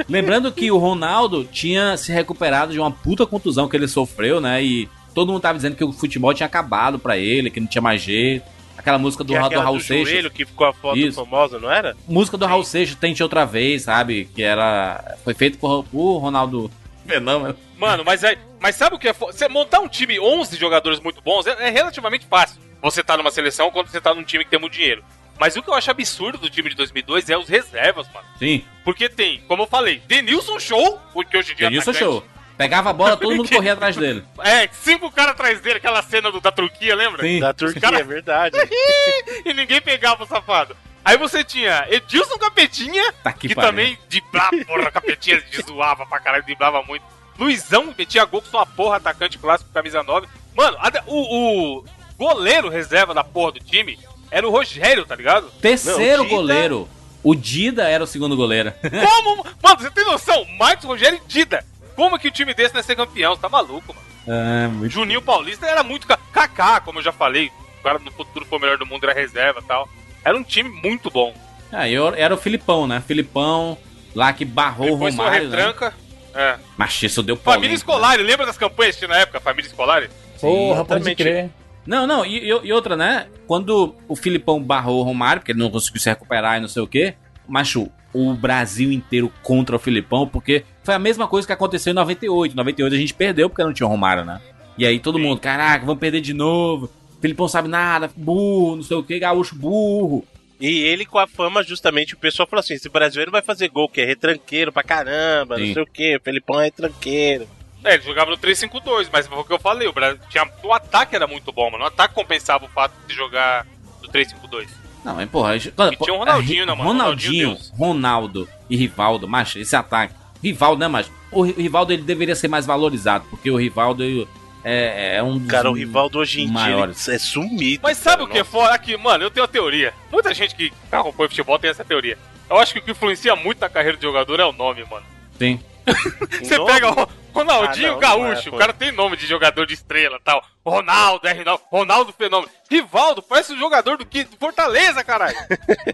[SPEAKER 2] Lembrando que o Ronaldo tinha se recuperado de uma puta contusão que ele sofreu, né? E todo mundo tava dizendo que o futebol tinha acabado pra ele, que não tinha mais jeito. Aquela música do,
[SPEAKER 3] Que é
[SPEAKER 2] do Raul
[SPEAKER 3] do
[SPEAKER 2] Seixas.
[SPEAKER 3] joelho que ficou a foto
[SPEAKER 2] Isso.
[SPEAKER 3] famosa, não era?
[SPEAKER 2] Música do Raul Seixas, Tente Outra Vez, sabe? Que era. Foi feito por, por Ronaldo Fenômeno.
[SPEAKER 4] Mano, mas, é, mas sabe o que é? Você montar um time 11 jogadores muito bons é, é relativamente fácil. Você tá numa seleção quando você tá num time que tem muito dinheiro. Mas o que eu acho absurdo do time de 2002 é os reservas, mano.
[SPEAKER 2] Sim,
[SPEAKER 4] Porque tem, como eu falei, Denilson Show, porque hoje em dia
[SPEAKER 2] Denilson
[SPEAKER 4] atacante.
[SPEAKER 2] Show. Pegava a bola, todo mundo *laughs* corria atrás dele.
[SPEAKER 4] É, cinco caras atrás dele, aquela cena do- da Turquia, lembra?
[SPEAKER 2] Sim.
[SPEAKER 3] Da Turquia,
[SPEAKER 4] Cara-
[SPEAKER 3] é verdade. *laughs*
[SPEAKER 4] e ninguém pegava o safado. Aí você tinha Edilson Capetinha,
[SPEAKER 2] Tá que
[SPEAKER 4] que, também driblava, porra, Capetinha de *laughs* zoava pra caralho, driblava muito. Luizão metia gol com sua porra, atacante clássico, camisa 9. Mano, a- o, o goleiro reserva da porra do time era o Rogério, tá ligado?
[SPEAKER 2] Terceiro
[SPEAKER 3] Não, Dida-
[SPEAKER 2] goleiro. O Dida era o segundo goleiro. *laughs*
[SPEAKER 4] Como? Mano, você tem noção? Marcos, Rogério e Dida. Como que o time desse não ia ser campeão? Você tá maluco, mano.
[SPEAKER 2] ah, muito...
[SPEAKER 4] Juninho Paulista era muito. Kaká, como eu já falei. O cara no futuro foi o melhor do mundo, era reserva e tal. Era um time muito bom.
[SPEAKER 2] Ah, eu era o Filipão, né? Filipão, lá que barrou o
[SPEAKER 4] Depois sua
[SPEAKER 2] Romário, né?
[SPEAKER 4] retranca. É.
[SPEAKER 2] Mas isso deu
[SPEAKER 4] Família
[SPEAKER 2] polêmica,
[SPEAKER 4] Escolar, lembra das campanhas que tinha na época? Família Escolar?
[SPEAKER 5] Porra, pode
[SPEAKER 3] exatamente.
[SPEAKER 5] crer.
[SPEAKER 2] Não, não, e, e- outra, né? Quando o Filipão barrou o Romário, porque ele não conseguiu se recuperar e não sei o quê, macho, o Brasil inteiro contra o Filipão, porque foi a mesma coisa que aconteceu em 98. Em 98 a gente perdeu porque não tinha o Romário, né? E aí todo mundo, caraca, vamos perder de novo. Filipão sabe nada, burro, não sei o que, gaúcho burro.
[SPEAKER 3] E ele com a fama, justamente, o pessoal falou assim: esse brasileiro vai fazer gol, que é retranqueiro pra caramba,
[SPEAKER 2] Sim.
[SPEAKER 3] não sei o que, o Felipão é retranqueiro.
[SPEAKER 4] É, ele jogava no 3-5-2, mas foi o que eu falei. O, Brasil, tinha, o ataque era muito bom, mano. O ataque compensava o fato de jogar no 3-5-2.
[SPEAKER 2] Não, mas porra.
[SPEAKER 4] E tinha o Ronaldinho, né, mano?
[SPEAKER 2] Ronaldinho,
[SPEAKER 4] Ronaldinho,
[SPEAKER 2] Ronaldo e Rivaldo, macho, esse ataque. Rivaldo, né, macho? O Ri- Rivaldo ele deveria ser mais valorizado, porque o Rivaldo ele é, é um dos
[SPEAKER 3] Cara, o Rivaldo hoje em dia
[SPEAKER 2] maiores.
[SPEAKER 3] ele é sumido.
[SPEAKER 4] Mas sabe
[SPEAKER 3] cara,
[SPEAKER 4] o que é foda? Aqui, mano, eu tenho uma teoria. Muita gente que acompanha futebol tem essa teoria. Eu acho que o que influencia muito na carreira do jogador é o nome, mano.
[SPEAKER 2] Sim. *laughs*
[SPEAKER 4] Você
[SPEAKER 3] nome?
[SPEAKER 4] pega o Ronaldinho
[SPEAKER 3] Ah, não, não
[SPEAKER 4] Gaúcho,
[SPEAKER 3] é, pô.
[SPEAKER 4] o cara tem nome de jogador de estrela e tal. Ronaldo, é Ronaldo, Ronaldo Fenômeno. Rivaldo, parece um jogador do, que, do Fortaleza, caralho.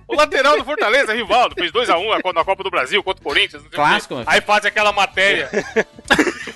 [SPEAKER 4] o lateral do Fortaleza, Rivaldo, fez 2x1 na Copa do Brasil contra o Corinthians. não o.
[SPEAKER 2] Clássico, mano.
[SPEAKER 4] Aí faz aquela matéria.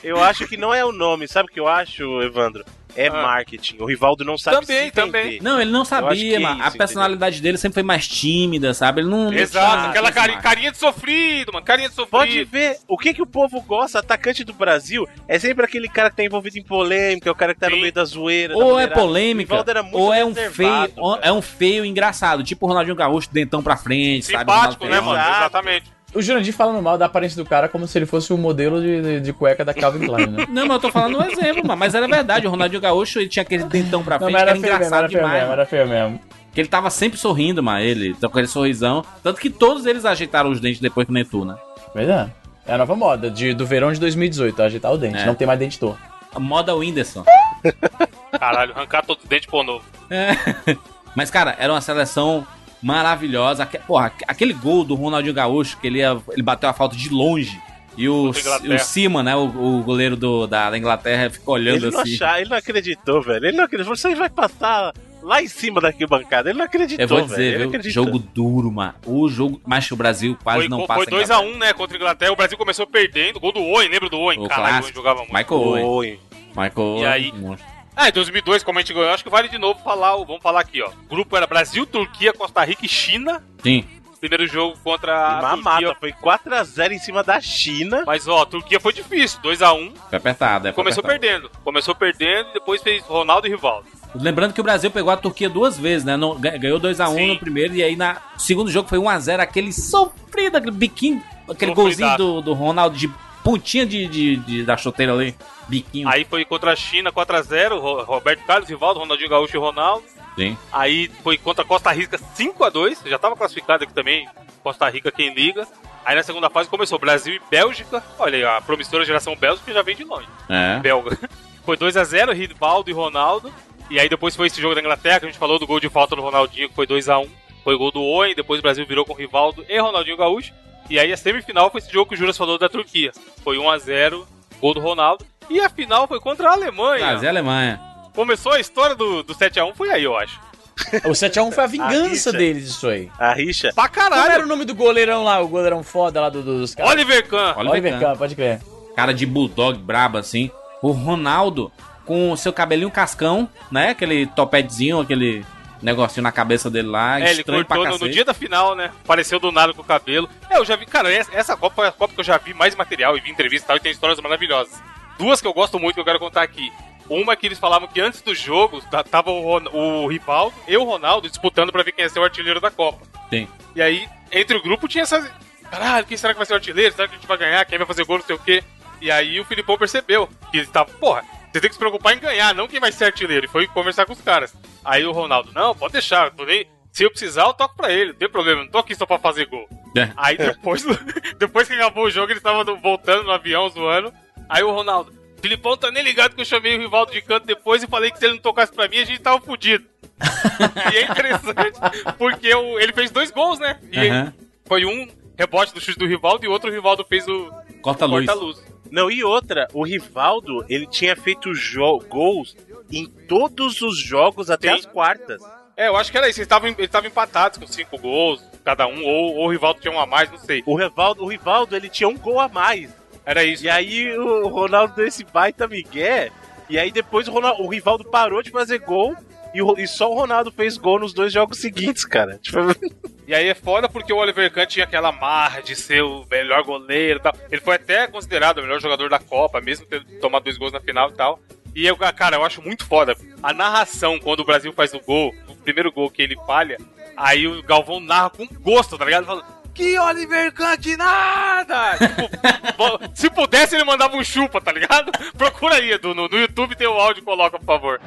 [SPEAKER 3] Eu acho que não é o nome, sabe o que eu acho, Evandro? É
[SPEAKER 4] Ah.
[SPEAKER 3] marketing. O Rivaldo não sabe
[SPEAKER 4] Também,
[SPEAKER 3] se
[SPEAKER 4] também.
[SPEAKER 2] Não, ele não sabia,
[SPEAKER 3] é
[SPEAKER 2] mano.
[SPEAKER 3] isso,
[SPEAKER 2] a personalidade dele sempre foi mais tímida, sabe? Ele não. não
[SPEAKER 4] Exato,
[SPEAKER 2] tinha
[SPEAKER 4] aquela carinha, carinha de sofrido, mano. Carinha de sofrido.
[SPEAKER 3] Pode ver, o que que o povo gosta, atacante do Brasil, é sempre aquele cara que tá envolvido em polêmica, é o cara que tá no
[SPEAKER 4] Sim.
[SPEAKER 3] meio da zoeira. da
[SPEAKER 2] Ou é
[SPEAKER 3] mulherada. O
[SPEAKER 2] polêmica,
[SPEAKER 3] Rivaldo era muito
[SPEAKER 2] ou é um feio,
[SPEAKER 3] cara.
[SPEAKER 2] é um feio engraçado, tipo o Ronaldinho Gaúcho, dentão pra frente, sabe?
[SPEAKER 4] Simpático, né, mano? Exatamente.
[SPEAKER 5] O Jurandir falando mal da aparência do cara como se ele fosse o modelo de, de, de cueca da Calvin Klein, né?
[SPEAKER 2] Não, mas eu tô falando um exemplo, mano. Mas era verdade. O Ronaldinho Gaúcho, ele tinha aquele dentão pra
[SPEAKER 5] Não,
[SPEAKER 2] frente, que
[SPEAKER 5] era
[SPEAKER 2] era
[SPEAKER 5] feio mesmo,
[SPEAKER 2] engraçado
[SPEAKER 5] era feio
[SPEAKER 2] demais.
[SPEAKER 5] mesmo, era feio mesmo.
[SPEAKER 2] Que ele tava sempre sorrindo, mano. Ele, tá com aquele sorrisão. Tanto que todos eles ajeitaram os dentes depois tu, né?
[SPEAKER 5] Mas é. É a nova moda de, do verão de 2018, ajeitar o dente.
[SPEAKER 2] É.
[SPEAKER 5] Não tem mais dente torto.
[SPEAKER 2] A moda Whindersson.
[SPEAKER 4] Caralho, arrancar todos os dentes pô novo. *laughs*
[SPEAKER 2] Mas, cara, era uma seleção maravilhosa. Porra, aque- aquele gol do Ronaldinho Gaúcho, que ele, ia- ele bateu a falta de longe. E o, o Sima, né, o, o goleiro do- da, da Inglaterra, ficou olhando
[SPEAKER 3] Ele não,
[SPEAKER 2] assim.
[SPEAKER 3] achar, ele não acreditou, velho. Ele não acreditou. Você vai passar lá em cima da arquibancada. Ele não acreditou,
[SPEAKER 2] Eu vou
[SPEAKER 3] velho.
[SPEAKER 2] dizer,
[SPEAKER 3] Ele
[SPEAKER 2] viu? Jogo duro, mano. O jogo. Mas o Brasil quase
[SPEAKER 4] Foi,
[SPEAKER 2] não
[SPEAKER 4] foi
[SPEAKER 2] passa.
[SPEAKER 4] 2x1, né, contra a Inglaterra. O Brasil começou perdendo. Gol do Owen, lembra do Owen?
[SPEAKER 2] O
[SPEAKER 4] Caralho, o Owen
[SPEAKER 2] clássico.
[SPEAKER 4] jogava muito.
[SPEAKER 2] Michael Owen.
[SPEAKER 3] Oi.
[SPEAKER 2] Michael
[SPEAKER 4] E aí? Ah, em 2002, como a gente ganhou, acho que vale de novo falar. o- Vamos falar aqui, ó. O grupo era Brasil, Turquia, Costa Rica e China.
[SPEAKER 2] Sim.
[SPEAKER 4] Primeiro jogo contra a
[SPEAKER 3] Uma
[SPEAKER 4] Turquia.
[SPEAKER 3] foi 4x0 em cima da China.
[SPEAKER 4] Mas ó, a Turquia foi difícil, 2x1.
[SPEAKER 2] Foi apertado, é,
[SPEAKER 4] Começou
[SPEAKER 2] apertado.
[SPEAKER 4] perdendo. Começou perdendo e depois fez Ronaldo e Rivaldo.
[SPEAKER 2] Lembrando que o Brasil pegou a Turquia duas vezes, né? Ganhou 2x1
[SPEAKER 4] Sim.
[SPEAKER 2] no primeiro e aí na no segundo jogo foi 1x0, aquele sofrido, aquele biquinho, aquele golzinho do, do Ronaldo de pontinha de, de- de- da chuteira ali. Biquinho.
[SPEAKER 4] Aí foi contra a China 4x0, Ro- Roberto Carlos, Rivaldo, Ronaldinho Gaúcho e Ronaldo.
[SPEAKER 2] Sim.
[SPEAKER 4] Aí foi contra Costa Rica 5x2, já tava classificado aqui também, Costa Rica quem liga. Aí na segunda fase começou Brasil e Bélgica. Olha aí, a promissora geração Bélgica já vem de longe.
[SPEAKER 2] É.
[SPEAKER 4] Belga. *laughs* Foi 2x0, Rivaldo e Ronaldo. E aí depois foi esse jogo da Inglaterra, que a gente falou do gol de falta do Ronaldinho, que foi 2x1. Foi gol do Owen, depois o Brasil virou com Rivaldo e Ronaldinho Gaúcho. E aí a semifinal foi esse jogo que o Juras falou da Turquia. Foi 1x0, gol do Ronaldo. E a final foi contra a Alemanha.
[SPEAKER 2] Brasil e Alemanha.
[SPEAKER 4] Começou a história do, do 7x1, foi aí, eu acho. *laughs*
[SPEAKER 5] O 7x1 foi a vingança
[SPEAKER 3] rixa.
[SPEAKER 5] deles, isso aí.
[SPEAKER 3] A rixa.
[SPEAKER 4] Pra
[SPEAKER 5] Como era
[SPEAKER 4] caralho!
[SPEAKER 5] o nome do goleirão lá, o goleirão foda lá do- dos caras?
[SPEAKER 4] Oliver Kahn!
[SPEAKER 2] Oliver
[SPEAKER 5] Oliver
[SPEAKER 2] Kahn.
[SPEAKER 5] Kahn, pode crer.
[SPEAKER 2] Cara de bulldog brabo assim. O Ronaldo com o seu cabelinho cascão, né? Aquele topetezinho, aquele negocinho na cabeça dele lá.
[SPEAKER 4] É, ele cortou no, no dia da final, né? Apareceu do nada com o cabelo. É, eu já vi, cara, essa, essa Copa foi a Copa que eu já vi mais material e vi entrevista e tal, e tem histórias maravilhosas. Duas que eu gosto muito que eu quero contar aqui. Uma que eles falavam que antes do jogo ta- tava o, Ron- o Rivaldo e o Ronaldo disputando pra ver quem ia ser o artilheiro da Copa.
[SPEAKER 2] Sim.
[SPEAKER 4] E aí, entre o grupo tinha essas. Caralho, quem será que vai ser o artilheiro? Será que a gente vai ganhar? Quem vai fazer gol, não sei o quê? E aí o Filipão percebeu que ele tava, porra, você tem que se preocupar em ganhar, não quem vai ser artilheiro. E foi conversar com os caras. Aí o Ronaldo, não, pode deixar, eu tô nem. Se eu precisar, eu toco pra ele, não tem problema, não tô aqui só pra fazer gol.
[SPEAKER 2] É.
[SPEAKER 4] Aí depois, *laughs* depois que acabou o jogo, ele tava voltando no avião, zoando. Aí o Ronaldo, Filipão tá nem ligado que eu chamei o Rivaldo de canto depois e falei que se ele não tocasse pra mim, a gente tava fudido. *laughs* e é interessante, porque o- ele fez dois gols, né? E
[SPEAKER 2] Aham.
[SPEAKER 4] foi um rebote do chute do Rivaldo e outro o Rivaldo fez o
[SPEAKER 2] Corta-luz.
[SPEAKER 4] corta-luz.
[SPEAKER 3] Não, e outra, o Rivaldo, ele tinha feito gols em todos os jogos até
[SPEAKER 4] Sim.
[SPEAKER 3] as quartas.
[SPEAKER 4] É, eu acho que era isso. Eles estavam eles estavam empatados com cinco gols, cada um, ou, ou o Rivaldo tinha um a mais, não sei.
[SPEAKER 3] O Rivaldo, o Rivaldo, ele tinha um gol a mais.
[SPEAKER 4] Era isso.
[SPEAKER 3] E aí o Ronaldo deu esse baita migué. E aí depois o, Ronaldo, o Rivaldo parou de fazer gol. E, e só o Ronaldo fez gol nos dois jogos seguintes, cara. Tipo, *laughs*
[SPEAKER 4] E aí é foda porque o Oliver Kahn tinha aquela marra de ser o melhor goleiro e tal. Ele foi até considerado o melhor jogador da Copa, mesmo tendo tomado dois gols na final e tal. E eu, cara, eu acho muito foda. A narração, quando o Brasil faz o gol, o primeiro gol que ele falha, aí o Galvão narra com gosto, tá ligado? Falando, que Oliver Kahn que nada! tipo, *laughs* se pudesse, ele mandava um chupa, tá ligado? *laughs* Procura aí, Edu. No, no YouTube tem o áudio, coloca, por favor.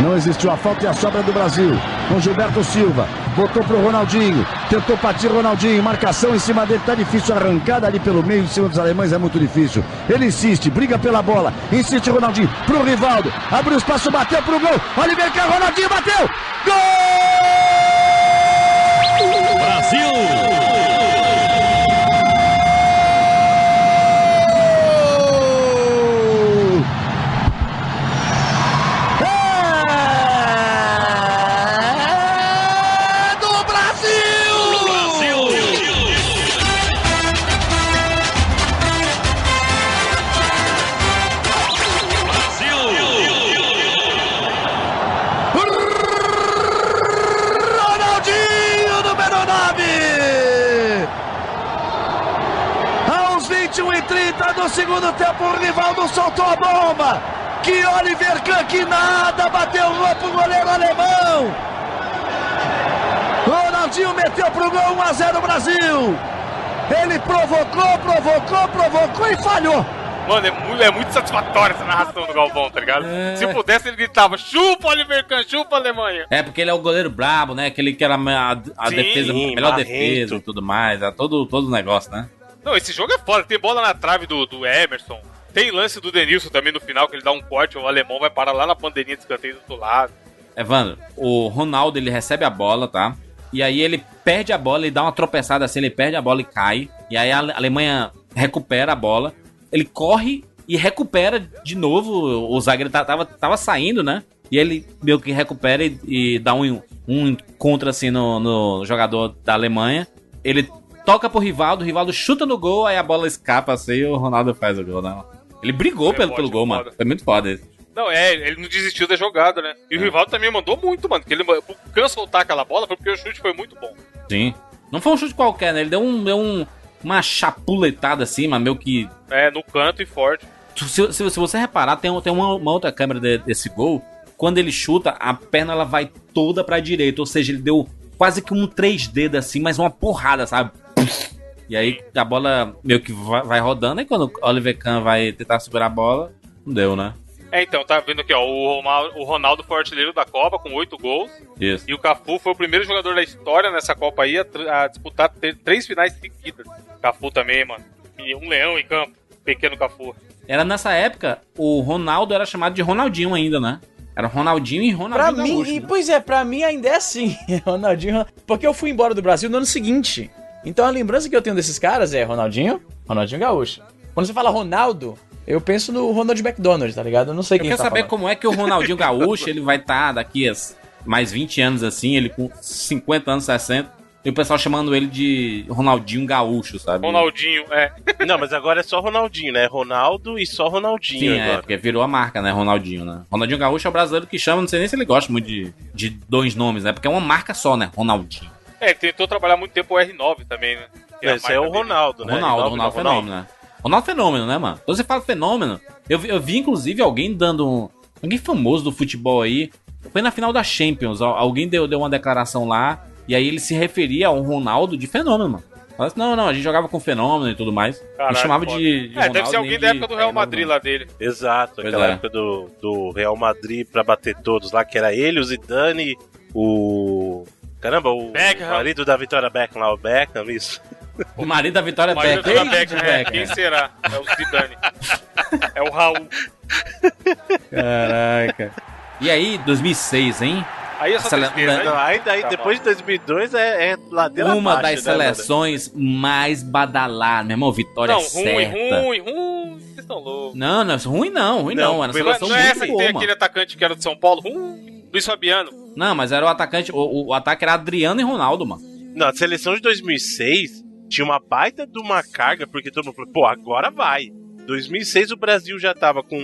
[SPEAKER 7] Não existiu a falta e a sobra do Brasil. Com Gilberto Silva. Botou pro Ronaldinho. Tentou partir Ronaldinho. Marcação em cima dele. Tá difícil. Arrancada ali pelo meio em cima dos alemães é muito difícil. Ele insiste. Briga pela bola. Insiste Ronaldinho. Pro Rivaldo. Abriu espaço. Bateu pro gol. Oliver Kahn. Ronaldinho bateu. Gol! 30 do segundo tempo, o Rivaldo soltou a bomba. Que Oliver Kahn, que nada, bateu no pro goleiro alemão. Ronaldinho meteu pro gol 1 a 0 Brasil. Ele provocou, provocou, provocou e falhou.
[SPEAKER 4] Mano, é muito, é muito satisfatória essa narração do Galvão, tá ligado?
[SPEAKER 2] É.
[SPEAKER 4] Se pudesse, ele gritava: chupa, Oliver Kahn, chupa, Alemanha.
[SPEAKER 2] É, porque ele é o goleiro brabo, né? Aquele que era a, a
[SPEAKER 3] Sim,
[SPEAKER 2] defesa, a melhor
[SPEAKER 3] marrento.
[SPEAKER 2] defesa e tudo mais. É todo, todo o negócio, né?
[SPEAKER 4] Não, esse jogo é foda. Tem bola na trave do, do Emerson. Tem lance do Denilson também no final, que ele dá um corte, o alemão vai parar lá na bandeirinha de escanteio do outro lado.
[SPEAKER 2] Evandro, o Ronaldo ele recebe a bola, tá? E aí ele perde a bola e dá uma tropeçada assim, ele perde a bola e cai. E aí a Ale- Alemanha recupera a bola. Ele corre e recupera de novo. O zagueiro ta- tava, tava saindo, né? E ele meio que recupera e, e dá um, um encontro assim no, no jogador da Alemanha. Ele toca pro Rivaldo, o Rivaldo chuta no gol, aí a bola escapa assim e o Ronaldo faz o gol, né? Ele brigou pelo,
[SPEAKER 4] Rebote
[SPEAKER 2] pelo gol, mano.
[SPEAKER 4] foda.
[SPEAKER 2] Foi muito foda isso.
[SPEAKER 4] Não, é, ele não desistiu da jogada, né? E o Rivaldo também mandou muito, mano. Porque ele Kahn soltar aquela bola foi porque o chute foi muito bom.
[SPEAKER 2] Sim. Não foi um chute qualquer, né? Ele deu, um, deu um, uma chapuletada assim, mas meio que.
[SPEAKER 4] É, no canto e forte.
[SPEAKER 2] Se, se- se você reparar, tem, tem uma, uma outra câmera de- desse gol. Quando ele chuta, a perna ela vai toda pra direita. Ou seja, ele deu quase que um 3D assim, mas uma porrada, sabe? E aí a bola meio que vai, vai rodando. E quando o Oliver Kahn vai tentar segurar a bola, não deu, né?
[SPEAKER 4] É, então, tá vendo aqui, ó. O Ronaldo, o Ronaldo foi o artilheiro da Copa com oito gols.
[SPEAKER 2] Isso.
[SPEAKER 4] E o Cafu foi o primeiro jogador da história nessa Copa aí a, a disputar três finais seguidas. Cafu também, mano. E um leão em campo. Pequeno Cafu.
[SPEAKER 2] Era nessa época, o Ronaldo era chamado de Ronaldinho ainda, né? Era Ronaldinho e
[SPEAKER 5] Pra
[SPEAKER 2] Ronaldinho
[SPEAKER 5] mim,
[SPEAKER 2] Gaúcho,
[SPEAKER 5] e,
[SPEAKER 2] né?
[SPEAKER 5] pois é, pra mim ainda é assim, *laughs* Ronaldinho. Porque eu fui embora do Brasil no ano seguinte. Então a lembrança que eu tenho desses caras é Ronaldinho, Ronaldinho Gaúcho. Quando você fala Ronaldo, eu penso no Ronald McDonald, tá ligado? Eu não sei
[SPEAKER 2] Eu
[SPEAKER 5] quem
[SPEAKER 2] quero
[SPEAKER 5] tá
[SPEAKER 2] saber
[SPEAKER 5] falando.
[SPEAKER 2] como é que o Ronaldinho Gaúcho ele vai estar daqui a mais 20 anos assim, ele com 50 anos, 60, e o pessoal chamando ele de Ronaldinho Gaúcho, sabe?
[SPEAKER 4] Ronaldinho, é. *laughs*
[SPEAKER 3] Não, mas agora é só Ronaldinho, né? Ronaldo e só Ronaldinho
[SPEAKER 2] Sim, é,
[SPEAKER 3] agora.
[SPEAKER 2] porque virou a marca, né? Ronaldinho, né? Ronaldinho Gaúcho é o brasileiro que chama, não sei nem se ele gosta muito de, de dois nomes, né? Porque é uma marca só, né? Ronaldinho.
[SPEAKER 4] É, ele tentou trabalhar muito tempo o R9 também, né? Que
[SPEAKER 3] Esse é o
[SPEAKER 4] a marca dele.
[SPEAKER 3] Ronaldo, né?
[SPEAKER 2] Ronaldo,
[SPEAKER 3] Ronaldo,
[SPEAKER 2] Ronaldo,
[SPEAKER 3] não,
[SPEAKER 2] Fenômeno, né? Ronaldo Fenômeno, né, mano? Quando você fala fenômeno, eu vi, eu vi inclusive alguém dando um. Alguém famoso do futebol aí. Foi na final da Champions. al- Alguém deu, deu uma declaração lá. E aí ele se referia ao Ronaldo de fenômeno, mano. Falava assim, não, não, a gente jogava com fenômeno e tudo mais.
[SPEAKER 4] Caralho,
[SPEAKER 2] e chamava de, de
[SPEAKER 4] É, deve
[SPEAKER 2] Ronaldo,
[SPEAKER 4] ser alguém da época do Real Madrid
[SPEAKER 2] não.
[SPEAKER 4] lá dele.
[SPEAKER 3] Exato,
[SPEAKER 2] Pois
[SPEAKER 3] aquela
[SPEAKER 2] é.
[SPEAKER 3] época do, do Real Madrid pra bater todos lá, que era ele, o Zidane, o. Caramba, o
[SPEAKER 4] Beckham.
[SPEAKER 3] marido da Vitória Beckham lá, o Beckham, isso.
[SPEAKER 2] O marido da Vitória
[SPEAKER 4] Mas
[SPEAKER 2] Beck.
[SPEAKER 4] da Beckham, é, quem será? É o Zidane. é o Raul.
[SPEAKER 2] Caraca. E aí, 2006, hein?
[SPEAKER 4] Aí é só
[SPEAKER 2] Sele-
[SPEAKER 4] tristeza,
[SPEAKER 3] Não,
[SPEAKER 4] né?
[SPEAKER 3] ainda aí,
[SPEAKER 4] Tá
[SPEAKER 3] depois
[SPEAKER 4] bom.
[SPEAKER 3] de 2002 é, é ladeira
[SPEAKER 2] Uma
[SPEAKER 3] abaixo,
[SPEAKER 2] das
[SPEAKER 3] né, mano?
[SPEAKER 2] seleções mais badaladas, meu irmão. Vitória
[SPEAKER 4] Não,
[SPEAKER 2] certa.
[SPEAKER 4] ruim, ruim, ruim. Vocês estão loucos.
[SPEAKER 2] Não, não, ruim não, ruim não.
[SPEAKER 3] Não,
[SPEAKER 2] Era uma seleção
[SPEAKER 4] Não é essa que
[SPEAKER 2] boa,
[SPEAKER 4] tem
[SPEAKER 2] mano.
[SPEAKER 4] aquele atacante que era do São Paulo? Ruim. Luiz Fabiano.
[SPEAKER 2] Não, mas era o atacante. O, o ataque era Adriano e Ronaldo, mano.
[SPEAKER 3] Não, a seleção de 2006 tinha uma baita de uma carga, porque todo mundo falou, pô, agora vai. 2006 o Brasil já tava com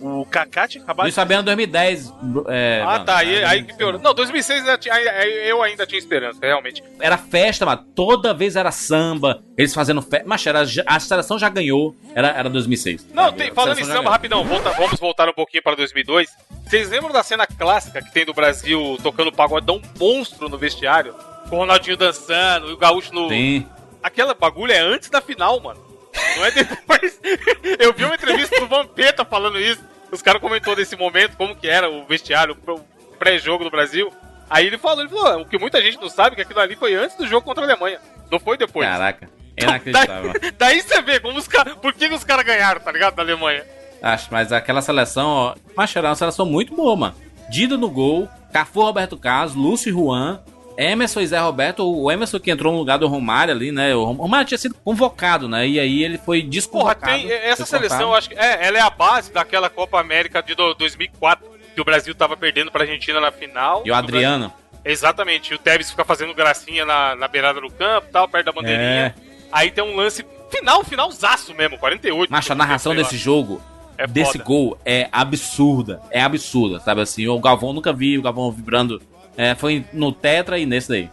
[SPEAKER 3] o Kaká tinha acabado
[SPEAKER 2] Luiz Fabiano 2010. É,
[SPEAKER 4] ah,
[SPEAKER 2] mano,
[SPEAKER 4] tá. Aí, aí que piorou. Não, 2006 eu tinha- aí eu ainda tinha esperança, realmente.
[SPEAKER 2] Era festa, mano. Toda vez era samba. Eles fazendo festa. Mas era, a seleção já ganhou. Era, era 2006.
[SPEAKER 4] Não, tem, falando em samba, rapidão, volta- vamos voltar um pouquinho para 2002. Vocês lembram da cena clássica que tem do Brasil tocando pagodão monstro no vestiário? Com o Ronaldinho dançando e o Gaúcho no.
[SPEAKER 2] Tem.
[SPEAKER 4] Aquela bagulho é antes da final, mano. Não é depois. *laughs* Eu vi uma entrevista do Vampeta falando isso. Os caras comentou desse momento, como que era o vestiário, o pré-jogo do Brasil. Aí ele falou, ele falou, o que muita gente não sabe é que aquilo ali foi antes do jogo contra a Alemanha. Não foi depois.
[SPEAKER 2] Caraca. *laughs* É inacreditável.
[SPEAKER 4] Daí, daí você vê como os caras. Por que, que os caras ganharam, tá ligado? Da Alemanha.
[SPEAKER 2] Acho, mas aquela seleção, ó. Mas era uma seleção muito boa, mano. Dida no gol, Cafu Roberto Carlos, Lúcio e Juan, Emerson e Zé Roberto. O Emerson que entrou no lugar do Romário ali, né? O Romário tinha sido convocado, né? E aí ele foi
[SPEAKER 4] Porra,
[SPEAKER 2] desconvocado.
[SPEAKER 4] tem essa seleção, eu acho que é, ela é a base daquela Copa América de do- 2004, que o Brasil tava perdendo pra Argentina na final.
[SPEAKER 2] E o Adriano.
[SPEAKER 4] Exatamente, e o Tevez fica fazendo gracinha na, na beirada do campo, tal, perto da bandeirinha.
[SPEAKER 2] É.
[SPEAKER 4] Aí tem um lance final, finalzaço mesmo, 48.
[SPEAKER 2] Macho, a narração desse jogo,
[SPEAKER 4] É
[SPEAKER 2] desse
[SPEAKER 4] foda.
[SPEAKER 2] gol, é absurda. É absurda, sabe assim? O Galvão nunca vi, o Galvão vibrando. É, foi no Tetra e nesse daí.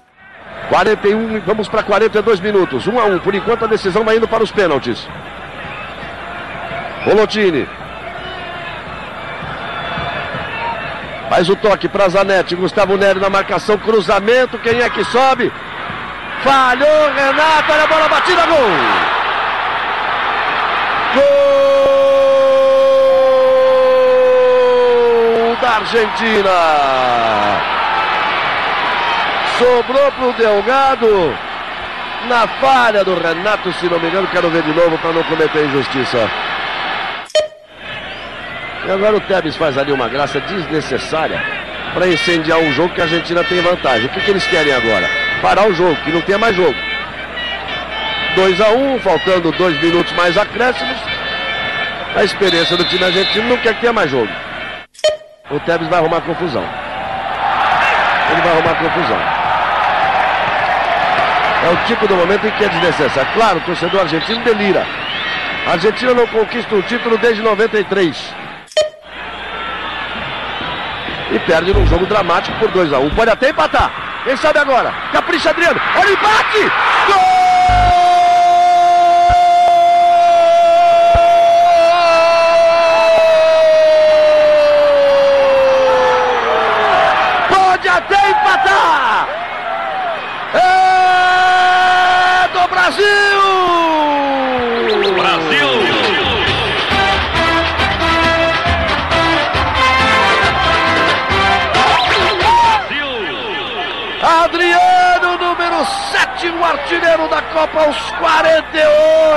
[SPEAKER 1] 41 e vamos para 42 minutos. 1 a 1. Por enquanto a decisão vai indo para os pênaltis. Rolotini. Faz o toque para Zanetti. Gustavo Neri na marcação. Cruzamento. Quem é que sobe? Falhou Renato. Olha a bola batida. Gol. Gol da Argentina. Sobrou pro Delgado. Na falha do Renato, se não me engano, quero ver de novo para não cometer injustiça. E agora o Tevez faz ali uma graça desnecessária para incendiar um jogo que a Argentina tem vantagem. O que, que eles querem agora? Parar o jogo, que não tenha mais jogo. 2 a 1 faltando dois minutos mais acréscimos. A experiência do time argentino não quer que tenha mais jogo. O Tevez vai arrumar confusão. Ele vai arrumar confusão. É o tipo do momento em que é desnecessário. Claro, o torcedor argentino delira. A Argentina não conquista um título desde 93. E perde num jogo dramático por 2 a 1 Pode até empatar. Quem sabe agora? Capricha Adriano. Olha o empate! Gol!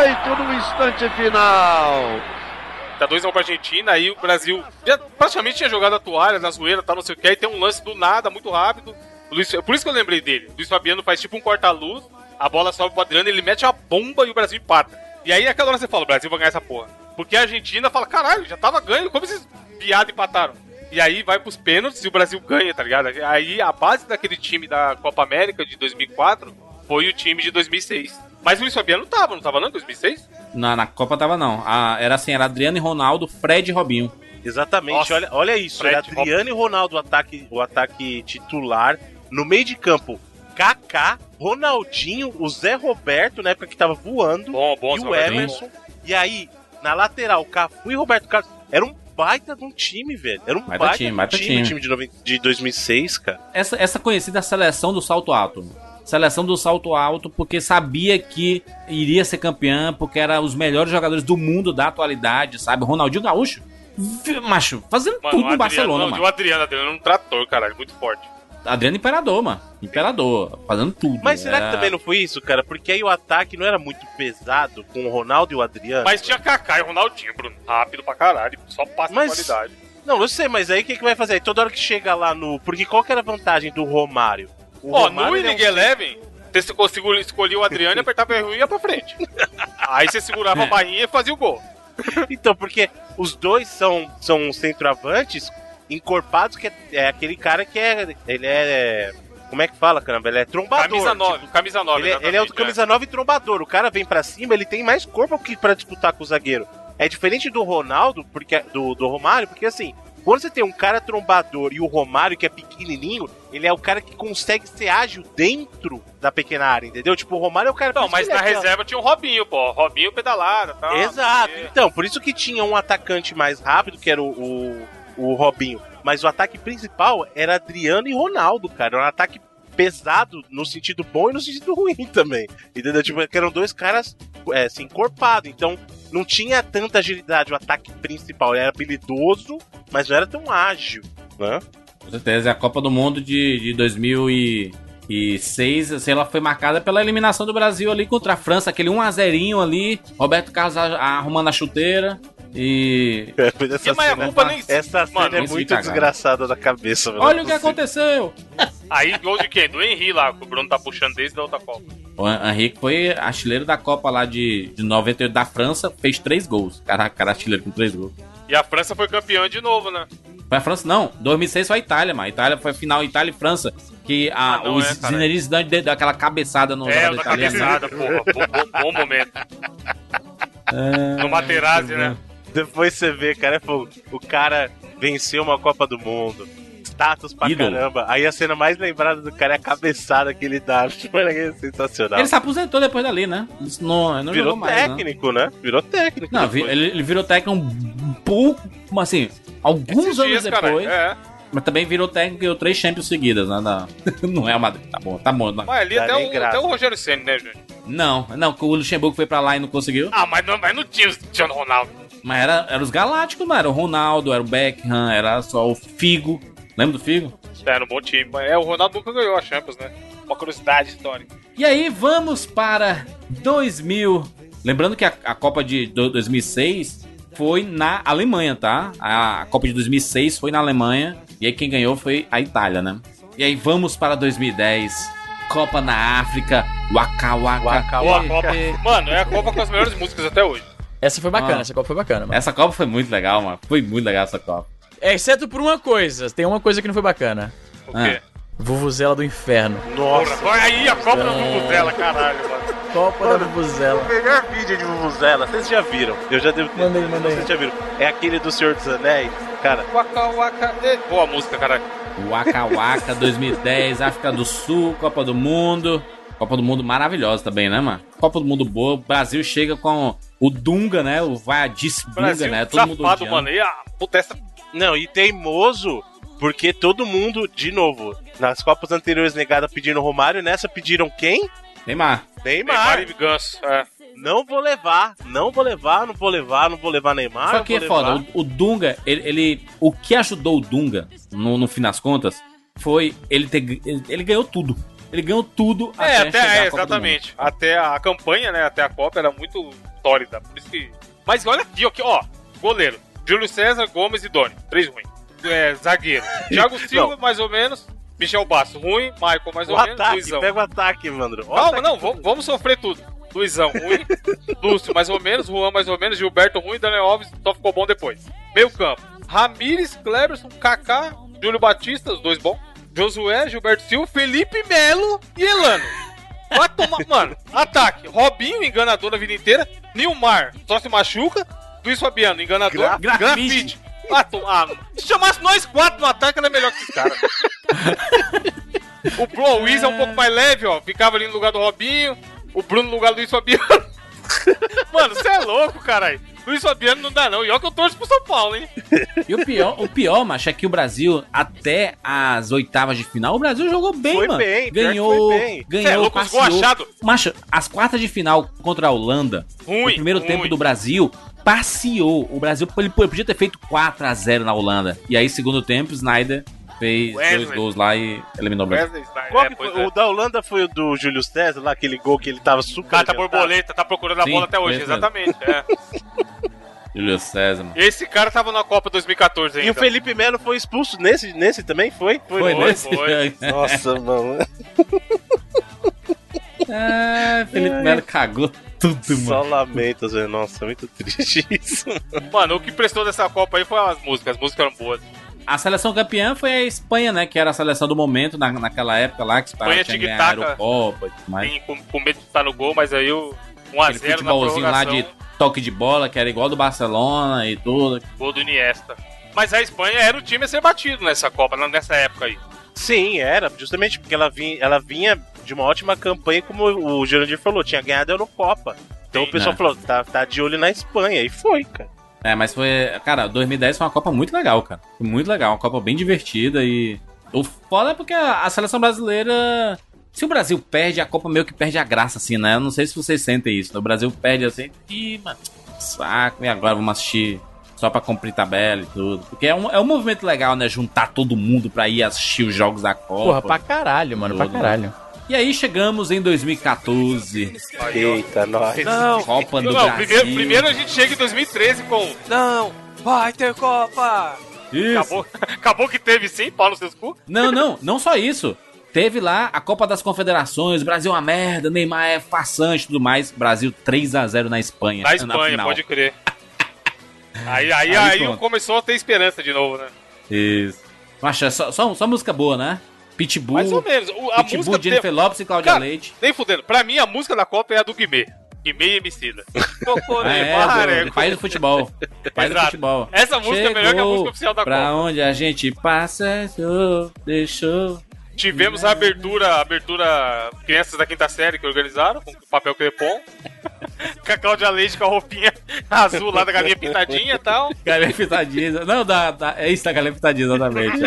[SPEAKER 1] 48 no instante final.
[SPEAKER 4] Tá 2x1 pra Argentina, aí o Brasil já praticamente tinha jogado a toalha na zoeira, tal, não sei o que, aí tem um lance do nada, muito rápido. Luiz, por isso que eu lembrei dele. Luiz Fabiano faz tipo um corta-luz, a bola sobe pro Adriano, ele mete uma bomba e o Brasil empata. E aí aquela hora você fala, o Brasil vai ganhar essa porra. Porque a Argentina fala, caralho, já tava ganhando, como esses viados empataram? E aí vai pros pênaltis e o Brasil ganha, tá ligado? Aí a base daquele time da Copa América de 2004 foi o time de 2006. Mas o Luiz Fabiano não tava, não tava não em 2006?
[SPEAKER 2] Na, na Copa tava não. Ah, era assim, era Adriano e Ronaldo, Fred e Robinho.
[SPEAKER 3] Exatamente,
[SPEAKER 4] Nossa,
[SPEAKER 3] olha, olha isso.
[SPEAKER 4] Fred,
[SPEAKER 3] era Adriano e Ronaldo o ataque, o ataque titular. No meio de campo, Kaká, Ronaldinho, o Zé Roberto, na época que tava voando,
[SPEAKER 4] Bom, bom,
[SPEAKER 3] e o. Emerson. E aí, na lateral, Cafu e Roberto Carlos. Era um baita de um time, velho. Era um
[SPEAKER 2] Baita
[SPEAKER 3] baita,
[SPEAKER 2] time,
[SPEAKER 3] de um
[SPEAKER 2] baita
[SPEAKER 3] time,
[SPEAKER 2] time.
[SPEAKER 3] time de, noven- de 2006, cara.
[SPEAKER 2] Essa, essa conhecida seleção do salto alto. Seleção do salto alto porque sabia que iria ser campeã, porque era os melhores jogadores do mundo da atualidade, sabe? Ronaldinho Gaúcho, macho, fazendo
[SPEAKER 4] Mano,
[SPEAKER 2] tudo
[SPEAKER 4] o
[SPEAKER 2] no
[SPEAKER 4] Adriano,
[SPEAKER 2] Barcelona,
[SPEAKER 4] não,
[SPEAKER 2] mano.
[SPEAKER 4] O Adriano, Adriano é um trator, caralho, muito forte.
[SPEAKER 2] Adriano Imperador, mano. Imperador, fazendo tudo.
[SPEAKER 3] Mas será
[SPEAKER 2] Era-
[SPEAKER 3] que também não foi isso, cara? Porque aí o ataque não era muito pesado com o Ronaldo e o Adriano.
[SPEAKER 4] Mas tinha Kaká e Ronaldinho, Bruno. Rápido pra caralho, só passa
[SPEAKER 3] Mas-
[SPEAKER 4] qualidade.
[SPEAKER 3] Não, eu sei, mas aí o que, que vai fazer? Aí toda hora que chega lá no. Porque qual que era a vantagem do Romário?
[SPEAKER 4] Ó,
[SPEAKER 3] Romário,
[SPEAKER 4] no
[SPEAKER 3] ele é um-
[SPEAKER 4] Winning Eleven, você conseguiu escolher o Adriano e apertava o R1 e ia pra frente. *laughs* Aí você segurava a barrinha e fazia o gol.
[SPEAKER 3] Então, porque os dois são, são centroavantes encorpados, que é, é aquele cara que é. Ele é. Como é que fala, caramba? Ele é trombador.
[SPEAKER 4] Camisa
[SPEAKER 3] tipo,
[SPEAKER 4] 9, camisa 9.
[SPEAKER 3] ele, é- ele é o camisa 9 e trombador. O cara vem pra cima, ele tem mais corpo que pra disputar com o zagueiro. É diferente do Ronaldo, porque do, do Romário, porque assim, quando você tem um cara trombador e o Romário que é pequenininho, ele é o cara que consegue ser ágil dentro da pequena área, entendeu? Tipo, o Romário é o cara
[SPEAKER 4] Não, mas na
[SPEAKER 3] é
[SPEAKER 4] reserva tinha o Robinho, pô. Robinho pedalada e tal.
[SPEAKER 3] Exato.
[SPEAKER 4] quê.
[SPEAKER 3] Então, por isso que tinha um atacante mais rápido, que era o, o, o Robinho. Mas o ataque principal era Adriano e Ronaldo, cara. Era um ataque pesado no sentido bom e no sentido *laughs* ruim também. Entendeu? Tipo, eram dois caras é, assim, encorpados. Então, não tinha tanta agilidade o ataque principal. Ele era habilidoso, mas não era tão ágil. Né?
[SPEAKER 2] Com certeza, a Copa do Mundo de, de 2006, assim, ela foi marcada pela eliminação do Brasil ali contra a França, aquele 1x0 ali, Roberto Carlos a- arrumando a chuteira e... *laughs*
[SPEAKER 3] Essa
[SPEAKER 4] E, mas a
[SPEAKER 3] cena,
[SPEAKER 4] culpa nem-
[SPEAKER 3] essa cena
[SPEAKER 4] Mano,
[SPEAKER 3] é muito
[SPEAKER 2] cagado.
[SPEAKER 3] desgraçada da cabeça. velho.
[SPEAKER 2] Olha o que aconteceu! *laughs*
[SPEAKER 4] Aí, gol de quem? Do Henry lá, que o Bruno tá puxando desde a outra Copa.
[SPEAKER 2] O Henrique foi artilheiro da Copa lá de, de 98 da França, fez três gols. Caraca, cara, artilheiro com três gols.
[SPEAKER 4] E a França foi campeã de novo, né?
[SPEAKER 2] Foi a França? Não, 2006 foi a Itália, mano. A Itália foi a final Itália e França. Que a,
[SPEAKER 4] Ah, não
[SPEAKER 2] os
[SPEAKER 4] é.
[SPEAKER 2] Zinedine Zidane deu aquela cabeçada no
[SPEAKER 4] É,
[SPEAKER 2] jogador
[SPEAKER 4] cabeçada, porra. Bom, bom- bom momento. No Materazzi, né?
[SPEAKER 3] Depois você vê, cara, é fogo. o cara venceu uma Copa do Mundo. Status pra
[SPEAKER 2] Ídolo.
[SPEAKER 3] caramba. Aí a cena mais lembrada do cara é a cabeçada que ele dá. *laughs* Tipo, é sensacional.
[SPEAKER 2] Ele se aposentou depois dali, né? Isso não, não
[SPEAKER 3] Virou
[SPEAKER 2] jogou mais, né?
[SPEAKER 3] técnico, né? Virou técnico.
[SPEAKER 2] Não, vi- ele, ele virou técnico um pouco, assim, alguns
[SPEAKER 4] Esses
[SPEAKER 2] anos
[SPEAKER 4] dias,
[SPEAKER 2] depois.
[SPEAKER 4] caralho, É.
[SPEAKER 2] Mas também virou técnico e ganhou três Champions seguidas, né? *laughs* Não é o Madrid. Tá bom, tá bom. Não,
[SPEAKER 4] Mas ali até o,
[SPEAKER 3] graça.
[SPEAKER 4] até o Rogério Senna, né, gente?
[SPEAKER 2] não, não, que o Luxemburgo foi pra lá e não conseguiu.
[SPEAKER 4] Ah, mas não, mas não tinha o Cristiano Ronaldo.
[SPEAKER 2] Mas era, era os Galácticos, mano. Era o Ronaldo, era o Beckham, era só o Figo. Lembra do Figo?
[SPEAKER 4] Era um bom time. Mas é, o Ronaldo nunca ganhou a Champions, né? Uma curiosidade histórica.
[SPEAKER 2] E aí, vamos para 2000. Lembrando que a, a Copa de do- 2006 foi na Alemanha, tá? A, Copa de 2006 foi na Alemanha. E aí, quem ganhou foi a Itália, né? E aí, vamos para 2010. Copa na África. Waka Waka.
[SPEAKER 3] Waka Waka.
[SPEAKER 4] Copa. Mano, é a Copa com as melhores músicas até hoje.
[SPEAKER 5] Essa foi bacana,
[SPEAKER 2] Ah.
[SPEAKER 5] essa Copa foi bacana, mano.
[SPEAKER 2] Essa Copa foi muito legal, mano. Foi muito legal essa Copa.
[SPEAKER 5] É, exceto por uma coisa. Tem uma coisa que não foi bacana.
[SPEAKER 4] O
[SPEAKER 2] Ah.
[SPEAKER 4] quê?
[SPEAKER 5] Vuvuzela do Inferno.
[SPEAKER 3] Nossa.
[SPEAKER 4] Porra, vai aí a Copa do Mundo dela, caralho, mano.
[SPEAKER 5] Copa da Vuvuzela.
[SPEAKER 3] O melhor vídeo de Vuvuzela, vocês já viram? Eu já devo ter.
[SPEAKER 5] Manda aí.
[SPEAKER 3] Vocês já viram? É aquele do Senhor dos Anéis, Cara,
[SPEAKER 4] Waka waka. Boa música, caralho.
[SPEAKER 2] Waka Waka 2010, África do Sul, Copa do Mundo. Copa do Mundo maravilhosa também, né, mano? Copa do Mundo boa. O Brasil chega com o Dunga, né? O Vadice Dunga, né? Todo mundo
[SPEAKER 4] safado,
[SPEAKER 2] odiando.
[SPEAKER 4] mano. E a puta essa.
[SPEAKER 3] Não, e teimoso, porque todo mundo, de novo, nas Copas anteriores negada pedindo Romário, nessa pediram quem?
[SPEAKER 2] Neymar.
[SPEAKER 3] Neymar.
[SPEAKER 4] Neymar e Ganso. É.
[SPEAKER 3] Não vou levar, não vou levar, não vou levar, não vou levar Neymar.
[SPEAKER 2] Só que é foda, o, o Dunga, ele, ele- O que ajudou o Dunga, no, no fim das contas, foi ele ter. Ele, ele ganhou tudo. Ele ganhou tudo
[SPEAKER 4] É,
[SPEAKER 2] até,
[SPEAKER 4] até,
[SPEAKER 2] chegar
[SPEAKER 4] é,
[SPEAKER 2] à Copa do
[SPEAKER 4] exatamente. Até a campanha, né? Até a Copa era muito sólida. Por isso que. Mas olha aqui, ó, aqui, ó. Goleiro. Júlio César, Gomes e Doni. Três ruins. É, zagueiro. *laughs* Thiago Silva, mais ou menos. Michel Basso, ruim. Michael, mais
[SPEAKER 3] O
[SPEAKER 4] ou menos.
[SPEAKER 3] ataque,
[SPEAKER 4] Luizão.
[SPEAKER 3] pega o ataque, mano. O
[SPEAKER 4] Calma, não, vamos, vamos sofrer tudo. Luizão, ruim. *laughs* Lúcio, mais ou menos. Juan, mais ou menos. Gilberto, ruim. Daniel Alves, só ficou bom depois. Meio campo. Ramires, Cleberson, Kaká, Júlio Batista, os dois bons. Josué, Gilberto Silva, Felipe Melo e Elano. Vai tomar. Mano, ataque. Robinho, enganador a vida inteira. Nilmar, só se machuca. Luiz Fabiano, enganador.
[SPEAKER 2] Gra-
[SPEAKER 4] Grafite. Ah, tomar. Se chamasse nós quatro no ataque, ela é melhor que esse cara. *laughs* O Bro Wiz é um pouco mais leve, ó. Ficava ali no lugar do Robinho. O Bruno no lugar do Luiz Fabiano. *laughs* Mano, você é louco, caralho. Luiz Fabiano não dá, não. E olha que eu torço pro São Paulo, hein?
[SPEAKER 2] E o pior, o pior, macho, é que o Brasil, até as oitavas de final, o Brasil jogou bem,
[SPEAKER 3] Foi
[SPEAKER 2] mano.
[SPEAKER 3] bem,
[SPEAKER 2] ganhou,
[SPEAKER 3] foi bem.
[SPEAKER 2] ganhou,
[SPEAKER 4] é louco,
[SPEAKER 2] passeou.
[SPEAKER 4] achado.
[SPEAKER 2] Macho, as quartas de final contra a Holanda,
[SPEAKER 4] Ruim,
[SPEAKER 2] o primeiro
[SPEAKER 4] ruim.
[SPEAKER 2] tempo do Brasil, passeou. O Brasil ele podia ter feito 4 a 0 na Holanda. E aí, segundo tempo, Snyder fez
[SPEAKER 4] Wesley.
[SPEAKER 2] dois gols lá e eliminou o Brasil.
[SPEAKER 4] É,
[SPEAKER 3] foi?
[SPEAKER 4] é.
[SPEAKER 3] O da Holanda foi o do Júlio César, lá aquele gol que ele tava super.
[SPEAKER 4] Cata
[SPEAKER 3] adiantado.
[SPEAKER 4] borboleta, tá procurando a
[SPEAKER 2] Sim,
[SPEAKER 4] bola até hoje,
[SPEAKER 2] foi
[SPEAKER 4] exatamente. É. *laughs*
[SPEAKER 2] Júlio César, mano.
[SPEAKER 4] Esse cara tava na Copa 2014 ainda.
[SPEAKER 3] E o Felipe Melo foi expulso nesse, nesse também? Foi?
[SPEAKER 2] Foi,
[SPEAKER 3] não?
[SPEAKER 2] nesse?
[SPEAKER 4] foi.
[SPEAKER 3] Nossa, mano. *laughs*
[SPEAKER 2] ah, Felipe Melo cagou tudo,
[SPEAKER 3] Só
[SPEAKER 2] mano.
[SPEAKER 3] lamento, Zé. Nossa, muito triste isso.
[SPEAKER 4] Mano, o que prestou dessa Copa aí foi as músicas. As músicas eram boas.
[SPEAKER 2] A seleção campeã foi a Espanha, né? Que era a seleção do momento na, naquela época lá, que
[SPEAKER 4] Espanha
[SPEAKER 2] tinha ganhado a Eurocopa e tudo mais.
[SPEAKER 4] Sim, com, com medo de estar no gol, mas aí o
[SPEAKER 2] Aquele
[SPEAKER 4] 1x0 na
[SPEAKER 2] futebolzinho lá de toque de bola, que era igual do Barcelona e tudo.
[SPEAKER 4] Gol do Iniesta. Mas a Espanha era o time a ser batido nessa Copa, nessa época aí.
[SPEAKER 3] Sim, era, justamente porque ela vinha, ela vinha de uma ótima campanha, como o Jurandir falou, tinha ganhado a Eurocopa. Então
[SPEAKER 4] Sim.
[SPEAKER 3] o pessoal
[SPEAKER 2] É.
[SPEAKER 3] falou, tá, tá de olho na Espanha, e foi, cara.
[SPEAKER 2] É, mas foi. Cara, 2010 foi uma Copa muito legal, cara. Foi muito legal, uma Copa bem divertida e. O foda é porque a, a seleção brasileira. Se o Brasil perde, a Copa meio que perde a graça, assim, né? Eu não sei se vocês sentem isso. né? O Brasil perde assim, e, mano, saco, e agora vamos assistir só pra cumprir tabela e tudo. Porque é um, é um movimento legal, né? Juntar todo mundo pra ir assistir os jogos da Copa.
[SPEAKER 5] Porra, pra caralho, mano, pra
[SPEAKER 2] Tudo.
[SPEAKER 5] caralho.
[SPEAKER 2] E aí chegamos em 2014,
[SPEAKER 3] Eita, nós.
[SPEAKER 4] Não,
[SPEAKER 2] Copa do
[SPEAKER 4] não
[SPEAKER 2] Brasil.
[SPEAKER 4] primeiro, primeiro a gente chega em 2013 com. Não, vai ter Copa!
[SPEAKER 2] Isso.
[SPEAKER 4] Acabou, *laughs* acabou que teve sim, pau nos seus cu.
[SPEAKER 2] Não, não, *laughs* não só isso. Teve lá a Copa das Confederações, Brasil é uma merda, Neymar é façante e tudo mais. Brasil 3 a 0 na Espanha.
[SPEAKER 4] Na Espanha,
[SPEAKER 2] final.
[SPEAKER 4] pode crer. *laughs* Aí, aí,
[SPEAKER 2] Aí
[SPEAKER 4] aí, começou a ter esperança de novo, né?
[SPEAKER 2] Isso. Só, só, só música boa, né? Pitbull,
[SPEAKER 4] Mais ou menos. O- A
[SPEAKER 2] Pitbull,
[SPEAKER 4] música
[SPEAKER 2] Jennifer
[SPEAKER 4] tem-
[SPEAKER 2] Lopes e Cláudia
[SPEAKER 4] Cara,
[SPEAKER 2] Leite.
[SPEAKER 4] Nem fudendo. Pra mim, a música da Copa é a do Guimê. Guimê e Emicida. Cocô, *laughs*
[SPEAKER 2] Ah,
[SPEAKER 4] Neymar,
[SPEAKER 2] é,
[SPEAKER 4] é,
[SPEAKER 2] pai do futebol. Pai do futebol.
[SPEAKER 4] Essa música é melhor que a
[SPEAKER 2] Chegou
[SPEAKER 4] música oficial da
[SPEAKER 2] Pra
[SPEAKER 4] Copa.
[SPEAKER 2] onde a gente passa, deixou, deixou.
[SPEAKER 4] Tivemos a abertura, a abertura Crianças da Quinta Série que organizaram, com papel crepom. *laughs* com a Cláudia Leite com a roupinha *laughs* azul lá da galinha pintadinha e tal.
[SPEAKER 2] Galinha pitadinha. Não, da, da, é isso da galinha pitadinha, exatamente.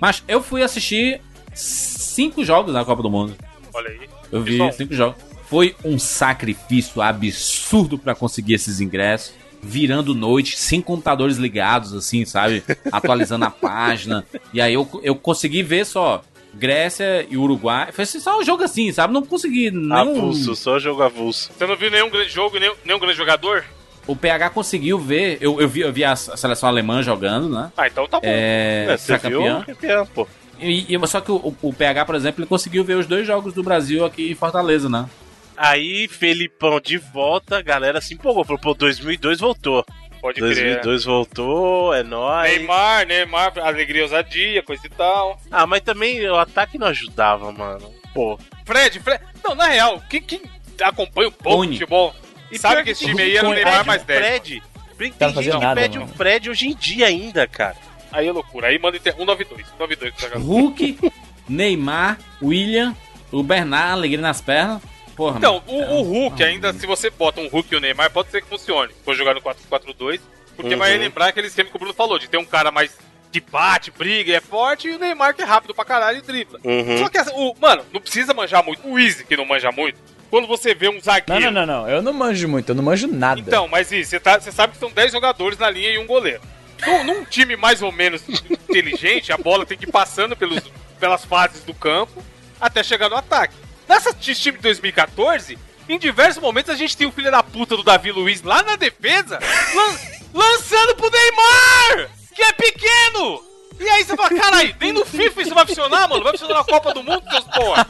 [SPEAKER 2] Mas eu fui assistir cinco jogos na Copa do Mundo.
[SPEAKER 4] Olha aí.
[SPEAKER 2] Eu vi
[SPEAKER 4] Pessoal.
[SPEAKER 2] cinco jogos. Foi um sacrifício absurdo pra conseguir esses ingressos. Virando noite, sem computadores ligados, assim, sabe? *laughs* Atualizando a página. E aí eu, eu consegui ver só Grécia e Uruguai. Foi assim, só um jogo assim, sabe? Não consegui nenhum.
[SPEAKER 3] Avulso, só jogo avulso.
[SPEAKER 4] Você não viu nenhum grande jogo, nenhum, nenhum grande jogador?
[SPEAKER 2] O PH conseguiu ver. Eu, eu, vi, eu vi a seleção alemã jogando, né?
[SPEAKER 4] Ah, então tá bom.
[SPEAKER 2] É.
[SPEAKER 3] É, você
[SPEAKER 2] campeão.
[SPEAKER 3] Campeão, pô.
[SPEAKER 2] E, e- só que o, o PH, por exemplo, ele conseguiu ver os dois jogos do Brasil aqui em Fortaleza, né?
[SPEAKER 3] Aí, Felipão de volta, a galera se empolgou. Falou, pô, 2002 voltou.
[SPEAKER 4] Pode crer.
[SPEAKER 3] 2002 voltou, é nóis.
[SPEAKER 4] Neymar, Neymar, alegria, ousadia, coisa e tal.
[SPEAKER 3] Ah, mas também o ataque não ajudava, mano. Pô,
[SPEAKER 4] Fred, Fred. Não, na real, quem, quem acompanha um pouco futebol
[SPEAKER 3] E
[SPEAKER 4] sabe que esse time aí era o Neymar mais
[SPEAKER 3] o
[SPEAKER 4] 10.
[SPEAKER 3] Fred, Tem
[SPEAKER 5] não
[SPEAKER 3] gente que
[SPEAKER 5] nada,
[SPEAKER 3] pede
[SPEAKER 5] mano.
[SPEAKER 3] o Fred hoje em dia ainda, cara.
[SPEAKER 4] Aí é loucura. Aí manda inter... 192. 192 que tá jogando.
[SPEAKER 2] Hulk, Neymar, William, o Bernard, alegria nas pernas. Porra,
[SPEAKER 4] Então, o, o Hulk, ainda se você bota um Hulk e o Neymar, pode ser que funcione. Se for jogar no 4-4-2, porque
[SPEAKER 3] Uhum.
[SPEAKER 4] vai lembrar aquele esquema que o Bruno falou, de ter um cara mais que bate, briga, e é forte, e o Neymar que é rápido pra caralho e dribla.
[SPEAKER 3] Uhum.
[SPEAKER 4] Só que, o, mano, não precisa manjar muito. O Easy, que não manja muito, quando você vê um
[SPEAKER 5] Não,
[SPEAKER 4] zagueiro...
[SPEAKER 5] não, não, não. Eu não manjo muito, eu não manjo nada.
[SPEAKER 4] Então, mas Easy, você, tá, você sabe que são 10 jogadores na linha e um goleiro. Num, num time mais ou menos inteligente, a bola tem que ir passando pelos, pelas fases do campo até chegar no ataque. Nessa time de 2014, em diversos momentos a gente tem o filho da puta do Davi Luiz lá na defesa, lan- lançando pro Neymar, que é pequeno! E aí você fala, caralho, nem no FIFA isso vai funcionar, mano. Vai funcionar na Copa do Mundo, seus porra.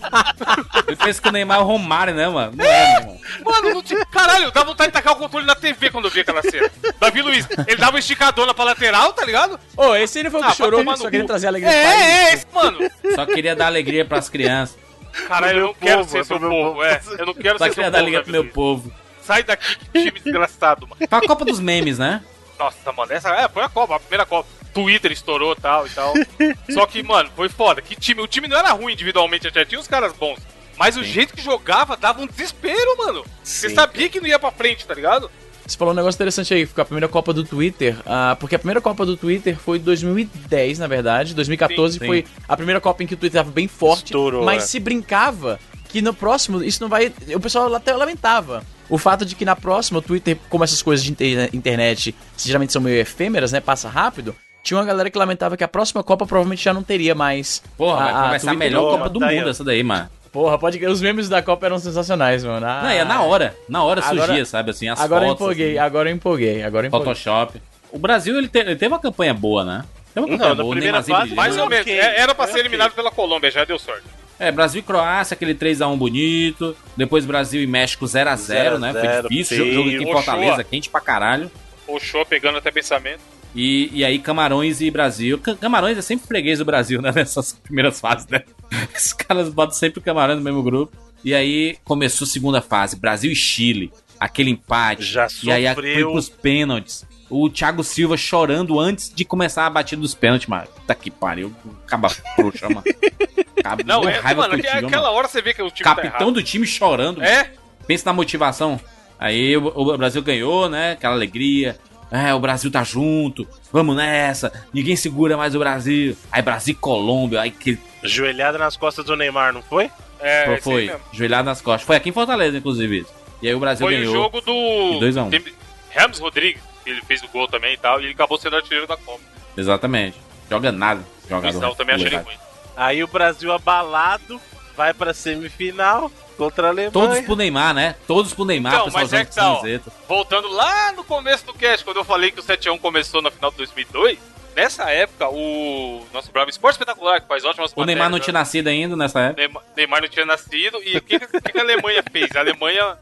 [SPEAKER 2] Eu penso que o Neymar é o Romário, né, mano? Não é, mano.
[SPEAKER 4] Mano, não tinha... Caralho, dá vontade de tacar o controle na TV quando eu vi aquela cena. Davi Luiz, ele dava uma esticadona pra lateral, tá ligado?
[SPEAKER 5] Ô, esse ele foi o que
[SPEAKER 4] Ah,
[SPEAKER 5] chorou,
[SPEAKER 4] tomar
[SPEAKER 5] só queria trazer alegria
[SPEAKER 4] É,
[SPEAKER 5] pro país.
[SPEAKER 4] é, esse, mano.
[SPEAKER 2] Só queria dar alegria pras crianças.
[SPEAKER 4] Caralho, eu não quero
[SPEAKER 3] povo,
[SPEAKER 4] ser
[SPEAKER 3] é
[SPEAKER 4] seu
[SPEAKER 3] pro meu
[SPEAKER 4] povo,
[SPEAKER 3] povo.
[SPEAKER 4] é. Eu não quero
[SPEAKER 2] Só
[SPEAKER 4] ser seu
[SPEAKER 2] queria dar
[SPEAKER 4] povo,
[SPEAKER 2] alegria pro
[SPEAKER 4] Davi
[SPEAKER 2] meu
[SPEAKER 4] Luiz.
[SPEAKER 2] povo.
[SPEAKER 4] Sai daqui, que time desgraçado, mano.
[SPEAKER 2] Pra Copa dos Memes, né?
[SPEAKER 4] Nossa, mano, essa é, foi a Copa, a primeira Copa. Twitter estourou tal e tal. *laughs* Só que, mano, foi foda. Que time, o time não era ruim individualmente, já tinha uns caras bons. Mas o jeito que jogava dava um desespero, mano. Você
[SPEAKER 3] Sim,
[SPEAKER 4] sabia que não ia pra frente, tá ligado?
[SPEAKER 5] Você falou um negócio interessante aí, ficou a primeira Copa do Twitter, ah, porque a primeira Copa do Twitter foi em 2010, na verdade. 2014
[SPEAKER 2] Sim,
[SPEAKER 5] foi a primeira Copa em que o Twitter tava bem forte,
[SPEAKER 3] Estourou,
[SPEAKER 5] mas
[SPEAKER 3] é.
[SPEAKER 5] se brincava que no próximo isso não vai. O pessoal até lamentava. O fato de que na próxima o Twitter, como essas coisas de inter- internet geralmente são meio efêmeras, né? Passa rápido. Tinha uma galera que lamentava que a próxima Copa provavelmente já não teria mais.
[SPEAKER 2] Porra, vai
[SPEAKER 5] a- a
[SPEAKER 2] começar a
[SPEAKER 5] Twitter-
[SPEAKER 2] melhor Copa do
[SPEAKER 3] tá
[SPEAKER 2] mundo essa daí, mano.
[SPEAKER 5] Porra, pode os memes da Copa eram sensacionais, mano. Ah,
[SPEAKER 2] Não, é na hora. Na hora
[SPEAKER 5] Agora-
[SPEAKER 2] surgia, sabe, assim, as
[SPEAKER 5] Agora eu
[SPEAKER 2] fotos.
[SPEAKER 5] empolguei,
[SPEAKER 2] assim,
[SPEAKER 5] agora eu empolguei, agora eu empolguei.
[SPEAKER 2] Photoshop. O Brasil, ele, te- ele teve uma campanha boa, né? Teve uma
[SPEAKER 3] Não,
[SPEAKER 2] campanha
[SPEAKER 3] na
[SPEAKER 2] boa. o
[SPEAKER 3] primeira fase.
[SPEAKER 4] Mais ou menos. É, Era pra
[SPEAKER 3] foi
[SPEAKER 4] ser eliminado pela Colômbia, já deu sorte.
[SPEAKER 2] É, Brasil e Croácia, aquele 3x1 bonito. Depois Brasil e México 0x0, né? Foi
[SPEAKER 3] 0x0,
[SPEAKER 2] difícil. Jogo, jogo aqui em
[SPEAKER 4] feio.
[SPEAKER 2] Fortaleza, quente pra caralho.
[SPEAKER 4] O show pegando até pensamento.
[SPEAKER 2] E, e aí Camarões e Brasil. Ca- Camarões é sempre freguês do Brasil, né? *laughs* Nessas primeiras fases, né? Os caras botam sempre o Camarões no mesmo grupo. E aí começou a segunda fase, Brasil e Chile. Aquele empate.
[SPEAKER 3] Já
[SPEAKER 2] E aí foi pros pênaltis. O Thiago Silva chorando antes de começar a batida dos pênaltis, mano. Puta que pariu. Acaba frouxa, mano. Acaba
[SPEAKER 4] Não, é,
[SPEAKER 2] raiva
[SPEAKER 4] mano,
[SPEAKER 2] contigo,
[SPEAKER 4] aquela
[SPEAKER 2] mano.
[SPEAKER 4] hora você vê que o time tá
[SPEAKER 2] Capitão
[SPEAKER 4] errado.
[SPEAKER 2] do time chorando.
[SPEAKER 4] É,
[SPEAKER 2] Pensa na motivação. Aí o, o Brasil ganhou, né? Aquela alegria. É, o Brasil tá junto. Vamos nessa. Ninguém segura mais o Brasil. Aí Brasil e Colômbia. Aí que
[SPEAKER 3] Joelhada nas costas do Neymar, não foi?
[SPEAKER 4] é,
[SPEAKER 2] foi, foi
[SPEAKER 4] mesmo.
[SPEAKER 2] joelhada nas costas. Foi aqui em Fortaleza, inclusive. E aí o Brasil
[SPEAKER 4] Foi
[SPEAKER 2] ganhou.
[SPEAKER 4] o jogo do.
[SPEAKER 2] De dois a um.
[SPEAKER 4] tem- Ramos Rodrigues, que ele fez o gol também e tal, e ele acabou sendo artilheiro da Copa.
[SPEAKER 2] Exatamente. Joga nada. Jogador.
[SPEAKER 4] Também achei ruim.
[SPEAKER 3] Aí o Brasil abalado vai pra semifinal contra a Alemanha.
[SPEAKER 2] Todos pro Neymar, né? Todos pro Neymar,
[SPEAKER 4] Então,
[SPEAKER 2] pessoal
[SPEAKER 4] mas é que tá, ó. Voltando lá no começo do cast, quando eu falei que o 7x1 começou na final de 2002, nessa época, o nosso Bravo Esporte Espetacular, que faz ótimas
[SPEAKER 2] O Neymar não
[SPEAKER 4] matérias,
[SPEAKER 2] tinha nascido ainda nessa época.
[SPEAKER 4] Neymar, Neymar não tinha nascido. E o que, que, que a Alemanha fez? A Alemanha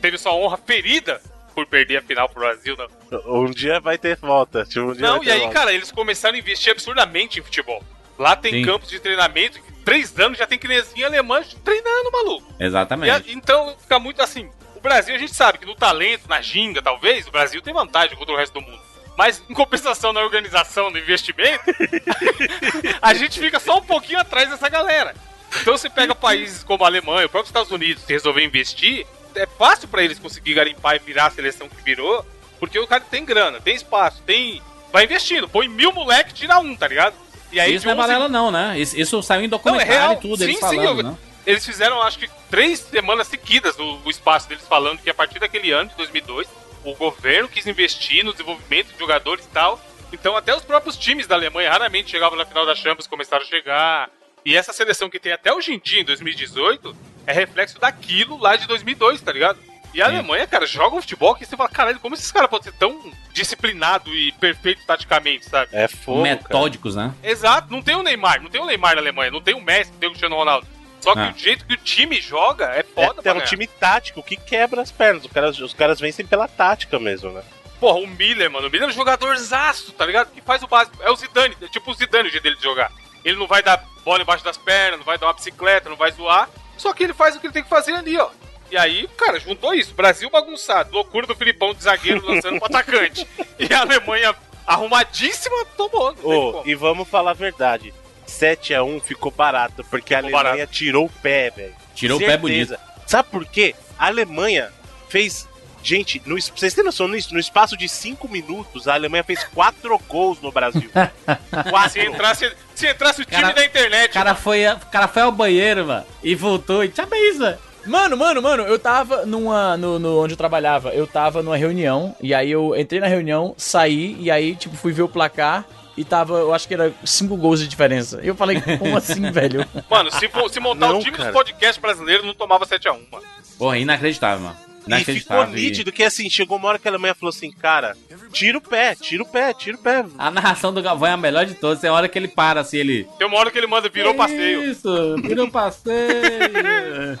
[SPEAKER 4] teve sua honra ferida por perder a final pro Brasil. Não,
[SPEAKER 3] Um dia vai ter volta. Tipo, um dia
[SPEAKER 4] não e aí,
[SPEAKER 3] volta.
[SPEAKER 4] cara, eles começaram a investir absurdamente em futebol. Lá tem
[SPEAKER 2] Sim.
[SPEAKER 4] campos de treinamento, três anos já tem criancinha alemã treinando, maluco. A-
[SPEAKER 2] Exatamente.
[SPEAKER 4] então fica muito assim. O Brasil, a gente sabe que no talento, na ginga, talvez, o Brasil tem vantagem contra o resto do mundo. Mas em compensação na organização do investimento, *laughs* a gente fica só um pouquinho atrás dessa galera. Então você pega países como a Alemanha, o próprio Estados Unidos, se resolver investir, é fácil pra eles conseguir garimpar e virar a seleção que virou, porque o cara tem grana, tem espaço, tem. Vai investindo, põe mil moleque, tira um, tá ligado? E aí
[SPEAKER 2] isso não é
[SPEAKER 4] 11
[SPEAKER 2] balela, não, né? Isso, isso saiu em
[SPEAKER 4] não, é
[SPEAKER 2] documentário
[SPEAKER 4] real.
[SPEAKER 2] e tudo,
[SPEAKER 4] sim,
[SPEAKER 2] eles
[SPEAKER 4] sim.
[SPEAKER 2] falando,
[SPEAKER 4] eu-
[SPEAKER 2] né?
[SPEAKER 4] Eles fizeram, acho que, três semanas seguidas o, o espaço deles falando que a partir daquele ano, de 2002, o governo quis investir no desenvolvimento de jogadores e tal. Então, até os próprios times da Alemanha raramente chegavam na final da Champions, começaram a chegar. E essa seleção que tem até hoje em dia, em 2018, é reflexo daquilo lá de 2002, tá ligado? E a
[SPEAKER 2] Sim.
[SPEAKER 4] Alemanha, cara, joga um futebol que você fala, caralho, como esses caras podem ser tão disciplinado e perfeito taticamente, sabe?
[SPEAKER 3] É fogo, cara.
[SPEAKER 2] Metódicos, né?
[SPEAKER 4] Exato, não tem o Neymar, não tem o Neymar na Alemanha, não tem o Messi, não tem o Cristiano Ronaldo. Só que
[SPEAKER 2] Ah.
[SPEAKER 4] o jeito que o time joga é
[SPEAKER 3] É,
[SPEAKER 4] foda,
[SPEAKER 3] é
[SPEAKER 4] pra
[SPEAKER 3] um time tático que quebra as pernas. Os caras, os caras vencem pela tática mesmo, né?
[SPEAKER 4] Porra, o Miller, mano, o Miller é um jogadorzaço, tá ligado? Que faz o básico. É o Zidane, é tipo o Zidane o jeito dele de jogar. Ele não vai dar bola embaixo das pernas, não vai dar uma bicicleta, não vai zoar. Só que ele faz o que ele tem que fazer ali, ó. E aí, cara, juntou isso. Brasil bagunçado, loucura do Filipão de zagueiro lançando pro atacante. E a Alemanha arrumadíssima tomou. Como.
[SPEAKER 3] e vamos falar a verdade. 7x1 ficou barato, porque a
[SPEAKER 4] Ficou
[SPEAKER 3] Alemanha tirou o pé, velho.
[SPEAKER 2] Tirou o pé bonito.
[SPEAKER 3] Sabe por quê? A Alemanha fez. Gente, no, vocês têm noção nisso? No espaço de 5 minutos, a Alemanha fez 4 gols no Brasil. *laughs*
[SPEAKER 4] Se
[SPEAKER 3] Quatro.
[SPEAKER 4] entrasse, se entrasse o time
[SPEAKER 2] Cara-
[SPEAKER 4] da internet,
[SPEAKER 2] O cara, foi, o cara foi ao banheiro, mano, e voltou e tchau, velho.
[SPEAKER 5] Mano, mano, mano, eu tava numa. No, no- onde eu trabalhava, eu tava numa reunião, e aí eu entrei na reunião, saí, e aí, tipo, fui ver o placar, e tava, eu acho que era cinco gols de diferença. E eu falei, como assim, *laughs* velho?
[SPEAKER 4] mano, se, for- se montar
[SPEAKER 3] Não,
[SPEAKER 4] o time
[SPEAKER 3] cara.
[SPEAKER 4] dos podcasts brasileiros, não tomava 7x1, mano.
[SPEAKER 2] Porra, inacreditável, mano.
[SPEAKER 3] E ficou nítido que assim, chegou uma hora que a Alemanha falou assim, cara, tira o pé, tira o pé, tira o pé.
[SPEAKER 2] A narração do Galvão é a melhor de todas. Tem hora que ele para, assim, ele...
[SPEAKER 4] Tem uma hora que ele manda, virou passeio.
[SPEAKER 2] Isso, virou passeio. *laughs*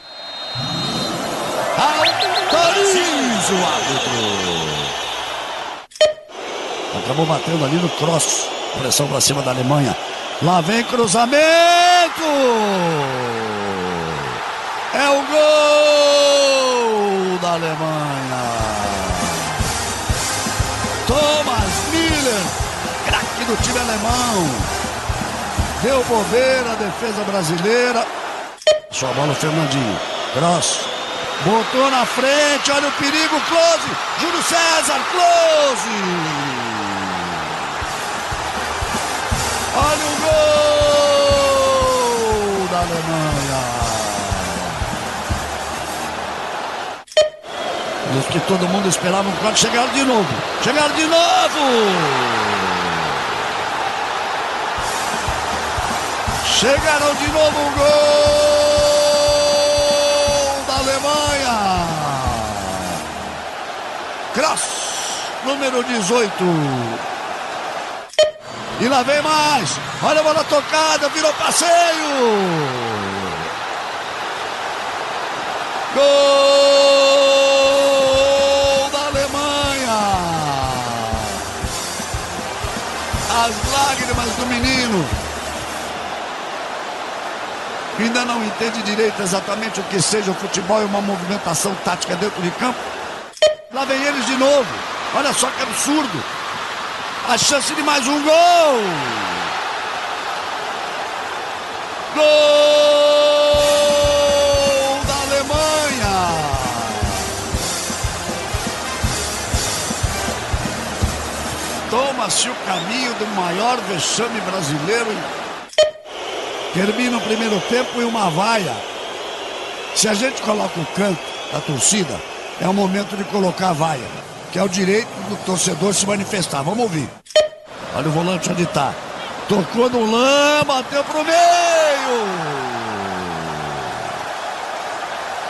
[SPEAKER 7] Autoriza o árbitro. Acabou batendo ali no cross. Pressão pra cima da Alemanha. Lá vem cruzamento. É o gol da Alemanha. Thomas Miller, craque do time alemão. Deu bobeira a defesa brasileira. Sua bola Fernandinho. Cross. Botou na frente, olha o perigo, close. Júlio César, close. Olha o gol da Alemanha. Isso que todo mundo esperava corte. Chegaram de novo. Chegaram de novo. Chegaram de novo o gol da Alemanha. Cross, número 18. E lá vem mais. Olha a bola tocada, virou passeio. Gol da Alemanha. As lágrimas do menino. Ainda não entende direito exatamente o que seja o futebol e uma movimentação tática dentro de campo. Lá vem eles de novo. Olha só que absurdo. A chance de mais um gol. Gol da Alemanha. Toma-se o caminho do maior vexame brasileiro. Termina o primeiro tempo e uma vaia. Se a gente coloca o canto da torcida, é o momento de colocar a vaia, que é o direito do torcedor se manifestar. Vamos ouvir. Olha o volante onde está. Tocou no lã, bateu pro meio.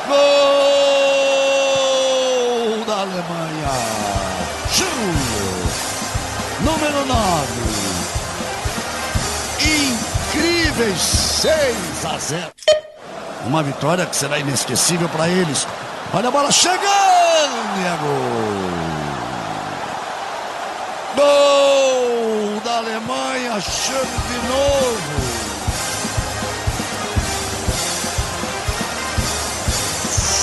[SPEAKER 7] Gol da Alemanha. Chum. Número 9. Incríveis 6 a 0. Uma vitória que será inesquecível para eles. Olha a bola chegando e é gol. Gol da Alemanha, chame de novo.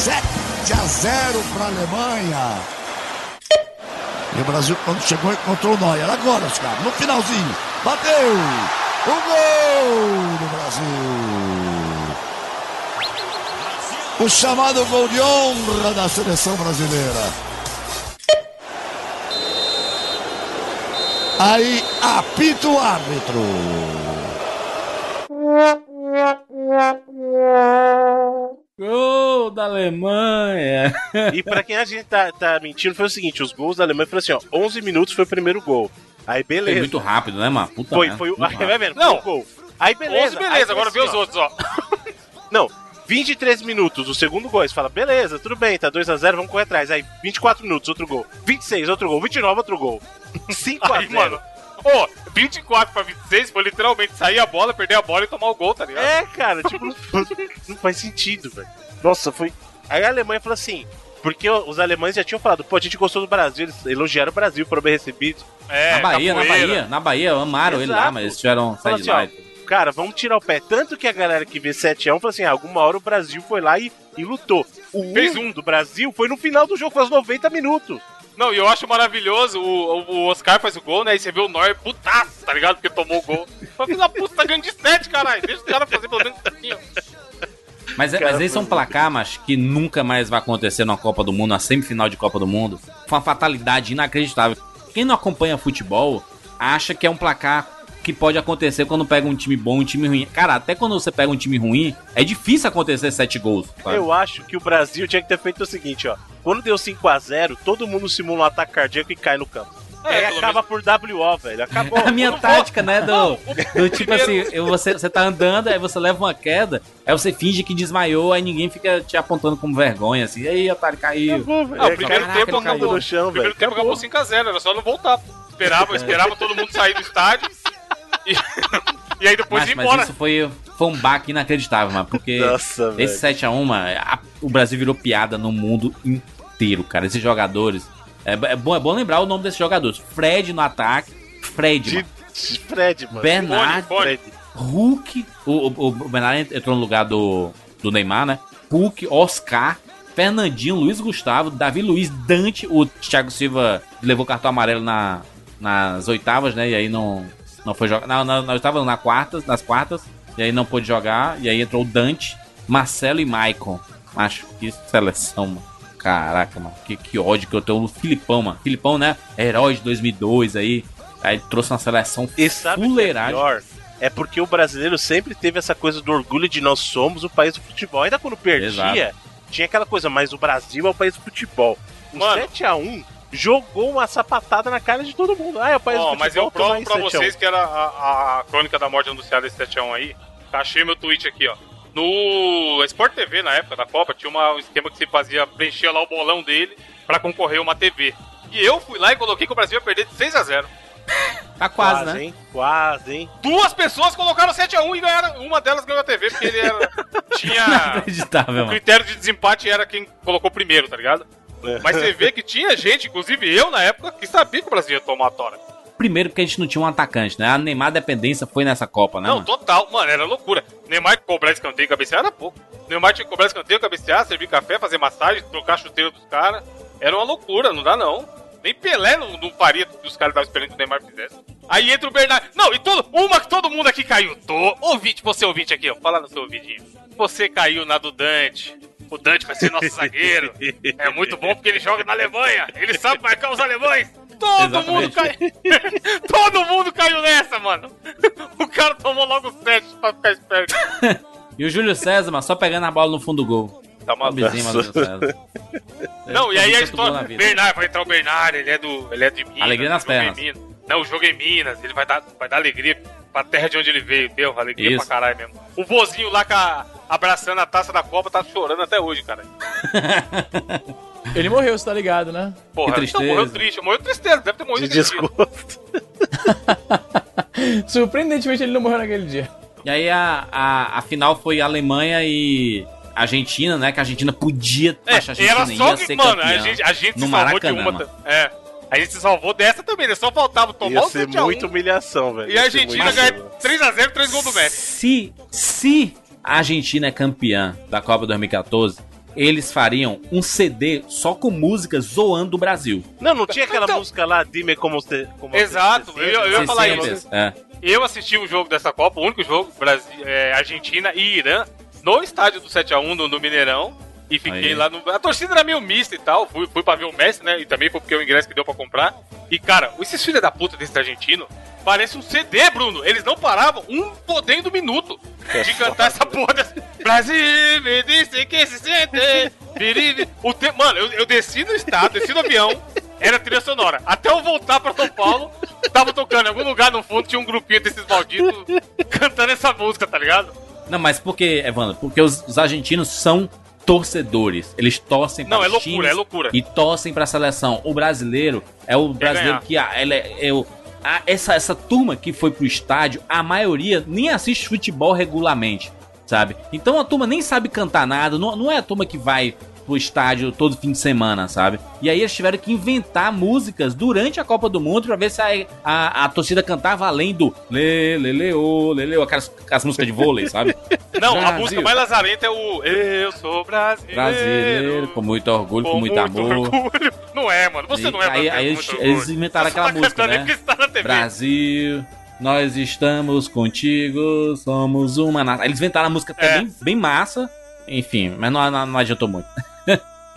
[SPEAKER 7] 7 a 0 para a Alemanha. E o Brasil, quando chegou, encontrou o Neuer. Agora, os caras, no finalzinho. Bateu! O gol do Brasil! O chamado gol de honra da seleção brasileira. Aí apita o árbitro.
[SPEAKER 2] Gol da Alemanha.
[SPEAKER 3] E pra quem a gente tá, tá mentindo, foi o seguinte: os gols da Alemanha foram assim, ó, 11 minutos foi o primeiro gol. Aí
[SPEAKER 2] Foi
[SPEAKER 3] beleza.
[SPEAKER 2] muito rápido, né, mano? Puta
[SPEAKER 3] Foi,
[SPEAKER 2] merda,
[SPEAKER 3] foi o. Aí *laughs* vai vendo,
[SPEAKER 4] Não.
[SPEAKER 3] foi o gol. Aí beleza.
[SPEAKER 4] 11, beleza,
[SPEAKER 3] aí foi
[SPEAKER 4] agora vê
[SPEAKER 3] assim,
[SPEAKER 4] os
[SPEAKER 3] ó.
[SPEAKER 4] outros, ó.
[SPEAKER 3] Não, 23 minutos, o segundo gol. Você fala, beleza, tudo bem, tá 2x0, vamos correr atrás. Aí 24 minutos, outro gol. 26, outro gol. 29, outro gol. *laughs* 5x0.
[SPEAKER 4] Aí, mano. Ô, 24 pra 26 foi literalmente sair a bola, perder a bola e tomar o gol, tá ligado?
[SPEAKER 3] É, cara, tipo, não, *laughs* não faz sentido, velho. Nossa, foi. Aí a Alemanha falou assim. Porque os alemães já tinham falado, pô, a gente gostou do Brasil, eles elogiaram o Brasil, foram bem recebidos.
[SPEAKER 4] É,
[SPEAKER 2] na Bahia, na
[SPEAKER 4] capoeira.
[SPEAKER 2] Bahia, na Bahia, amaram ele lá,
[SPEAKER 3] Exato.
[SPEAKER 2] mas eles tiveram de
[SPEAKER 3] assim,
[SPEAKER 2] lá.
[SPEAKER 3] Cara, vamos tirar o pé. Tanto que a galera que vê 7x1 falou assim: ah, alguma hora o Brasil foi lá e, e lutou. O
[SPEAKER 4] Fez
[SPEAKER 3] um do Brasil foi no final do jogo, faz 90 minutos.
[SPEAKER 4] Não, e eu acho maravilhoso, o, o- o Oscar faz o gol, né? E você vê o Neuer putaço, tá ligado? Porque tomou o gol. Mas filho da puta, tá ganhando de 7, caralho. Deixa os caras fazer pelo menos assim, ó.
[SPEAKER 2] Mas, é-
[SPEAKER 3] Cara,
[SPEAKER 2] mas esse é um placar, mas que nunca mais vai acontecer numa Copa do Mundo, na semifinal de Copa do Mundo. Foi uma fatalidade inacreditável. Quem não acompanha futebol acha que é um placar que pode acontecer quando pega um time bom e um time ruim. Cara, até quando você pega um time ruim, é difícil acontecer sete gols. sabe?
[SPEAKER 3] Eu acho que o Brasil tinha que ter feito o seguinte, ó. Quando deu 5x0, todo mundo simula um ataque cardíaco e cai no campo.
[SPEAKER 4] É,
[SPEAKER 3] acaba por WO, velho. Acabou.
[SPEAKER 2] A minha
[SPEAKER 4] não *laughs*
[SPEAKER 2] tática, né, do,
[SPEAKER 4] Não,
[SPEAKER 2] do tipo
[SPEAKER 4] primeiro-
[SPEAKER 2] assim, eu- você, você tá andando, aí você leva uma queda, aí você finge que desmaiou, aí ninguém fica te apontando como vergonha, assim, e aí, otário, caiu.
[SPEAKER 3] Acabou, velho.
[SPEAKER 4] Ah, o primeiro
[SPEAKER 2] Caraca,
[SPEAKER 4] tempo acabou.
[SPEAKER 3] no chão,
[SPEAKER 4] o primeiro
[SPEAKER 3] velho.
[SPEAKER 4] tempo acabou 5x0, era só não voltar. Esperava, esperava todo mundo sair do estádio. E, *laughs* e aí depois
[SPEAKER 2] Mas,
[SPEAKER 4] ir
[SPEAKER 2] mas
[SPEAKER 4] embora.
[SPEAKER 2] isso foi, foi um baque inacreditável, mano, porque
[SPEAKER 3] Nossa,
[SPEAKER 2] esse 7x1, mano, a- o Brasil virou piada no mundo inteiro, cara. Esses jogadores. É, é bom, é bom lembrar o nome desses jogadores: Fred no ataque, Fred,
[SPEAKER 3] De,
[SPEAKER 2] mano,
[SPEAKER 3] Fred, mano.
[SPEAKER 2] Bernard,
[SPEAKER 3] Fred.
[SPEAKER 2] Hulk. O, o, o Bernard entrou no lugar do, do Neymar, né? Hulk, Oscar, Fernandinho, Luiz Gustavo, Davi Luiz, Dante. O Thiago Silva levou cartão amarelo na, nas oitavas, né? E aí não, não foi jogar. Não, na, na oitava, não, na quartas, nas quartas. E aí não pôde jogar. E aí entrou o Dante, Marcelo e Maicon. Acho que seleção, mano. Caraca, mano. Que, que ódio que eu tenho no Filipão, mano. Filipão, né? Herói de 2002 aí. Aí trouxe uma seleção
[SPEAKER 3] E sabe o que é pior? É porque o brasileiro sempre teve essa coisa do orgulho de nós somos o país do futebol. Ainda quando perdia, tinha aquela coisa, mas o Brasil é o país do futebol. O
[SPEAKER 4] Mano.
[SPEAKER 3] 7x1 jogou uma sapatada na cara de todo mundo. Ah, é o país
[SPEAKER 4] Ó,
[SPEAKER 3] do
[SPEAKER 4] mas eu provo
[SPEAKER 3] aí,
[SPEAKER 4] pra
[SPEAKER 3] 7 a 1.
[SPEAKER 4] vocês que era a, a crônica da morte anunciada desse 7x1 aí. Achei meu tweet aqui, ó. No Sport TV, na época da Copa, tinha uma- um esquema que se fazia, preencher lá o bolão dele pra concorrer a uma TV. E eu fui lá e coloquei que o Brasil ia perder de 6x0.
[SPEAKER 2] Tá quase, né?
[SPEAKER 3] hein? Quase, hein?
[SPEAKER 4] Duas pessoas colocaram 7x1 e ganharam. Uma delas ganhou a TV, porque ele era. *laughs* tinha.
[SPEAKER 2] Inacreditável,
[SPEAKER 4] O critério de desempate era quem colocou primeiro, tá ligado?
[SPEAKER 3] É.
[SPEAKER 4] Mas você vê que tinha gente, inclusive eu na época, que sabia que o Brasil ia tomar a tora.
[SPEAKER 2] Primeiro porque a gente não tinha um atacante, né? A Neymar dependência foi nessa Copa, né?
[SPEAKER 4] Não,
[SPEAKER 2] mano?
[SPEAKER 4] total, mano, era loucura. Neymar cobrar escanteio e cabecear era pouco. Neymar tinha que cobrar escanteio, cabecear, servir café, fazer massagem, trocar chuteiro dos caras. Era uma loucura, não dá não. Nem Pelé não, não faria que os caras estavam esperando que o Neymar fizesse. Aí entra o Bernardo. Não, e todo, uma que todo mundo aqui caiu. Tô, ouvinte, você ouvinte aqui, ó. Fala no seu ouvidinho. Você caiu na do Dante. O Dante vai ser nosso zagueiro. *laughs* É muito bom porque ele joga na Alemanha. Ele sabe marcar os alemães. Todo
[SPEAKER 2] Exatamente.
[SPEAKER 4] mundo caiu. *laughs* Todo mundo caiu nessa, mano. O cara tomou logo 7 pra ficar esperto. *laughs*
[SPEAKER 2] E o Júlio César, mano, só pegando a bola no fundo do gol.
[SPEAKER 4] Tá
[SPEAKER 2] mano, Júlio César.
[SPEAKER 4] Não, e aí a história.
[SPEAKER 2] vida.
[SPEAKER 4] Bernardo, vai entrar o Bernardo, ele é, do, ele é de Minas.
[SPEAKER 2] Alegria nas
[SPEAKER 4] é
[SPEAKER 2] pernas.
[SPEAKER 4] Não, o jogo é em Minas, ele vai dar, vai dar alegria pra terra de onde ele veio. Deu, alegria
[SPEAKER 2] Isso.
[SPEAKER 4] pra caralho mesmo. O vozinho lá com a- abraçando a taça da Copa tá chorando até hoje, cara. *laughs*
[SPEAKER 5] Ele morreu, você tá ligado, né?
[SPEAKER 4] Porra,
[SPEAKER 2] Que tristeza.
[SPEAKER 4] Não, morreu triste, morreu tristeza, deve ter
[SPEAKER 3] De
[SPEAKER 4] morrido dia.
[SPEAKER 3] desgosto. *laughs*
[SPEAKER 5] Surpreendentemente ele não morreu naquele dia.
[SPEAKER 2] E aí a, a, a final foi Alemanha e Argentina, né? Que a Argentina podia.
[SPEAKER 4] É,
[SPEAKER 2] acho que
[SPEAKER 4] e
[SPEAKER 2] a
[SPEAKER 4] era
[SPEAKER 2] Argentina
[SPEAKER 4] só
[SPEAKER 2] ia
[SPEAKER 4] que,
[SPEAKER 2] ser
[SPEAKER 4] mano, a
[SPEAKER 2] campeã
[SPEAKER 4] gente, a gente
[SPEAKER 2] no
[SPEAKER 4] se salvou de
[SPEAKER 2] Maracanã,
[SPEAKER 4] uma.
[SPEAKER 2] mano.
[SPEAKER 4] É. A gente se salvou dessa também, né? Só faltava tomar
[SPEAKER 3] Ia
[SPEAKER 4] o
[SPEAKER 3] ser
[SPEAKER 4] 7 a 1
[SPEAKER 3] muita humilhação, velho.
[SPEAKER 4] E a
[SPEAKER 3] ser
[SPEAKER 4] Argentina ganha
[SPEAKER 3] humilhação.
[SPEAKER 4] 3x0, 3 gols do Messi.
[SPEAKER 2] Se, se a Argentina é campeã da Copa 2014, eles fariam um CD só com músicas zoando o Brasil.
[SPEAKER 3] Não, não tinha aquela
[SPEAKER 4] Então-
[SPEAKER 3] música lá, Dime como você. Como
[SPEAKER 4] Exato,
[SPEAKER 3] você
[SPEAKER 4] eu- eu ia falar isso.
[SPEAKER 2] É.
[SPEAKER 4] Eu assisti o jogo dessa Copa, o único jogo, Brasil, é, Argentina e Irã, no estádio do 7x1 no, no Mineirão. E fiquei
[SPEAKER 2] Aí.
[SPEAKER 4] lá no. A torcida era meio mista e tal. Fui, fui pra ver o Messi, né? E também foi porque o ingresso que deu pra comprar. E, cara, esses filhos da puta desse argentino parece um CD, Bruno. Eles não paravam um podendo minuto de cantar essa porra. Brasil, me disse que se sente. O te... Mano, eu, eu desci no estado, desci no avião, era trilha sonora. Até eu voltar pra São Paulo, tava tocando em algum lugar no fundo, tinha um grupinho desses malditos cantando essa música, tá ligado?
[SPEAKER 2] Não, mas por que, Evandro? Porque os, os argentinos são torcedores. Eles torcem
[SPEAKER 4] Não, é loucura, é loucura.
[SPEAKER 2] E torcem pra seleção. O brasileiro é o brasileiro que ah, ele é, é o- a- essa, essa turma que foi pro estádio, a maioria nem assiste futebol regularmente, sabe? Então a turma nem sabe cantar nada, não, não é a turma que vai pro estádio todo fim de semana, sabe? E aí eles tiveram que inventar músicas durante a Copa do Mundo pra ver se a, a, a torcida cantava além do le, le, le, ô, le, ô, aquelas, aquelas músicas de vôlei, sabe? *laughs*
[SPEAKER 4] Não, a
[SPEAKER 2] Brasil.
[SPEAKER 4] música mais lazarenta é o Eu sou brasileiro.
[SPEAKER 2] Brasileiro, com muito orgulho, com, muito, amor.
[SPEAKER 4] orgulho. Não é, mano. Você
[SPEAKER 2] E
[SPEAKER 4] não é
[SPEAKER 2] aí,
[SPEAKER 4] brasileiro
[SPEAKER 2] aí
[SPEAKER 4] com
[SPEAKER 2] eles,
[SPEAKER 4] muito
[SPEAKER 2] eles inventaram aquela
[SPEAKER 4] tá
[SPEAKER 2] música, né?
[SPEAKER 4] TV.
[SPEAKER 2] Brasil, nós estamos contigo, somos uma nação. Eles inventaram a música até
[SPEAKER 4] É.
[SPEAKER 2] bem, bem massa, enfim, mas não, não, não adiantou muito. *laughs*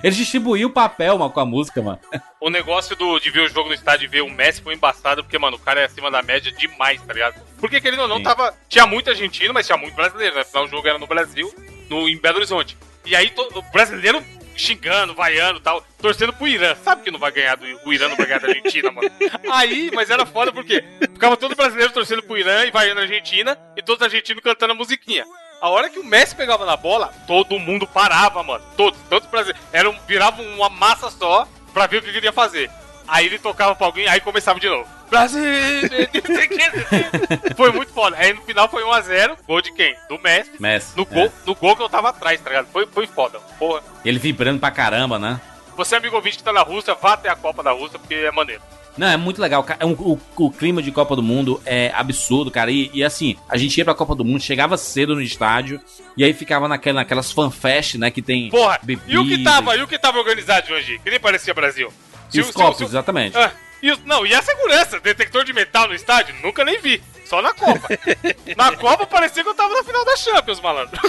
[SPEAKER 2] Eles distribuíram o papel mano, com a música, mano.
[SPEAKER 4] O negócio do, de ver o jogo no estádio e ver o Messi foi embaçado, porque, mano, o cara é acima da média demais, tá ligado? Porque, querendo ou não,
[SPEAKER 2] Sim.
[SPEAKER 4] tava. Tinha muito argentino, mas tinha muito brasileiro, né? Afinal, o jogo era no Brasil, no, em Belo Horizonte. E aí, to- o brasileiro xingando, vaiando e tal, torcendo pro Irã. Sabe que não vai ganhar do o Irã não vai ganhar da Argentina, mano? *laughs* Aí, mas era foda porque ficava todo brasileiro torcendo pro Irã e vaiando a Argentina, e todos os argentinos cantando a musiquinha. A hora que o Messi pegava na bola, todo mundo parava, mano. Todos, tanto brasileiro. Era um, virava uma massa só pra ver o que ele queria fazer. Aí ele tocava pra alguém, aí começava de novo. Brasil! *laughs* Foi muito foda. Aí no final foi 1x0. Gol de quem? Do Messi.
[SPEAKER 2] Messi.
[SPEAKER 4] No
[SPEAKER 2] é.
[SPEAKER 4] gol, no gol que eu tava atrás, tá ligado? Foi, foi foda. Porra.
[SPEAKER 2] Ele vibrando pra caramba, né?
[SPEAKER 4] Você, amigo ouvinte que tá na Rússia, vá até a Copa da Rússia, porque é maneiro.
[SPEAKER 2] Não, é muito legal. cara. É o, o clima de Copa do Mundo é absurdo, cara. E, e assim, a gente ia pra Copa do Mundo, chegava cedo no estádio, e aí ficava naquela, naquelas fanfest, né? Que tem.
[SPEAKER 4] Porra,
[SPEAKER 2] bebida.
[SPEAKER 4] e o que tava, e o que tava organizado hoje? Que nem parecia Brasil.
[SPEAKER 2] E
[SPEAKER 4] Se
[SPEAKER 2] os
[SPEAKER 4] o- se o-
[SPEAKER 2] copos,
[SPEAKER 4] se o-
[SPEAKER 2] exatamente.
[SPEAKER 4] Ah, e não, e a segurança? Detector de metal no estádio? Nunca nem vi. Só na Copa. *laughs* na Copa parecia que eu tava na final da Champions, malandro.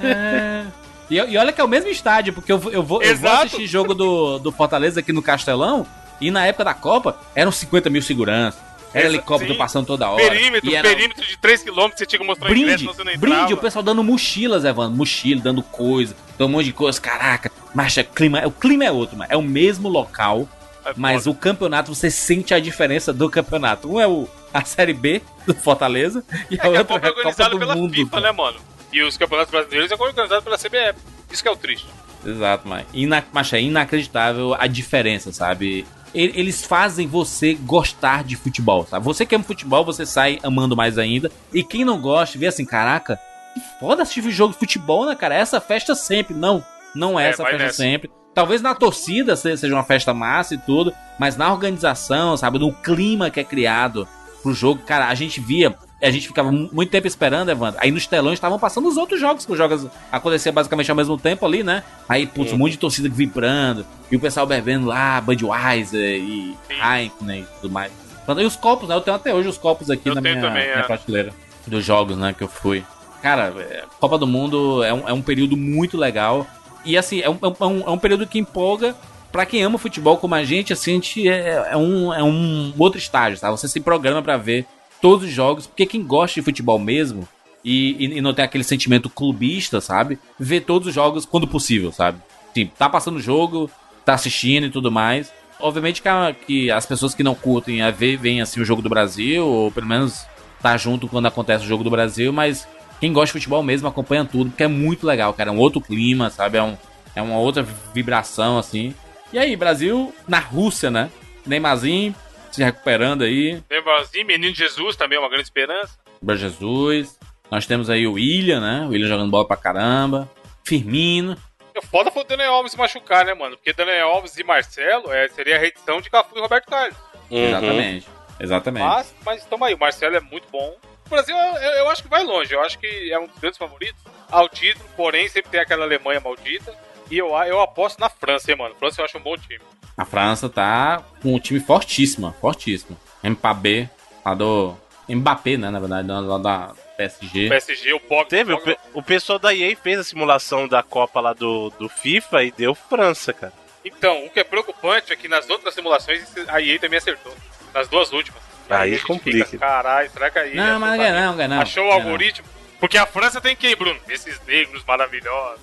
[SPEAKER 2] É. E, e olha que é o mesmo estádio, porque eu, vou- eu, vou, eu vou assistir jogo do, do Fortaleza aqui no Castelão, e na época da Copa eram 50 mil seguranças. Era helicóptero
[SPEAKER 4] sim.
[SPEAKER 2] passando toda hora.
[SPEAKER 4] Perímetro,
[SPEAKER 2] era
[SPEAKER 4] perímetro de 3km, você tinha que mostrar ingresso,
[SPEAKER 2] Brinde,
[SPEAKER 4] senão você não entrava.
[SPEAKER 2] brinde, o pessoal dando mochilas, Evandro, mochila, dando coisa, dando um monte de coisa, caraca, mas é clima, o clima é outro, mas é o mesmo local,
[SPEAKER 4] É
[SPEAKER 2] mas
[SPEAKER 4] foda.
[SPEAKER 2] o campeonato você sente a diferença do campeonato. Um é o a Série B do Fortaleza e
[SPEAKER 4] É
[SPEAKER 2] a outra é
[SPEAKER 4] é
[SPEAKER 2] a Copa do
[SPEAKER 4] pela
[SPEAKER 2] Mundo.
[SPEAKER 4] FIFA, né, mano? E os campeonatos brasileiros é organizados pela CBF. Isso que é o triste.
[SPEAKER 2] Exato, mas, ina mas é inacreditável a diferença, sabe? Eles fazem você gostar de futebol, sabe? Você que ama futebol, você sai amando mais ainda. E quem não gosta, vê assim, caraca, que foda assistir jogo de futebol, né, cara? Essa festa sempre. Não, não é,
[SPEAKER 4] É,
[SPEAKER 2] essa festa
[SPEAKER 4] nessa.
[SPEAKER 2] sempre. Talvez na torcida se- seja uma festa massa e tudo, mas na organização, sabe? No clima que é criado pro jogo, cara, a gente via. A gente ficava mu- muito tempo esperando, Evandro. Aí nos telões estavam passando os outros jogos, que os jogos aconteciam basicamente ao mesmo tempo ali, né? Aí, putz, um monte de torcida vibrando, e o pessoal bebendo lá, Budweiser e Heineken né, e tudo mais. E os copos, né? Eu tenho até hoje os copos aqui
[SPEAKER 4] Eu
[SPEAKER 2] na minha,
[SPEAKER 4] também,
[SPEAKER 2] minha
[SPEAKER 4] é.
[SPEAKER 2] prateleira dos jogos, né, que eu fui. Cara, é, Copa do Mundo é um, é um período muito legal. E assim, é um, é um, é um período que empolga pra quem ama futebol como a gente, assim, a gente é, é um, é um outro estágio, tá? Você se programa pra ver todos os jogos, porque quem gosta de futebol mesmo e, e, e não tem aquele sentimento clubista, sabe? Vê todos os jogos quando possível, sabe? Tipo, tá passando o jogo, tá assistindo e tudo mais. Obviamente que, a- que as pessoas que não curtem a ver, veem assim o jogo do Brasil, ou pelo menos tá junto quando acontece o jogo do Brasil, mas quem gosta de futebol mesmo acompanha tudo, porque é muito legal, cara. É um outro clima, sabe? É, um, é uma outra vibração, assim. E aí, Brasil na Rússia, né? Neymarzinho se recuperando aí.
[SPEAKER 4] Neymarzinho, Menino Jesus também é uma grande esperança.
[SPEAKER 2] Bra Jesus. Nós temos aí o William, né? O William jogando bola pra caramba. Firmino.
[SPEAKER 4] É foda foi o Daniel Alves se machucar, né, mano? Porque Daniel Alves e Marcelo é, seria a reedição de Cafu e Roberto Carlos.
[SPEAKER 3] Uhum.
[SPEAKER 2] Exatamente. Exatamente.
[SPEAKER 4] Mas, mas tamo aí, o Marcelo é muito bom. O Brasil, eu, eu acho que vai longe. Eu acho que é um dos grandes favoritos ao título, porém sempre tem aquela Alemanha maldita. E eu, eu aposto na França, hein, mano. França eu acho um bom time.
[SPEAKER 2] A França tá com um time fortíssimo, fortíssimo. Mbappé, lá do. Mbappé, né? Na verdade, lá da PSG.
[SPEAKER 4] O PSG, o Pogba.
[SPEAKER 3] Teve, o, pe- o pessoal da EA fez a simulação da Copa lá do, do FIFA e deu França, cara.
[SPEAKER 4] Então, o que é preocupante é que nas outras simulações a EA também acertou. Nas duas últimas.
[SPEAKER 3] Aí
[SPEAKER 4] a gente
[SPEAKER 3] complica.
[SPEAKER 4] Caralho, será que a EA
[SPEAKER 2] Não, mas não
[SPEAKER 4] acertou?
[SPEAKER 2] ganha não, ganha não.
[SPEAKER 4] Achou o algoritmo? Porque a França tem quem, Bruno? Esses negros maravilhosos.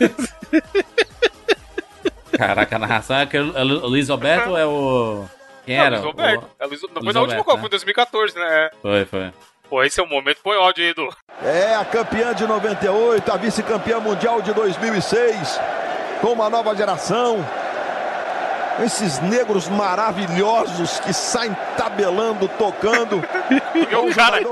[SPEAKER 4] *laughs*
[SPEAKER 2] Caraca, a narração é aquele. É o Luiz Roberto ou é o. Quem
[SPEAKER 4] Não,
[SPEAKER 2] era?
[SPEAKER 4] Luiz Roberto.
[SPEAKER 2] O-
[SPEAKER 4] É, Luiz... Não foi
[SPEAKER 2] Luiz
[SPEAKER 4] na última Copa,
[SPEAKER 2] né?
[SPEAKER 4] foi em 2014, né? É.
[SPEAKER 2] Foi, foi.
[SPEAKER 4] Pô, esse é o momento. Põe áudio aí, Edu.
[SPEAKER 1] É a campeã de 98, a vice-campeã mundial de 2006, com uma nova geração. Esses negros maravilhosos que saem tabelando, tocando. *laughs*
[SPEAKER 4] Porque o cara, ele.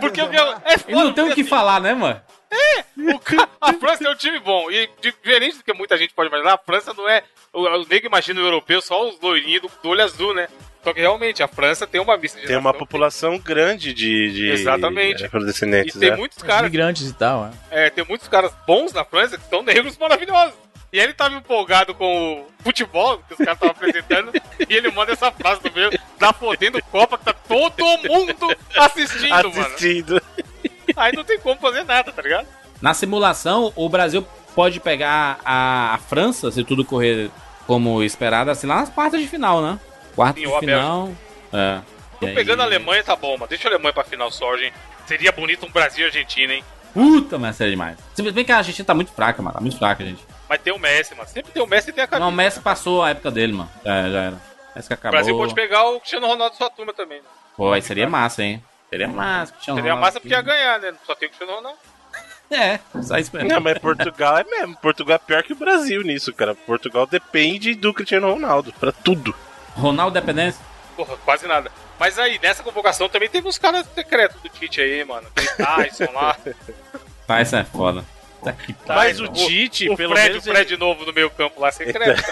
[SPEAKER 4] Porque o
[SPEAKER 1] Benzema.
[SPEAKER 4] é
[SPEAKER 2] E não tem o que falar, né, mano?
[SPEAKER 4] Assim, *laughs* o *laughs* A França é um time bom. E diferente do que muita gente pode imaginar, a França não é. O, o nego imagina o europeu só os loirinhos do, do olho azul, né? Só que realmente, a França tem uma.
[SPEAKER 3] Tem uma população grande de, de
[SPEAKER 4] Exatamente. E
[SPEAKER 3] afrodescendentes,
[SPEAKER 4] tem
[SPEAKER 3] né?
[SPEAKER 4] muitos
[SPEAKER 5] Os
[SPEAKER 4] caras
[SPEAKER 5] migrantes e tal, é.
[SPEAKER 4] É, tem muitos caras bons na França que são negros maravilhosos. E ele tava empolgado com o futebol que os caras estavam apresentando. e ele manda essa frase do meio, da fodendo Copa, que tá todo mundo assistindo, mano.
[SPEAKER 3] Assistindo. *laughs*
[SPEAKER 4] Aí não tem como fazer nada, tá ligado?
[SPEAKER 2] Na simulação, o Brasil pode pegar a, a França, se tudo correr como esperado, assim, lá nas quartas de final, né? Quartas
[SPEAKER 4] Sim,
[SPEAKER 2] de final. É.
[SPEAKER 4] Tô
[SPEAKER 2] E aí-
[SPEAKER 4] pegando a Alemanha, tá bom, mas deixa a Alemanha pra final só, gente. Seria bonito um Brasil e Argentina, hein?
[SPEAKER 2] Puta, mas sério demais. Se bem que a Argentina tá muito fraca, mano. Tá muito fraca, gente.
[SPEAKER 4] Mas tem o Messi, mano. Sempre tem o Messi e tem a camisa.
[SPEAKER 2] Não, o Messi passou a época dele, mano. Já, já era. Messi que
[SPEAKER 4] O
[SPEAKER 2] acabou.
[SPEAKER 4] Brasil pode pegar o Cristiano Ronaldo sua turma também.
[SPEAKER 2] Pô, aí seria massa, hein? Seria massa. Cristiano
[SPEAKER 4] Seria
[SPEAKER 2] Ronaldo
[SPEAKER 4] massa porque ia
[SPEAKER 2] aqui.
[SPEAKER 4] ganhar, né? Só tem o Cristiano Ronaldo.
[SPEAKER 2] É, só isso mesmo.
[SPEAKER 3] Não, mas Portugal é mesmo. Portugal é pior que o Brasil nisso, cara. Portugal depende do Cristiano Ronaldo pra tudo.
[SPEAKER 2] Ronaldo Dependência.
[SPEAKER 4] Porra, quase nada. Mas aí, nessa convocação também teve uns caras secretos do Tite aí, mano. Aquele Tyson lá. *laughs*
[SPEAKER 2] Tá, isso é foda. Tá
[SPEAKER 3] Mas o Tite,
[SPEAKER 4] o
[SPEAKER 3] pelo
[SPEAKER 4] Fred,
[SPEAKER 3] menos,
[SPEAKER 4] o Fred novo no meio campo lá, secreto.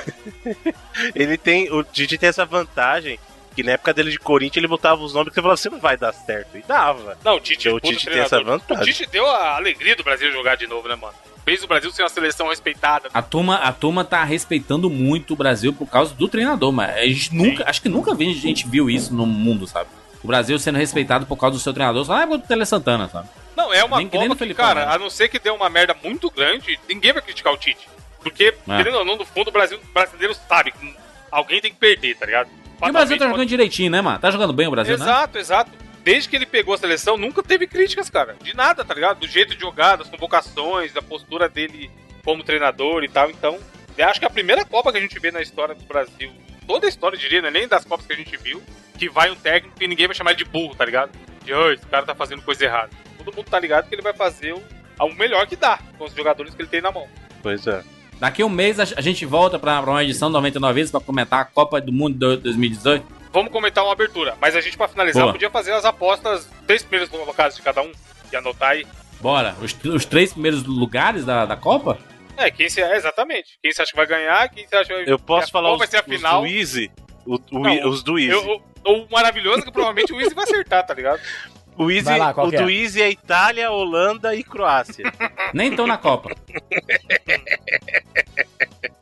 [SPEAKER 4] *laughs*
[SPEAKER 3] ele tem. O Tite tem essa vantagem. Que na época dele de Corinthians ele botava os nomes que você falava assim, não vai dar certo. E dava.
[SPEAKER 4] Não, o Tite,
[SPEAKER 3] O
[SPEAKER 4] puta
[SPEAKER 3] Tite tem essa vantagem.
[SPEAKER 4] O Tite deu a alegria do Brasil jogar de novo, né, mano? Fez o Brasil ser uma seleção respeitada.
[SPEAKER 2] A turma, a turma tá respeitando muito o Brasil por causa do treinador, mas a gente nunca, acho que nunca vi- a gente viu isso no mundo, sabe? O Brasil sendo respeitado por causa do seu treinador, só na época do Tele Santana, sabe?
[SPEAKER 4] Não, é uma
[SPEAKER 2] Nem nem
[SPEAKER 4] que,
[SPEAKER 2] Felipão,
[SPEAKER 4] cara,
[SPEAKER 2] né?
[SPEAKER 4] a não ser que dê uma merda muito grande, ninguém vai criticar o Tite. Porque,
[SPEAKER 2] É.
[SPEAKER 4] querendo ou não, no fundo, o Brasil, o brasileiro sabe que alguém tem que perder, tá ligado?
[SPEAKER 2] E o Brasil tá jogando direitinho, né, mano? Tá jogando bem o Brasil, né?
[SPEAKER 4] Exato, exato. Desde que ele pegou a seleção, nunca teve críticas, cara. De nada, tá ligado? Do jeito de jogar, das convocações, da postura dele como treinador e tal. Então, eu acho que é a primeira Copa que a gente vê na história do Brasil, toda a história, eu diria, né? nem das Copas que a gente viu, que vai um técnico e ninguém vai chamar ele de burro, tá ligado? De, "Ô, esse cara tá fazendo coisa errada. Todo mundo tá ligado que ele vai fazer o, o melhor que dá com os jogadores que ele tem na mão.
[SPEAKER 3] Pois é.
[SPEAKER 2] Daqui a um mês a, gente volta pra, pra uma edição 99 vezes pra comentar a Copa do Mundo de 2018.
[SPEAKER 4] Vamos comentar uma abertura, mas a gente, pra finalizar,
[SPEAKER 2] Boa.
[SPEAKER 4] podia fazer as apostas, três primeiros colocados de cada um, e anotar aí.
[SPEAKER 2] Bora. Os, os três primeiros lugares da, da Copa?
[SPEAKER 4] É, quem se, é, exatamente. Quem você acha que vai ganhar, quem você acha que vai
[SPEAKER 3] Eu posso falar os,
[SPEAKER 4] vai ser a
[SPEAKER 3] os
[SPEAKER 4] final.
[SPEAKER 3] do Easy? O- o-
[SPEAKER 4] Não,
[SPEAKER 3] os do Easy.
[SPEAKER 4] Eu- o, o maravilhoso é que provavelmente o Easy vai acertar, tá ligado? *laughs*
[SPEAKER 3] O, Easy
[SPEAKER 5] lá,
[SPEAKER 3] o
[SPEAKER 5] que é?
[SPEAKER 3] do Easy é Itália, Holanda e Croácia.
[SPEAKER 2] Nem estão na Copa. *laughs*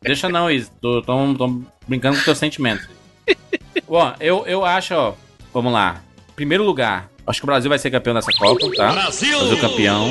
[SPEAKER 2] Deixa não, Izzy. Tô, tô, tô brincando com teus sentimentos. Bom, eu, eu acho, ó. Vamos lá. Primeiro lugar. Acho que o Brasil vai ser campeão dessa Copa, tá? Brasil! Brasil campeão.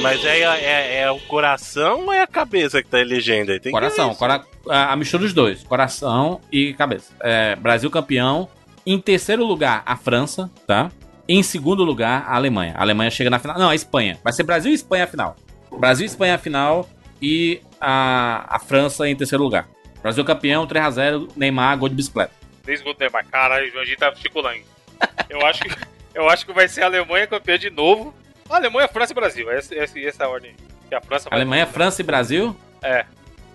[SPEAKER 3] Mas é, é, é o coração ou é a cabeça que tá elegendo aí? Tem que
[SPEAKER 2] Coração.
[SPEAKER 3] isso.
[SPEAKER 2] Cora a, a mistura dos dois. Coração e cabeça. É, Brasil campeão. Em terceiro lugar, a França, tá? Em segundo lugar, a Alemanha. A Alemanha chega na final. Não, a Espanha. Vai ser Brasil e Espanha a final. Brasil e Espanha a final. E a, a França em terceiro lugar. Brasil campeão, 3x0, Neymar, gol de bicicleta.
[SPEAKER 4] Três gols do Neymar. Caralho, o Joãozinho tá chiculando. Eu acho, que, *laughs* eu acho que vai ser a Alemanha campeã de novo. A Alemanha, França e Brasil. Essa, essa, essa é a ordem. aí. Que a França vai.
[SPEAKER 2] Alemanha, França e Brasil.
[SPEAKER 4] É.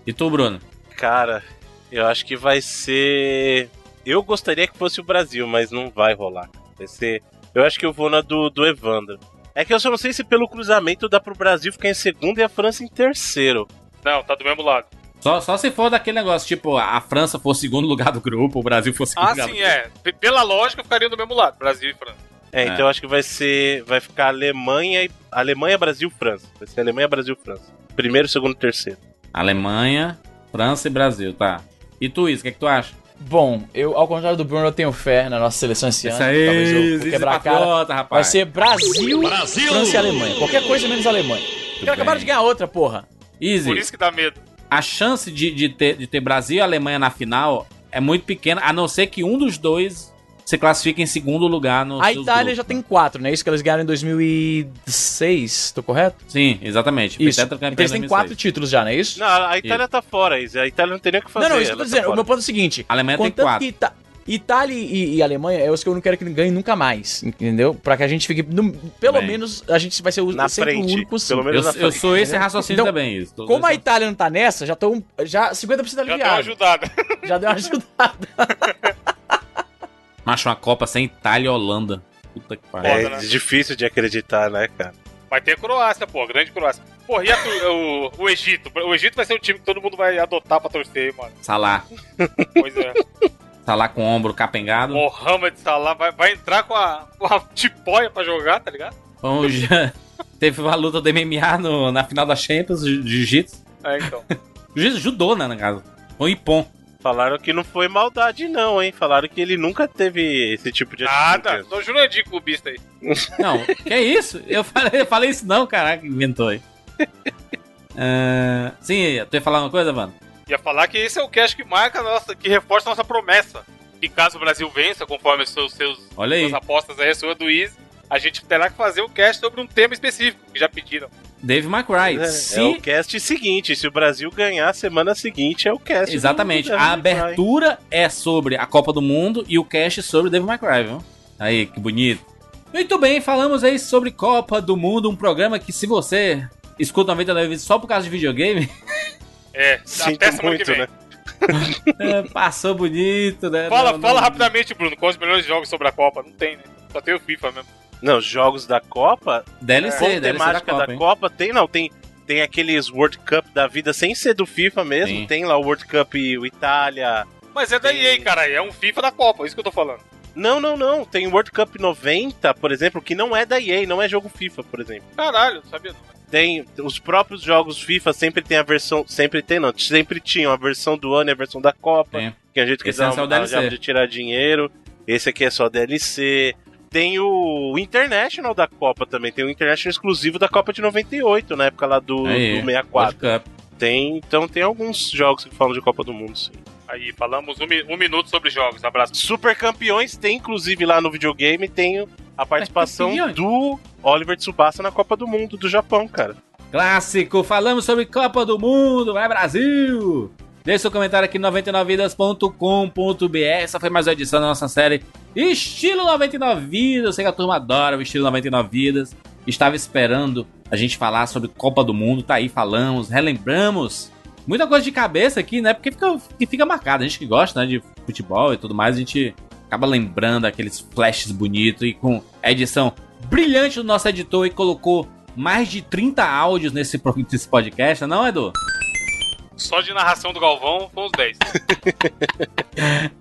[SPEAKER 2] E tu, Bruno?
[SPEAKER 3] Cara, eu acho que vai ser. Eu gostaria que fosse o Brasil, mas não vai rolar. Vai ser. Eu acho que eu vou na do, do Evandro. É que eu só não sei se pelo cruzamento dá pro Brasil ficar em segundo e a França em terceiro.
[SPEAKER 4] Não, tá do mesmo lado.
[SPEAKER 2] Só, só se for daquele negócio, tipo, a França for segundo lugar do grupo, o Brasil for segundo
[SPEAKER 4] Ah,
[SPEAKER 2] lugar
[SPEAKER 4] sim,
[SPEAKER 2] do
[SPEAKER 4] é. P- Pela lógica, ficariam do mesmo lado, Brasil e França.
[SPEAKER 3] É,
[SPEAKER 2] É.
[SPEAKER 3] então eu acho que vai ser. Vai ficar Alemanha e. Alemanha, Brasil, França. Vai ser Alemanha, Brasil, França. Primeiro, segundo, terceiro.
[SPEAKER 2] Alemanha, França e Brasil, tá. E tu, Isso, o que, é que tu acha?
[SPEAKER 5] Bom, eu, ao contrário do Bruno, eu tenho fé na nossa seleção esse ano.
[SPEAKER 2] Isso aí,
[SPEAKER 5] Talvez eu quebrar a cara.
[SPEAKER 2] Patriota,
[SPEAKER 5] Vai
[SPEAKER 2] rapaz.
[SPEAKER 5] ser Brasil, França e Alemanha. Qualquer coisa menos Alemanha. Porque acabaram de ganhar outra, porra.
[SPEAKER 2] Easy,
[SPEAKER 4] Por isso que dá medo.
[SPEAKER 2] a chance de, de, ter, de ter Brasil e Alemanha na final é muito pequena, a não ser que um dos dois se classifique em segundo lugar no
[SPEAKER 5] A
[SPEAKER 2] seus
[SPEAKER 5] Itália
[SPEAKER 2] grupos.
[SPEAKER 5] já tem quatro, né? Isso que eles ganharam em 2006, tô correto?
[SPEAKER 2] Sim, exatamente.
[SPEAKER 5] Isso. Então eles têm
[SPEAKER 2] 2006.
[SPEAKER 5] quatro títulos já, não é isso?
[SPEAKER 3] Não, a Itália tá fora. A Itália não tem nem o que fazer.
[SPEAKER 5] não, não, isso que eu tô
[SPEAKER 3] tá
[SPEAKER 5] dizendo. o
[SPEAKER 3] fora.
[SPEAKER 5] meu ponto é o seguinte.
[SPEAKER 2] A Alemanha tem quatro.
[SPEAKER 5] que Ita- Itália e, e Alemanha é os que eu não quero que ganhe nunca mais, entendeu? Pra que a gente fique. no- pelo
[SPEAKER 2] Bem.
[SPEAKER 5] menos a gente vai ser o,
[SPEAKER 3] Na
[SPEAKER 5] sempre
[SPEAKER 3] frente,
[SPEAKER 5] o único sim.
[SPEAKER 3] pelo menos
[SPEAKER 2] Eu,
[SPEAKER 3] na
[SPEAKER 2] eu sou esse raciocínio
[SPEAKER 5] Então,
[SPEAKER 2] também, isso.
[SPEAKER 5] Como a Itália não tá nessa, já estão. Já 50%
[SPEAKER 4] Já deu uma
[SPEAKER 5] aliviado.
[SPEAKER 4] ajudada.
[SPEAKER 5] Já deu uma *laughs* ajudada.
[SPEAKER 2] Macho, uma Copa sem Itália e Holanda. Puta que pariu.
[SPEAKER 3] É
[SPEAKER 4] né?
[SPEAKER 3] difícil de acreditar, né, cara?
[SPEAKER 4] Vai ter a Croácia, pô, a grande Croácia. Porra, e a o, o Egito? O Egito vai ser o time que todo mundo vai adotar pra torcer, mano.
[SPEAKER 2] Salah.
[SPEAKER 4] Pois é.
[SPEAKER 2] tá lá com o ombro capengado.
[SPEAKER 4] Mohamed Salah vai, vai entrar com a, com a tipóia pra jogar, tá ligado?
[SPEAKER 2] Bom, *laughs* já teve uma luta do MMA no- na final da Champions, jiu- jiu-jitsu.
[SPEAKER 4] É, então. *laughs*
[SPEAKER 2] Jiu-jitsu judô, né, na casa. Com Ipom.
[SPEAKER 3] Falaram que não foi maldade, não, hein? Falaram que ele nunca teve esse tipo de
[SPEAKER 4] Nada,
[SPEAKER 3] atitude.
[SPEAKER 4] sou Jurandir clubista aí. *laughs*
[SPEAKER 2] Não, que isso? Eu falei, eu falei isso não, caraca, inventou aí. *laughs* Ah, sim, tu ia falar uma coisa, mano?
[SPEAKER 4] Ia falar que esse é o cast que marca a nossa, que reforça a nossa promessa. Que caso o Brasil vença, conforme os seus, seus
[SPEAKER 2] Olha aí.
[SPEAKER 4] suas apostas aí, a sua do Easy, a gente terá que fazer o cast sobre um tema específico, que já pediram.
[SPEAKER 2] Dave McRae.
[SPEAKER 3] É,
[SPEAKER 2] Se-
[SPEAKER 3] é o cast seguinte. Se o Brasil ganhar, semana seguinte é o cast.
[SPEAKER 2] Exatamente. A abertura é sobre a Copa do Mundo e o cast sobre Dave McRae, viu? Aí, que bonito. Muito bem, falamos aí sobre Copa do Mundo, um programa que se você escuta 99 vezes só por causa de videogame,
[SPEAKER 4] É, *laughs*
[SPEAKER 3] Sinto
[SPEAKER 4] até semana
[SPEAKER 3] muito,
[SPEAKER 4] que vem.
[SPEAKER 3] né? *laughs*
[SPEAKER 2] é, passou bonito, né?
[SPEAKER 4] Fala,
[SPEAKER 2] Não-
[SPEAKER 4] fala
[SPEAKER 2] não-
[SPEAKER 4] rapidamente, Bruno, quais os melhores jogos sobre a Copa? Não tem, né? Só tem o FIFA mesmo.
[SPEAKER 3] Não, jogos da Copa,
[SPEAKER 2] DLC, DLC da
[SPEAKER 3] temática
[SPEAKER 2] Copa,
[SPEAKER 3] da? Copa, tem não, tem tem aqueles World Cup da vida sem ser do FIFA mesmo,
[SPEAKER 2] Sim.
[SPEAKER 3] tem lá o World Cup o Itália.
[SPEAKER 4] Mas é da
[SPEAKER 3] Tem-
[SPEAKER 4] EA, cara, é um FIFA da Copa, isso que eu tô falando.
[SPEAKER 3] Não, não, não, tem o World Cup 90, por exemplo, que não é da EA, não é jogo FIFA, por exemplo.
[SPEAKER 4] Caralho, sabia não.
[SPEAKER 3] Tem os próprios jogos FIFA sempre tem a versão, sempre tem não, sempre tinham a versão do ano e a versão da Copa,
[SPEAKER 2] Tem.
[SPEAKER 3] que a gente
[SPEAKER 2] é o DLC.
[SPEAKER 3] arranjava de tirar dinheiro. Esse aqui é só DLC. Tem o International da Copa também, tem o International exclusivo da Copa de 98, na época lá do,
[SPEAKER 2] Aí,
[SPEAKER 3] do 64.
[SPEAKER 2] World Cup.
[SPEAKER 3] Tem, então tem alguns jogos que falam de Copa do Mundo, sim.
[SPEAKER 4] Aí, falamos um, um minuto sobre jogos, abraço.
[SPEAKER 3] Super Campeões tem inclusive lá no videogame tem a participação
[SPEAKER 2] Campeões?
[SPEAKER 3] do Oliver Tsubasa na Copa do Mundo do Japão, cara.
[SPEAKER 2] Clássico, falamos sobre Copa do Mundo, vai Brasil! Deixe seu comentário aqui no 99vidas.com.br. Essa foi mais uma edição da nossa série Estilo 99 Vidas. Eu sei que a turma adora o Estilo 99 Vidas. Estava esperando a gente falar sobre Copa do Mundo, tá aí, falamos, relembramos. Muita coisa de cabeça aqui, né? Porque fica, fica marcado. A gente que gosta né, de futebol e tudo mais, a gente acaba lembrando aqueles flashes bonitos e com a edição brilhante do nosso editor e colocou mais de 30 áudios nesse, *laughs* nesse podcast, não, Edu?
[SPEAKER 4] Só de narração do Galvão, foi uns 10.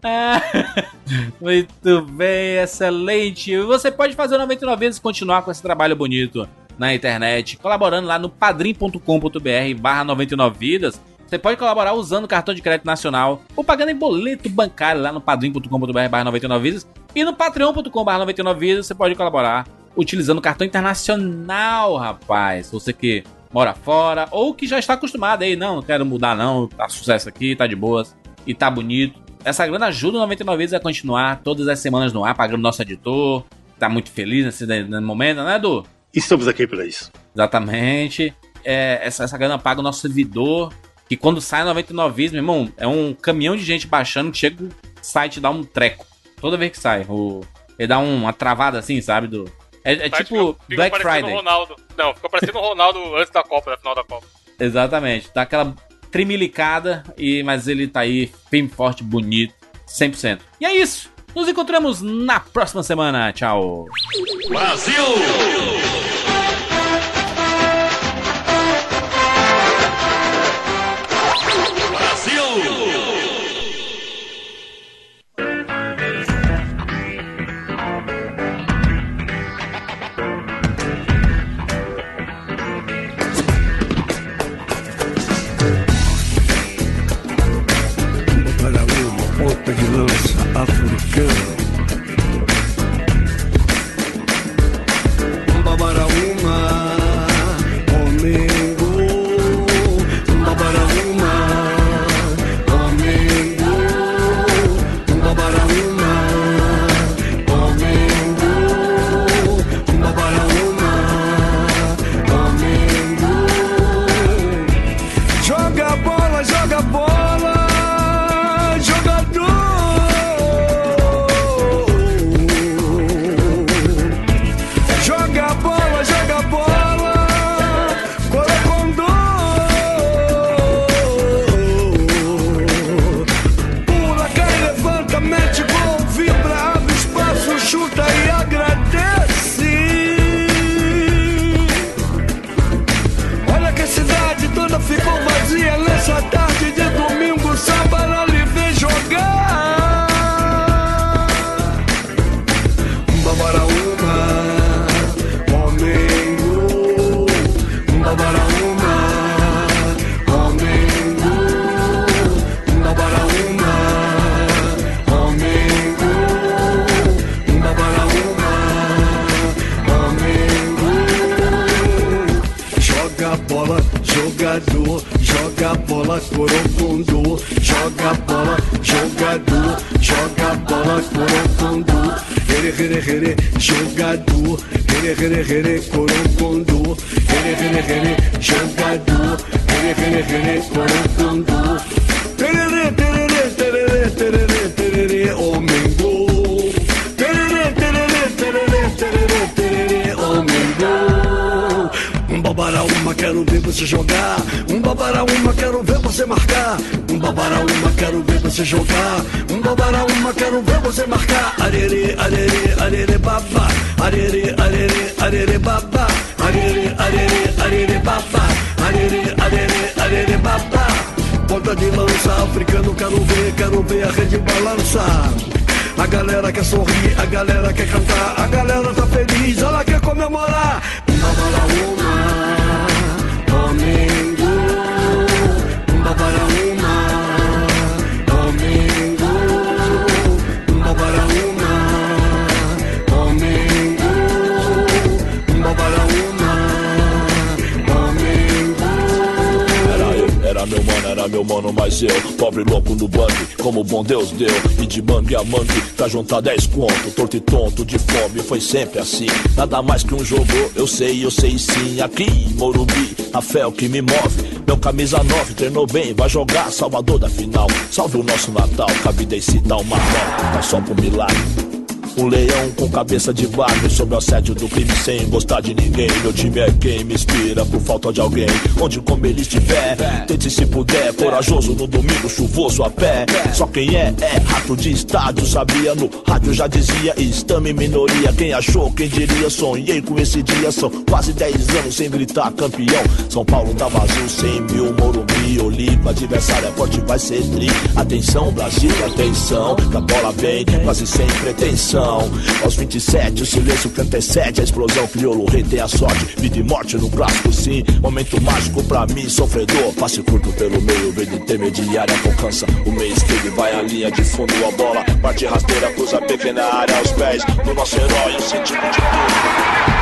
[SPEAKER 2] Ah, *laughs* Muito bem, excelente. Você pode fazer o 99 vezes e continuar com esse trabalho bonito na internet, colaborando lá no padrim.com.br barra 99 vidas. Você pode colaborar usando o cartão de crédito nacional ou pagando em boleto bancário lá no padrim.com.br barra 99 vidas. E no patreon.com barra 99 vidas você pode colaborar utilizando o cartão internacional, rapaz. Você que mora fora ou que já está acostumado aí, não, não quero mudar não, tá sucesso aqui, tá de boas e tá bonito. Essa grana ajuda o 99 vezes a continuar todas as semanas no ar, pagando nosso editor. Tá muito feliz nesse nesse momento, né, Edu?
[SPEAKER 8] Estamos aqui para isso.
[SPEAKER 2] Exatamente. É, essa, essa grana paga o nosso servidor. Que quando sai 99 vezes, meu irmão, é um caminhão de gente baixando que chega o site dá um treco. Toda vez que sai. O, ele dá um- uma travada assim, sabe? Do, é, é
[SPEAKER 4] Tá,
[SPEAKER 2] tipo
[SPEAKER 4] fica- fica
[SPEAKER 2] Black Friday.
[SPEAKER 4] o Ronaldo. Não, fica parecendo o Ronaldo antes da Copa, da final da Copa.
[SPEAKER 2] Exatamente. Dá aquela trimilicada, e, mas ele tá aí, firme, forte, bonito, 100%. E é isso. Nos encontramos na próxima semana. Tchau.
[SPEAKER 8] Brasil!
[SPEAKER 7] só dá joga bola, corocundu,
[SPEAKER 8] joga bola, jogador, joga bola, corocundu, here, here, here, jogador, here, here, here, corocundu, here, here, here, jogador, here, here, here, corocundu, tererê, tererê, tererê, tererê. Babará uma, quero ver você jogar. Um babará uma, quero ver você marcar. Um babará uma, quero ver você jogar. Um babará uma, quero ver você marcar. Arerê, arerê, arerê, babá. Arerê, arerê, arerê, babá. Arerê, arerê, arerê, babá. Arerê, arerê, arerê, babá. Ponta de lança, africano, quero ver, quero ver a rede balançar. A galera quer sorrir, a galera quer cantar, a galera tá feliz, ela quer comemorar. Babara uma,
[SPEAKER 9] meu mano, mas eu Pobre louco no bang, como bom Deus deu. E de mangue a mangue, pra juntar 10 conto. Torto e tonto, de fome, foi sempre assim. Nada mais que um jogo, eu sei, eu sei sim. Aqui Morumbi, a fé é o que me move. Meu camisa 9 treinou bem, vai jogar Salvador da final. Salve o nosso Natal, de citar uma nota Mas só pro milagre um leão com cabeça de barro Sob o assédio do crime sem gostar de ninguém. Meu time é quem me inspira por falta de alguém. Onde como ele estiver, tente se puder. Corajoso no domingo, chuvoso a pé. Só quem é, é rato de estádio Sabia? No rádio já dizia Estamos em minoria, quem achou, quem diria? Sonhei com esse dia, são quase 10 anos Sem gritar campeão. São Paulo tá vazio, 100 mil Morumbi, Olipa, adversário é forte, vai ser tri. Atenção Brasil, atenção Que a bola vem, quase sem pretensão Aos 27, o silêncio canta é sete A explosão crioulo, rei tem a sorte. Vida e morte no clássico sim. Momento mágico pra mim, sofredor. Passe curto pelo meio, verde intermediária Alcança o meio esquerdo, vai a linha de fundo A bola, parte rasteira, cruza pequena área aos pés Do nosso herói, o sentido de tudo